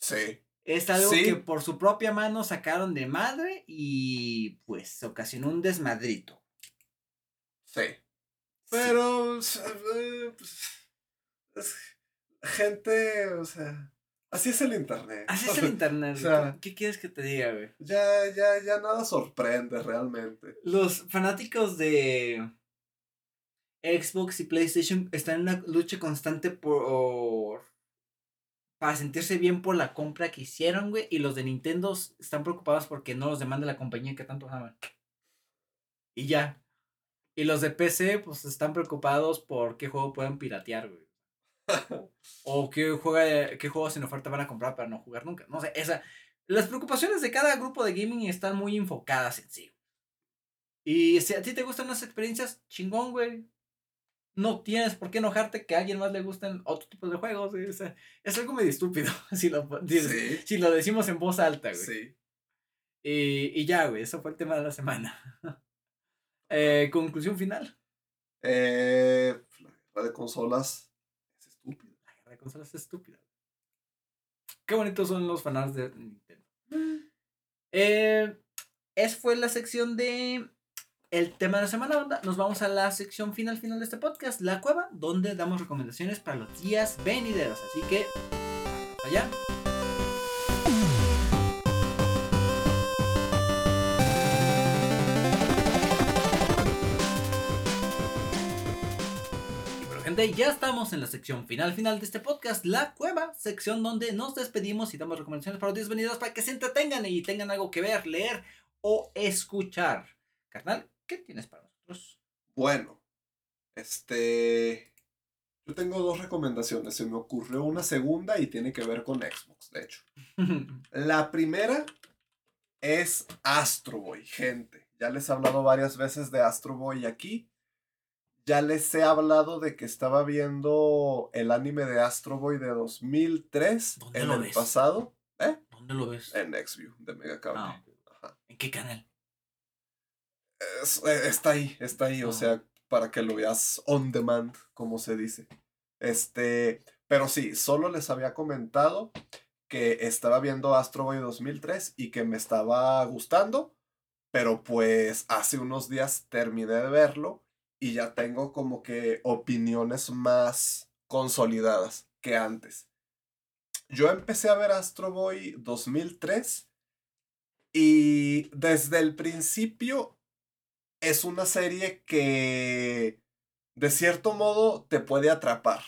Sí. Es algo Sí. que por su propia mano sacaron de madre y pues ocasionó un desmadrito. Sí. Pero, eh, pues, es gente, o sea, así es el internet. Así es el internet. O sea- ¿Qué quieres que te diga, güey? Ya, ya, ya nada sorprende realmente. Los fanáticos de Xbox y PlayStation están en una lucha constante por para sentirse bien por la compra que hicieron, güey, y los de Nintendo están preocupados porque no los demanda la compañía que tanto aman. Y ya. Y los de PC pues están preocupados por qué juego pueden piratear, güey. (laughs) o qué juega qué juegos en oferta van a comprar para no jugar nunca. No sé, esa las preocupaciones de cada grupo de gaming están muy enfocadas en sí. Y si a ti te gustan las experiencias, chingón, güey. No tienes por qué enojarte que a alguien más le gusten otro tipo de juegos. güey. O sea, es algo medio estúpido (laughs) si lo, si, Sí, si lo decimos en voz alta, güey. sí. Y, y ya, güey, eso fue el tema de la semana. (laughs) Eh, conclusión final. Eh, la guerra de consolas es estúpida. La guerra de consolas es estúpida. Qué bonitos son los fanarts de Nintendo. Eh, esa fue la sección de el tema de la semana, banda. Nos vamos a la sección final final de este podcast, La Cueva, donde damos recomendaciones para los días venideros. Así que, allá. Ya estamos en la sección final final de este podcast, La Cueva, sección donde nos despedimos y damos recomendaciones para los días venideros para que se entretengan y tengan algo que ver, leer o escuchar. Carnal, ¿qué tienes para nosotros? Bueno, este. Yo tengo dos recomendaciones. Se me ocurrió una segunda y tiene que ver con Xbox, de hecho. (laughs) La primera es Astro Boy, gente. Ya les he hablado varias veces de Astro Boy aquí. Ya les he hablado de que estaba viendo el anime de Astro Boy de 2003 ¿Dónde en lo el ves? pasado. ¿Eh? ¿Dónde lo ves? En Xview de Megacable. Ah, Ajá. ¿En qué canal? Es- eh, está ahí, está ahí, o sea, para que lo veas on demand, como se dice. Este, pero sí, solo les había comentado que estaba viendo Astro Boy 2003 y que me estaba gustando, pero pues hace unos días terminé de verlo y ya tengo como que opiniones más consolidadas que antes. Yo empecé a ver Astro Boy 2003 y desde el principio es una serie que de cierto modo te puede atrapar.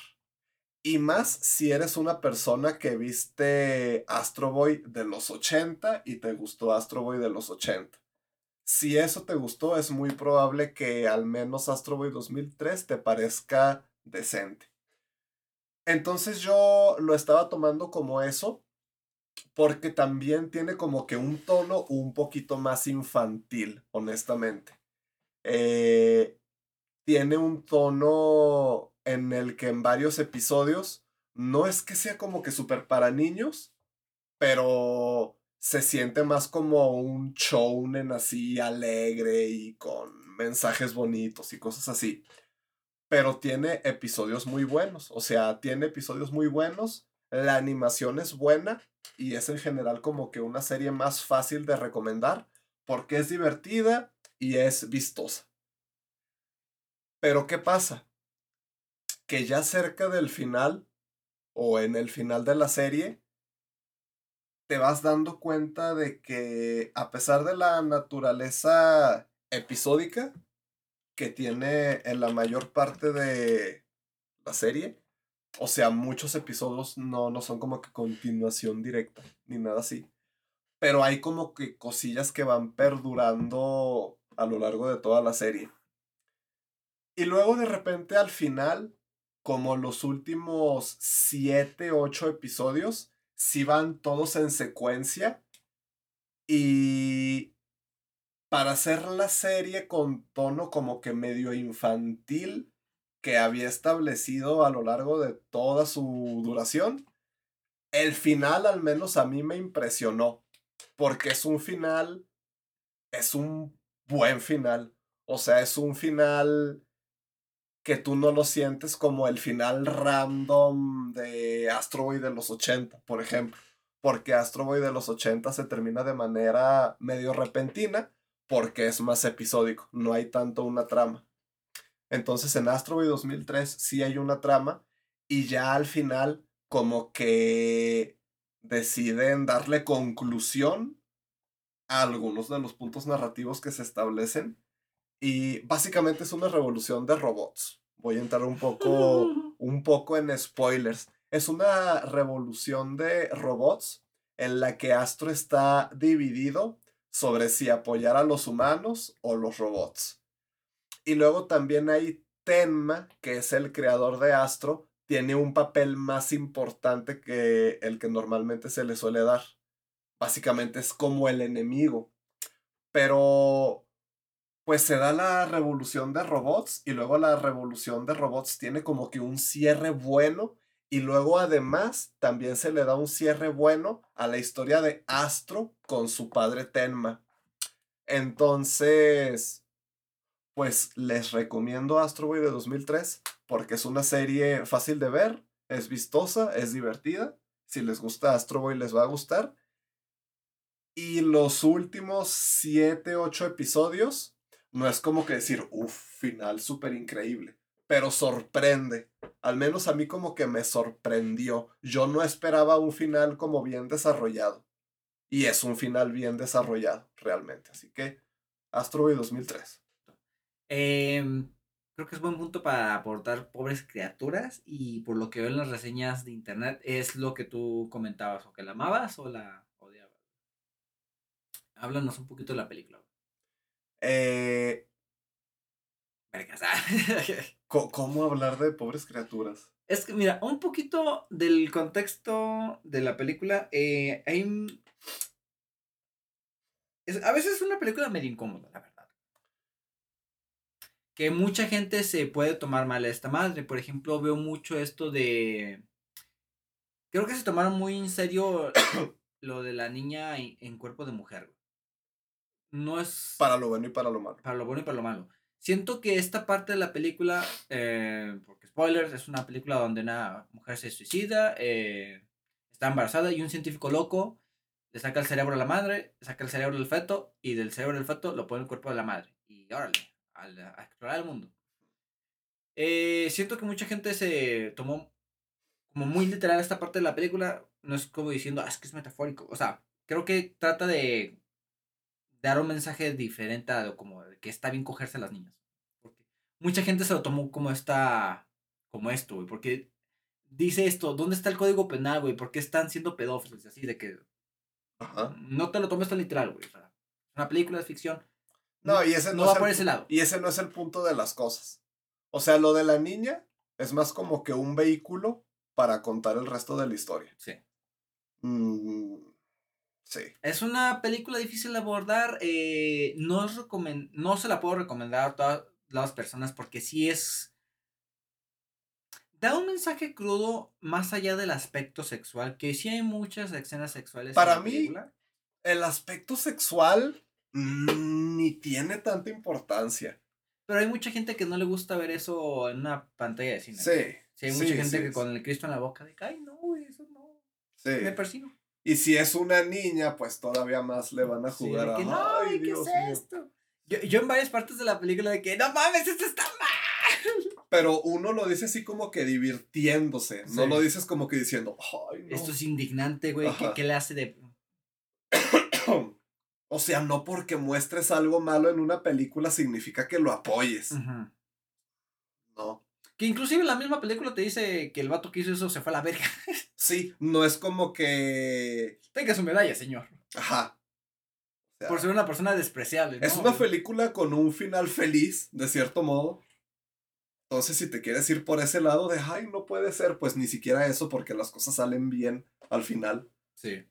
Y más si eres una persona que viste Astro Boy de los 80 y te gustó Astro Boy de los 80. Si eso te gustó, es muy probable que al menos Astro Boy 2003 te parezca decente. Entonces yo lo estaba tomando como eso, porque también tiene como que un tono un poquito más infantil, honestamente. Eh, tiene un tono en el que en varios episodios no es que sea como que súper para niños, pero se siente más como un shounen así alegre y con mensajes bonitos y cosas así pero tiene episodios muy buenos. O sea, tiene episodios muy buenos. La animación es buena y es en general como que una serie más fácil de recomendar porque es divertida y es vistosa. Pero ¿qué pasa? Que ya cerca del final o en el final de la serie te vas dando cuenta de que a pesar de la naturaleza episódica, que tiene en la mayor parte de la serie. O sea, muchos episodios no, no son como que continuación directa, ni nada así. Pero hay como que cosillas que van perdurando a lo largo de toda la serie. Y luego de repente al final, como los últimos 7, 8 episodios, sí van todos en secuencia. Y para hacer la serie con tono como que medio infantil que había establecido a lo largo de toda su duración, el final al menos a mí me impresionó, porque es un final, es un buen final, o sea, es un final que tú no lo sientes como el final random de Astro Boy de los 80, por ejemplo, porque Astro Boy de los 80 se termina de manera medio repentina, porque es más episódico, no hay tanto una trama. Entonces en Astro Boy 2003 sí hay una trama y ya al final como que deciden darle conclusión a algunos de los puntos narrativos que se establecen y básicamente es una revolución de robots. Voy a entrar un poco, (laughs) un poco en spoilers. Es una revolución de robots en la que Astro está dividido sobre si apoyar a los humanos o los robots. Y luego también hay Tenma, que es el creador de Astro, tiene un papel más importante que el que normalmente se le suele dar. Básicamente es como el enemigo. Pero pues se da la revolución de robots y luego la revolución de robots tiene como que un cierre bueno y luego además también se le da un cierre bueno a la historia de Astro con su padre Tenma. Entonces, pues les recomiendo Astro Boy de 2003 porque es una serie fácil de ver, es vistosa, es divertida. Si les gusta Astro Boy les va a gustar. Y los últimos 7, 8 episodios, no es como que decir, uff, final súper increíble pero sorprende. Al menos a mí como que me sorprendió. Yo no esperaba un final como bien desarrollado. Y es un final bien desarrollado, realmente. Así que, Astro Boy 2003. Em, creo que es buen punto para aportar pobres criaturas. Y por lo que veo en las reseñas de internet, es lo que tú comentabas. O que la amabas o la. Háblanos un poquito de la película. Eh, (laughs) ¿Cómo hablar de pobres criaturas? Es que, mira, un poquito del contexto de la película. Eh, hay. a veces es una película medio incómoda, la verdad. Que mucha gente se puede tomar mal a esta madre. Por ejemplo, veo mucho esto de. Creo que se tomaron muy en serio (coughs) lo de la niña en cuerpo de mujer. No es. Para lo bueno y para lo malo. Para lo bueno y para lo malo. Siento que esta parte de la película, eh, porque spoilers, es una película donde una mujer se suicida, eh, está embarazada y un científico loco le saca el cerebro a la madre, saca el cerebro del feto y del cerebro del feto lo pone en el cuerpo de la madre. Y órale, a, a explorar el mundo. Eh, siento que mucha gente se tomó como muy literal esta parte de la película. No es como diciendo, ah, es que es metafórico. O sea, creo que trata de dar un mensaje diferente a como que está bien cogerse a las niñas. Porque mucha gente se lo tomó como esta, como esto, porque dice esto, ¿dónde está el código penal, güey? ¿Por qué están siendo pedófilos? Así de que Ajá. no te lo tomes tan literal, güey. O sea, es una película de ficción. No, y ese no, No es va el por pu- ese lado. Y ese no es el punto de las cosas. O sea, lo de la niña es más como que un vehículo para contar el resto de la historia. Sí. Mm, sí. Es una película difícil de abordar. eh, no, es no se la puedo recomendar a todas las personas porque sí es. Da un mensaje crudo más allá del aspecto sexual. Que sí hay muchas escenas sexuales. en Para la mí, película. El aspecto sexual mm, ni tiene tanta importancia. Pero hay mucha gente que no le gusta ver eso en una pantalla de cine. Sí. Sí, hay sí, mucha gente que con el Cristo en la boca de que, ay, no, eso no. Me persino. Y si es una niña, pues todavía más le van a Sí, jugar a. que, no, Ay, ¿qué Dios es mío". esto? Yo, yo en varias partes de la película de que, no mames, esto está mal. Pero uno lo dice así como que divirtiéndose. No Sí. lo dices como que diciendo, ay, no. Esto es indignante, güey. ¿Qué, le hace de.? (coughs) o sea, no porque muestres algo malo en una película significa que lo apoyes. No. Que inclusive la misma película te dice que el vato que hizo eso se fue a la verga. (laughs) Sí, no es como que. Tenga su medalla, señor. Ajá. O sea, Por ser una persona despreciable. es una película con un final feliz, de cierto modo. Entonces, si te quieres ir por ese lado de, ay, no puede ser, pues ni siquiera eso, porque las cosas salen bien al final. Sí.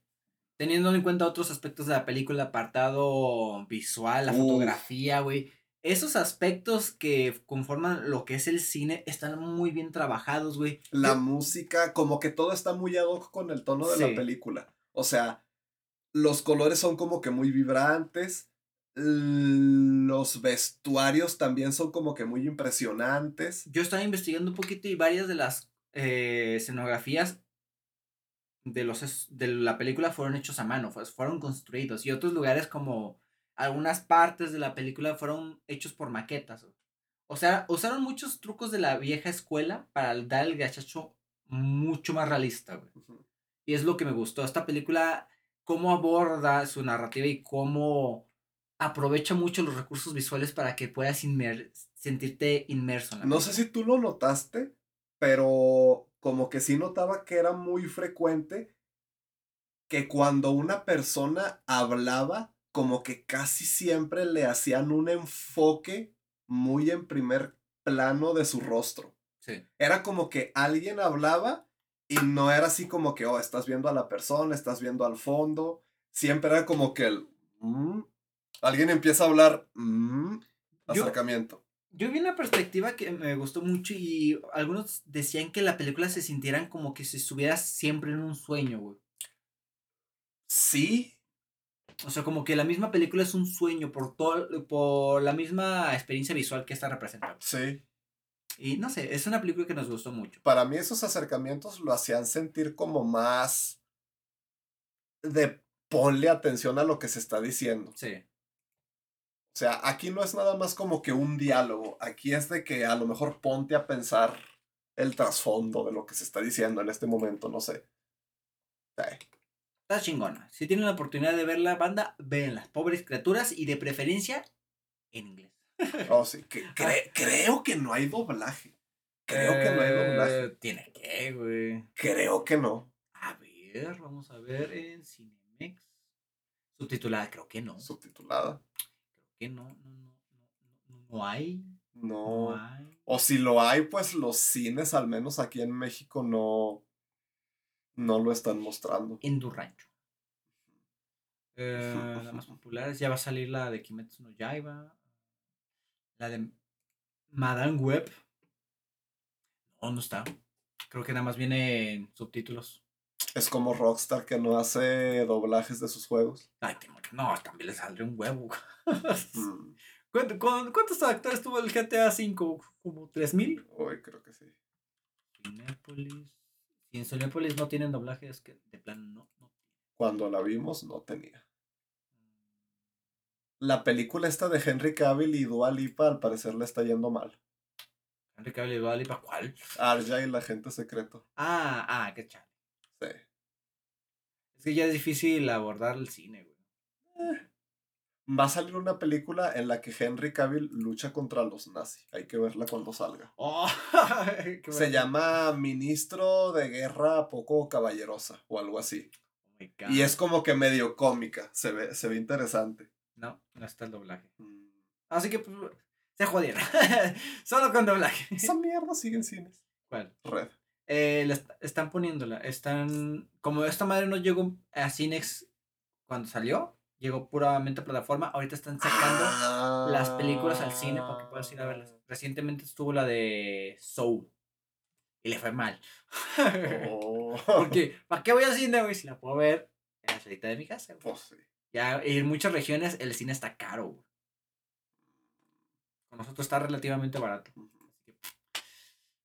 Teniendo en cuenta otros aspectos de la película, apartado visual, la Uf. fotografía, güey. Esos aspectos que conforman lo que es el cine están muy bien trabajados, güey. La música, como que todo está muy ad hoc con el tono de Sí. la película. O sea, los colores son como que muy vibrantes. Los vestuarios también son como que muy impresionantes. Yo estaba investigando un poquito y varias de las eh, escenografías de, los, de la película fueron hechos a mano, pues, fueron construidos. Y otros lugares como algunas partes de la película fueron hechos por maquetas. O sea, usaron muchos trucos de la vieja escuela para dar el gachacho mucho más realista, güey. Y es lo que me gustó. Esta película, cómo aborda su narrativa y cómo aprovecha mucho los recursos visuales para que puedas inmer- sentirte inmerso en la No película. sé si tú lo notaste, pero como que sí notaba que era muy frecuente que cuando una persona hablaba, como que casi siempre le hacían un enfoque muy en primer plano de su rostro. Sí. Era como que alguien hablaba y no era así como que, oh, estás viendo a la persona, estás viendo al fondo. Siempre era como que el... mm, alguien empieza a hablar... mm, Yo- acercamiento. Yo vi una perspectiva que me gustó mucho y algunos decían que la película se sintieran como que si estuvieras siempre en un sueño, güey. Sí, O sea, como que la misma película es un sueño por todo, por la misma experiencia visual que está representando. sí. Y no sé, es una película que nos gustó mucho. para mí esos acercamientos lo hacían sentir como más de ponle atención a lo que se está diciendo. Sí. O sea, aquí no es nada más como que un diálogo, aquí es de que a lo mejor ponte a pensar el trasfondo de lo que se está diciendo en este momento, no sé. Sí. Está chingona. Si tienen la oportunidad de ver la banda, las Pobres criaturas y de preferencia en inglés. Oh, sí. que- (laughs) cre- creo que no hay doblaje. Creo que no hay doblaje. Eh, Tiene que, güey. Creo que no. A ver, vamos a ver en Cinemex. Subtitulada, creo que no. Subtitulada. Creo que no, no, no, no, no, no hay. No. No hay. O si lo hay, pues los cines, al menos aquí en México, no, no lo están mostrando. En tu rancho. (laughs) Eh, la más popular es, ya va a salir la de Kimetsu no Yaiba. La de Madame Web. No, no está. Creo que nada más viene en subtítulos. Es como Rockstar que no hace doblajes de sus juegos. Ay. No, también le saldría un huevo. Mm, (laughs) ¿Cuánto- cuán- ¿Cuántos actores tuvo el GTA V? ¿Como 3000? Uy, creo que sí. Cinépolis. Si en Cinépolis no tienen doblaje, es que de plano no. no. Cuando la vimos, no tenía. La película esta de Henry Cavill y Dua Lipa al parecer le está yendo mal. Henry Cavill y Dua Lipa, ¿cuál? Arja y la gente secreto. Ah, ah, qué chale. Sí. Es que ya es difícil abordar el cine, güey. Va a salir una película en la que Henry Cavill lucha contra los nazis. Hay que verla cuando salga. Oh, (laughs) Se llama Ministro de Guerra Poco Caballerosa o algo así. Oh. Y es como que medio cómica. Se ve, se ve interesante. No, no está el doblaje. Mm. Así que pues, se jodieron. (laughs) Solo con doblaje. Esa mierda sigue en cines. ¿Cuál? Red. Eh, la est- están poniéndola. Están. Como esta madre no llegó a Cinex cuando salió, llegó puramente a plataforma. Ahorita están sacando las películas al cine para que puedas ir a verlas. Recientemente estuvo la de Soul. Y le fue mal. Oh. (laughs) Porque, ¿para qué voy al cine, güey? Si la puedo ver en la salita de mi casa, güey. Pues sí. Ya en muchas regiones el cine está caro, güey. Con nosotros está relativamente barato.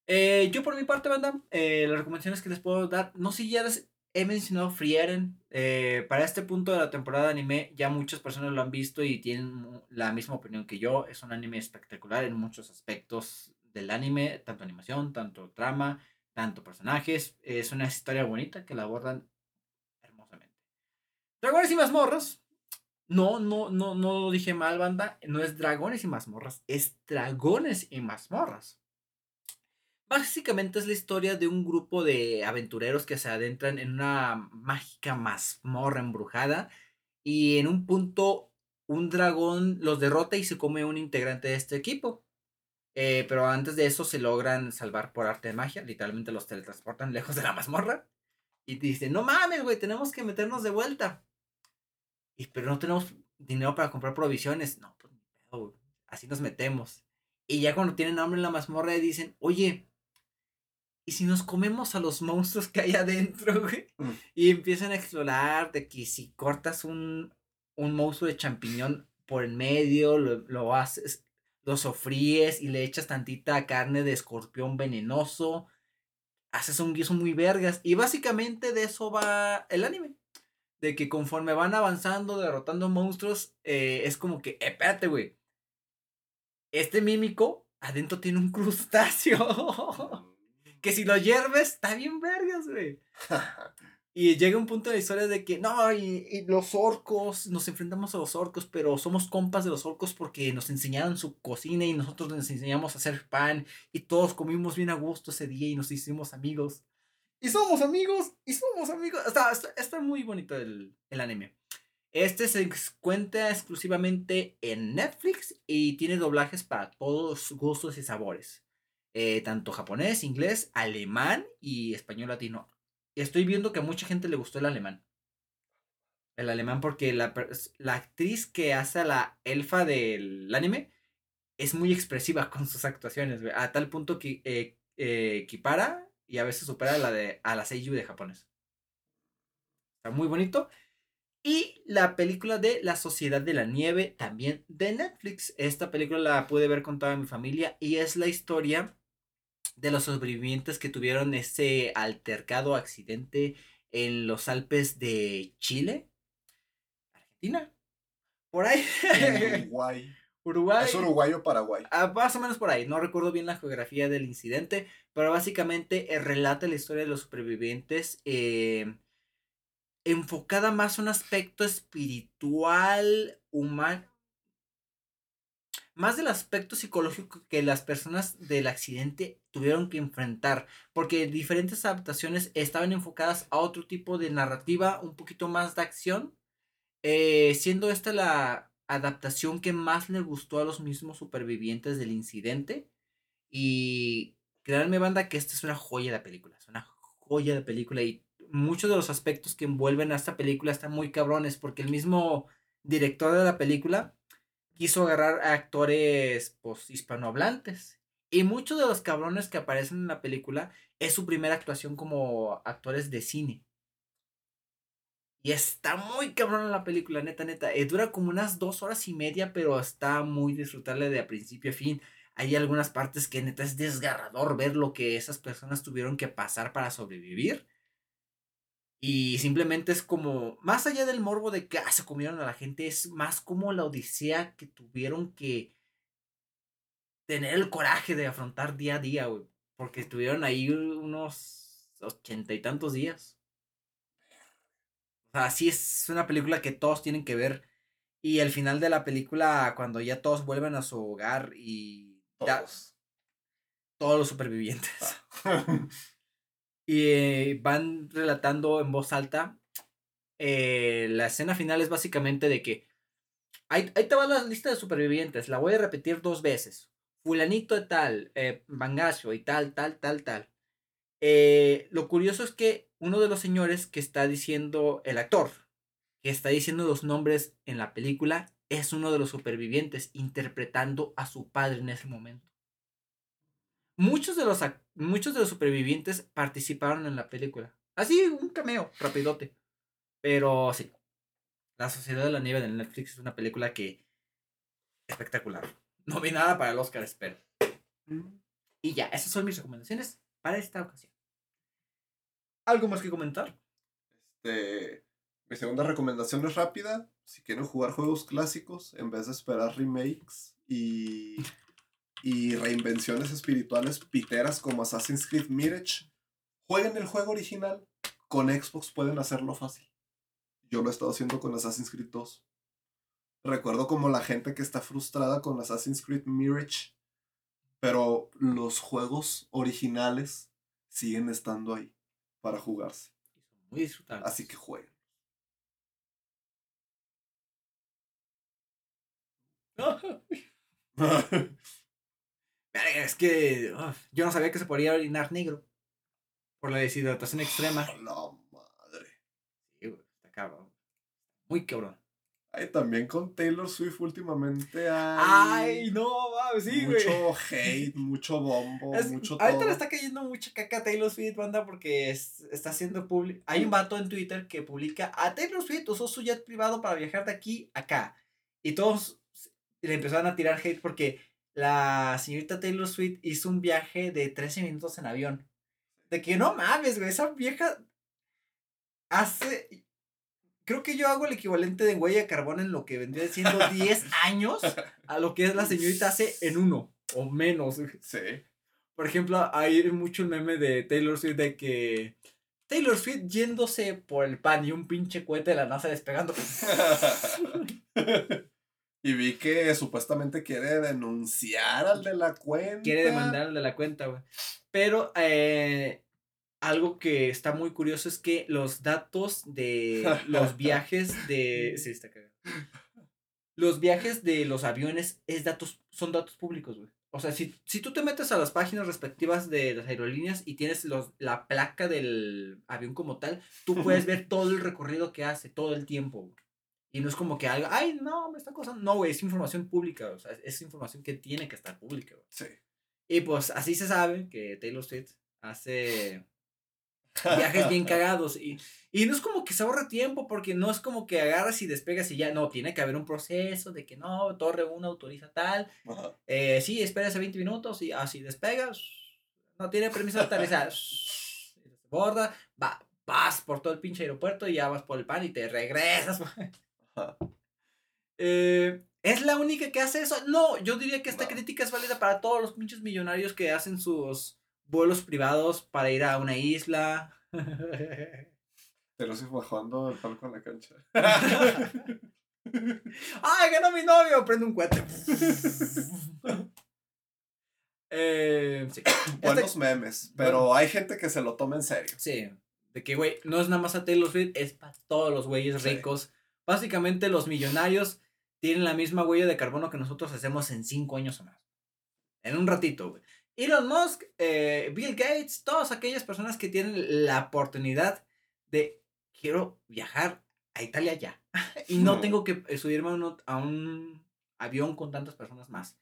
Eh, yo por mi parte, banda, eh, las recomendaciones que les puedo dar, no sé si ya les he mencionado Frieren. eh, para este punto de la temporada de anime, ya muchas personas lo han visto y tienen la misma opinión que yo. Es un anime espectacular en muchos aspectos del anime, tanto animación, tanto trama, tanto personajes. Es una historia bonita que la abordan hermosamente. Dragones y mazmorras. No, no, no, no lo dije mal, banda. No es dragones y mazmorras, es dragones y mazmorras. Básicamente es la historia de un grupo de aventureros que se adentran en una mágica mazmorra embrujada y en un punto un dragón los derrota y se come un integrante de este equipo. Eh, pero antes de eso se logran salvar por arte de magia, literalmente los teletransportan (laughs) lejos de la mazmorra y dicen, no mames, güey, tenemos que meternos de vuelta. Y, pero no tenemos dinero para comprar provisiones. No, pues. Así nos metemos. Y ya cuando tienen hambre en la mazmorra dicen, oye, ¿y si nos comemos a los monstruos que hay adentro, (laughs) güey? Mm. Y empiezan a explorar de que si cortas un, un monstruo de champiñón por el medio, lo, lo haces, lo sofríes y le echas tantita carne de escorpión venenoso, haces un guiso muy vergas. Y básicamente de eso va el anime de que conforme van avanzando, derrotando monstruos, eh, es como que, "Eh, espérate, güey. Este mímico adentro tiene un (laughs) crustáceo. Que si lo hierves, está bien vergas, güey. (laughs) Y llega un punto de la historia de que, no, y, y los orcos, nos enfrentamos a los orcos, pero somos compas de los orcos porque nos enseñaron su cocina y nosotros les enseñamos a hacer pan y todos comimos bien a gusto ese día y nos hicimos amigos. Y somos amigos, y somos amigos. Está, está, está muy bonito el, el anime. Este se cuenta exclusivamente en Netflix y tiene doblajes para todos gustos y sabores. Eh, tanto japonés, inglés, alemán y español latino. Estoy viendo que a mucha gente le gustó el alemán. El alemán porque la, la actriz que hace a la elfa del anime es muy expresiva (laughs) con sus actuaciones, a tal punto que eh, eh, equipara y a veces supera a la de a la de japonés. Está muy bonito. Y la película de La Sociedad de la Nieve, también de Netflix. Esta película la pude ver con toda mi familia y es la historia de los sobrevivientes que tuvieron ese altercado accidente en los Alpes de Chile, Argentina, por ahí, (laughs) Uruguay. Uruguay. Es Uruguay o Paraguay. Ah, más o menos por ahí, no recuerdo bien la geografía del incidente, pero básicamente eh, relata la historia de los supervivientes eh, enfocada más a un aspecto espiritual, humano, más del aspecto psicológico que las personas del accidente tuvieron que enfrentar, porque diferentes adaptaciones estaban enfocadas a otro tipo de narrativa, un poquito más de acción, eh, siendo esta la adaptación que más le gustó a los mismos supervivientes del incidente. Y créanme, banda, que esta es una joya de película. Es una joya de película. Y muchos de los aspectos que envuelven a esta película están muy cabrones. Porque el mismo director de la película quiso agarrar a actores pues, hispanohablantes. Y muchos de los cabrones que aparecen en la película es su primera actuación como actores de cine. Y está muy cabrón la película, neta, neta. Eh, dura como unas dos horas y media, pero está muy disfrutable de principio a fin. Hay algunas partes que neta es desgarrador ver lo que esas personas tuvieron que pasar para sobrevivir. Y simplemente es como, más allá del morbo de que ah, se comieron a la gente, es más como la odisea que tuvieron que tener el coraje de afrontar día a día, güey. Porque estuvieron ahí unos ochenta y tantos días. O sea, sí es una película que todos tienen que ver. Y el final de la película, cuando ya todos vuelven a su hogar y ya- Todos. todos los supervivientes. (laughs) y eh, van relatando en voz alta. eh, la escena final es básicamente de que ahí, ahí te va la lista de supervivientes. La voy a repetir dos veces. Fulanito de tal, eh, Bangasio y tal, tal, tal, tal. Eh, lo curioso es que uno de los señores que está diciendo, el actor, que está diciendo los nombres en la película, es uno de los supervivientes interpretando a su padre en ese momento. Muchos de los, muchos de los supervivientes participaron en la película. Así, un cameo, rapidote. Pero sí. La Sociedad de la Nieve de Netflix es una película que. espectacular. Nominada para el Oscar, espero. Y ya, esas son mis recomendaciones para esta ocasión. ¿Algo más que comentar? Este, mi segunda recomendación es rápida. Si quieren jugar juegos clásicos, en vez de esperar remakes y, y reinvenciones espirituales piteras como Assassin's Creed Mirage, jueguen el juego original. Con Xbox pueden hacerlo fácil. Yo lo he estado haciendo con Assassin's Creed 2. Recuerdo como la gente que está frustrada con Assassin's Creed Mirage, pero los juegos originales siguen estando ahí para jugarse. Muy disfrutable. Así que jueguen. (laughs) (laughs) Es que yo no sabía que se podía orinar negro. Por la deshidratación extrema. La madre. Sí, güey, está cabrón. Muy cabrón. Ay, también con Taylor Swift últimamente hay Ay, no, mames, sí, güey. mucho (laughs) hate, mucho bombo, Es- mucho ahorita todo. le está cayendo mucha caca a Taylor Swift, banda, porque es- está haciendo público. Hay un vato en Twitter que publica a Taylor Swift usó su jet privado para viajar de aquí a acá. Y todos le empezaron a tirar hate porque la señorita Taylor Swift hizo un viaje de 13 minutos en avión. De que no mames, güey, esa vieja hace. Creo que yo hago el equivalente de huella de carbón en lo que vendría siendo 10 (laughs) años a lo que es la señorita hace en uno o menos. güey. (laughs) Sí. Por ejemplo, hay mucho el meme de Taylor Swift de que Taylor Swift yéndose por el pan y un pinche cohete de la NASA despegando. (laughs) y vi que supuestamente quiere denunciar al de la cuenta. Quiere demandar al de la cuenta, güey. Pero eh, algo que está muy curioso es que los datos de (laughs) los viajes de. (laughs) Sí, está cagado. Los viajes de los aviones es datos, son datos públicos, güey. O sea, si, si tú te metes a las páginas respectivas de las aerolíneas y tienes los, la placa del avión como tal, tú puedes ver todo el recorrido que hace, todo el tiempo, güey. Y no es como que algo, ay, no, me está cosando. No, güey, es información pública, o sea, es información que tiene que estar pública, güey. Sí. Y pues así se sabe que Taylor Swift hace viajes bien cagados. Y, y no es como que se ahorra tiempo, porque no es como que agarras y despegas y ya. No, tiene que haber un proceso de que no, Torre 1 autoriza tal. Eh, sí, espérese 20 minutos y así despegas. No tiene permiso de aterrizar. (laughs) Borda, va, vas por todo el pinche aeropuerto y ya vas por el pan y te regresas. (laughs) (laughs) Eh, ¿Es la única que hace eso? No, yo diría que esta No. crítica es válida para todos los pinches millonarios que hacen sus vuelos privados para ir a una isla. (laughs) Pero sí bajando el palco en la cancha. (laughs) ¡Ay, ganó mi novio! Prende un cohete. eh, sí. (coughs) Buenos Este- memes. Pero hay gente que se lo toma en serio. Sí, de que, güey, no es nada más a Taylor Swift, es para todos los güeyes Sí. ricos. Básicamente los millonarios tienen la misma huella de carbono que nosotros hacemos en cinco años o más. En un ratito, güey. Elon Musk, eh, Bill Gates, todas aquellas personas que tienen la oportunidad de quiero viajar a Italia ya. (laughs) y no tengo que eh, subirme a un, a un avión con tantas personas más.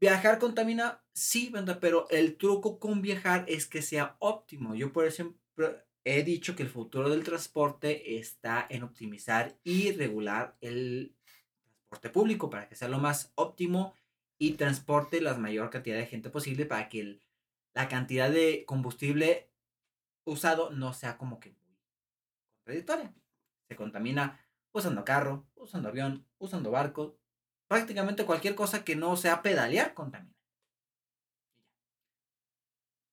Viajar contamina, sí, banda, pero el truco con viajar es que sea óptimo. Yo, por ejemplo, he dicho que el futuro del transporte está en optimizar y regular el transporte público para que sea lo más óptimo y transporte la mayor cantidad de gente posible para que el- la cantidad de combustible usado no sea como que muy contradictoria. Se contamina usando carro, usando avión, usando barco, prácticamente cualquier cosa que no sea pedalear contamina.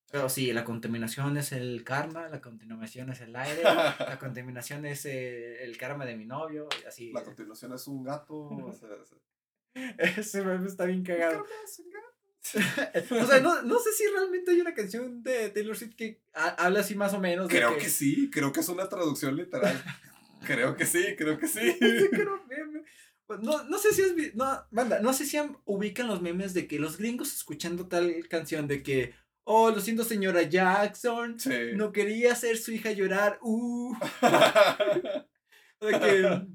Pero sí, la contaminación es el karma, la contaminación es el aire, la (laughs) contaminación es eh, el karma de mi novio, y así. La continuación es un gato. O sea, (laughs) Ese meme está bien cagado. Karma es un gato. (laughs) o sea, no, no sé si realmente hay una canción de Taylor Swift que ha- habla así más o menos. de Creo que sí, creo que es una traducción literal. creo que sí, creo que sí. Que No, no sé si es. No, banda, no sé si ubican los memes de que los gringos escuchando tal canción de que. Oh, lo siento, señora Jackson. Sí. No quería hacer su hija llorar. Uh. (laughs) De que.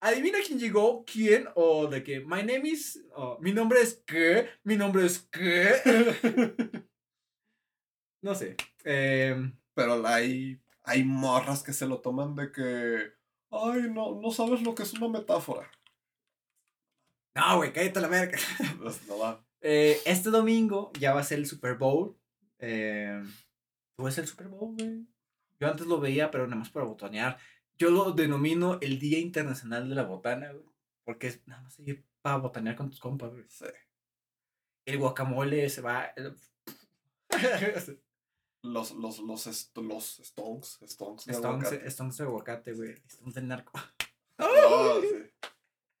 Adivina quién llegó, quién, o de que my name is. o, mi nombre es qué, mi nombre es qué. (laughs) no sé. em, Pero hay, hay morras que se lo toman de que. Ay, no, no sabes lo que es una metáfora. no, güey, cállate la verga. (laughs) Pues, no va. Eh, este domingo ya va a ser el Super Bowl. Eh, ¿Tú ves el Super Bowl, güey? Yo antes lo veía, pero nada más para botanear. Yo lo denomino el Día Internacional de la Botana, güey. Porque es nada más ir para botanear con tus compas, güey. Sí. El guacamole se va. el- (laughs) Los, los, los, est- los stonks, stonks de Stonks, aguacate. stonks de aguacate, güey. Stonks de narco. (laughs) Oh, sí.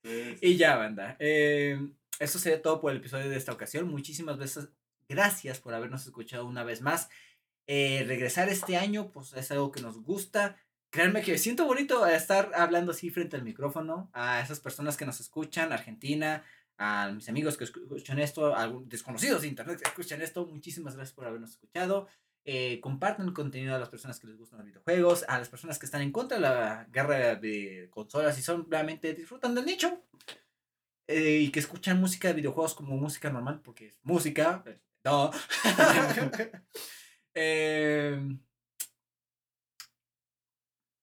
Sí, sí. Y ya, banda. Eh, eso sería todo por el episodio de esta ocasión. Muchísimas veces, gracias por habernos escuchado una vez más. Eh, regresar este año, pues es algo que nos gusta. Créanme que siento bonito estar hablando así frente al micrófono a esas personas que nos escuchan, Argentina, a mis amigos que escuchan esto, a desconocidos de internet que escuchan esto. Muchísimas gracias por habernos escuchado. Eh, compartan contenido a las personas que les gustan los videojuegos, a las personas que están en contra de la guerra de consolas y son realmente disfrutan del nicho. Eh, y que escuchan música de videojuegos como música normal, porque es música. No. (laughs) (laughs) Eh,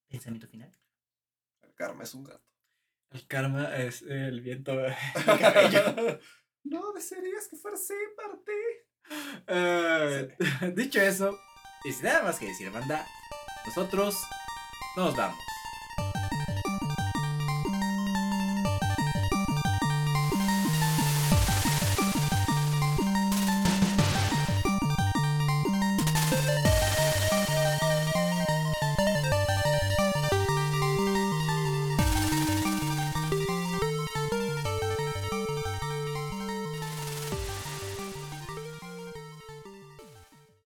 Pensamiento final. El karma es un gato. El karma es el viento. (laughs) el no desearías que fuera así para ti. Eh, dicho eso, y sin nada más que decir, banda, nosotros nos vamos.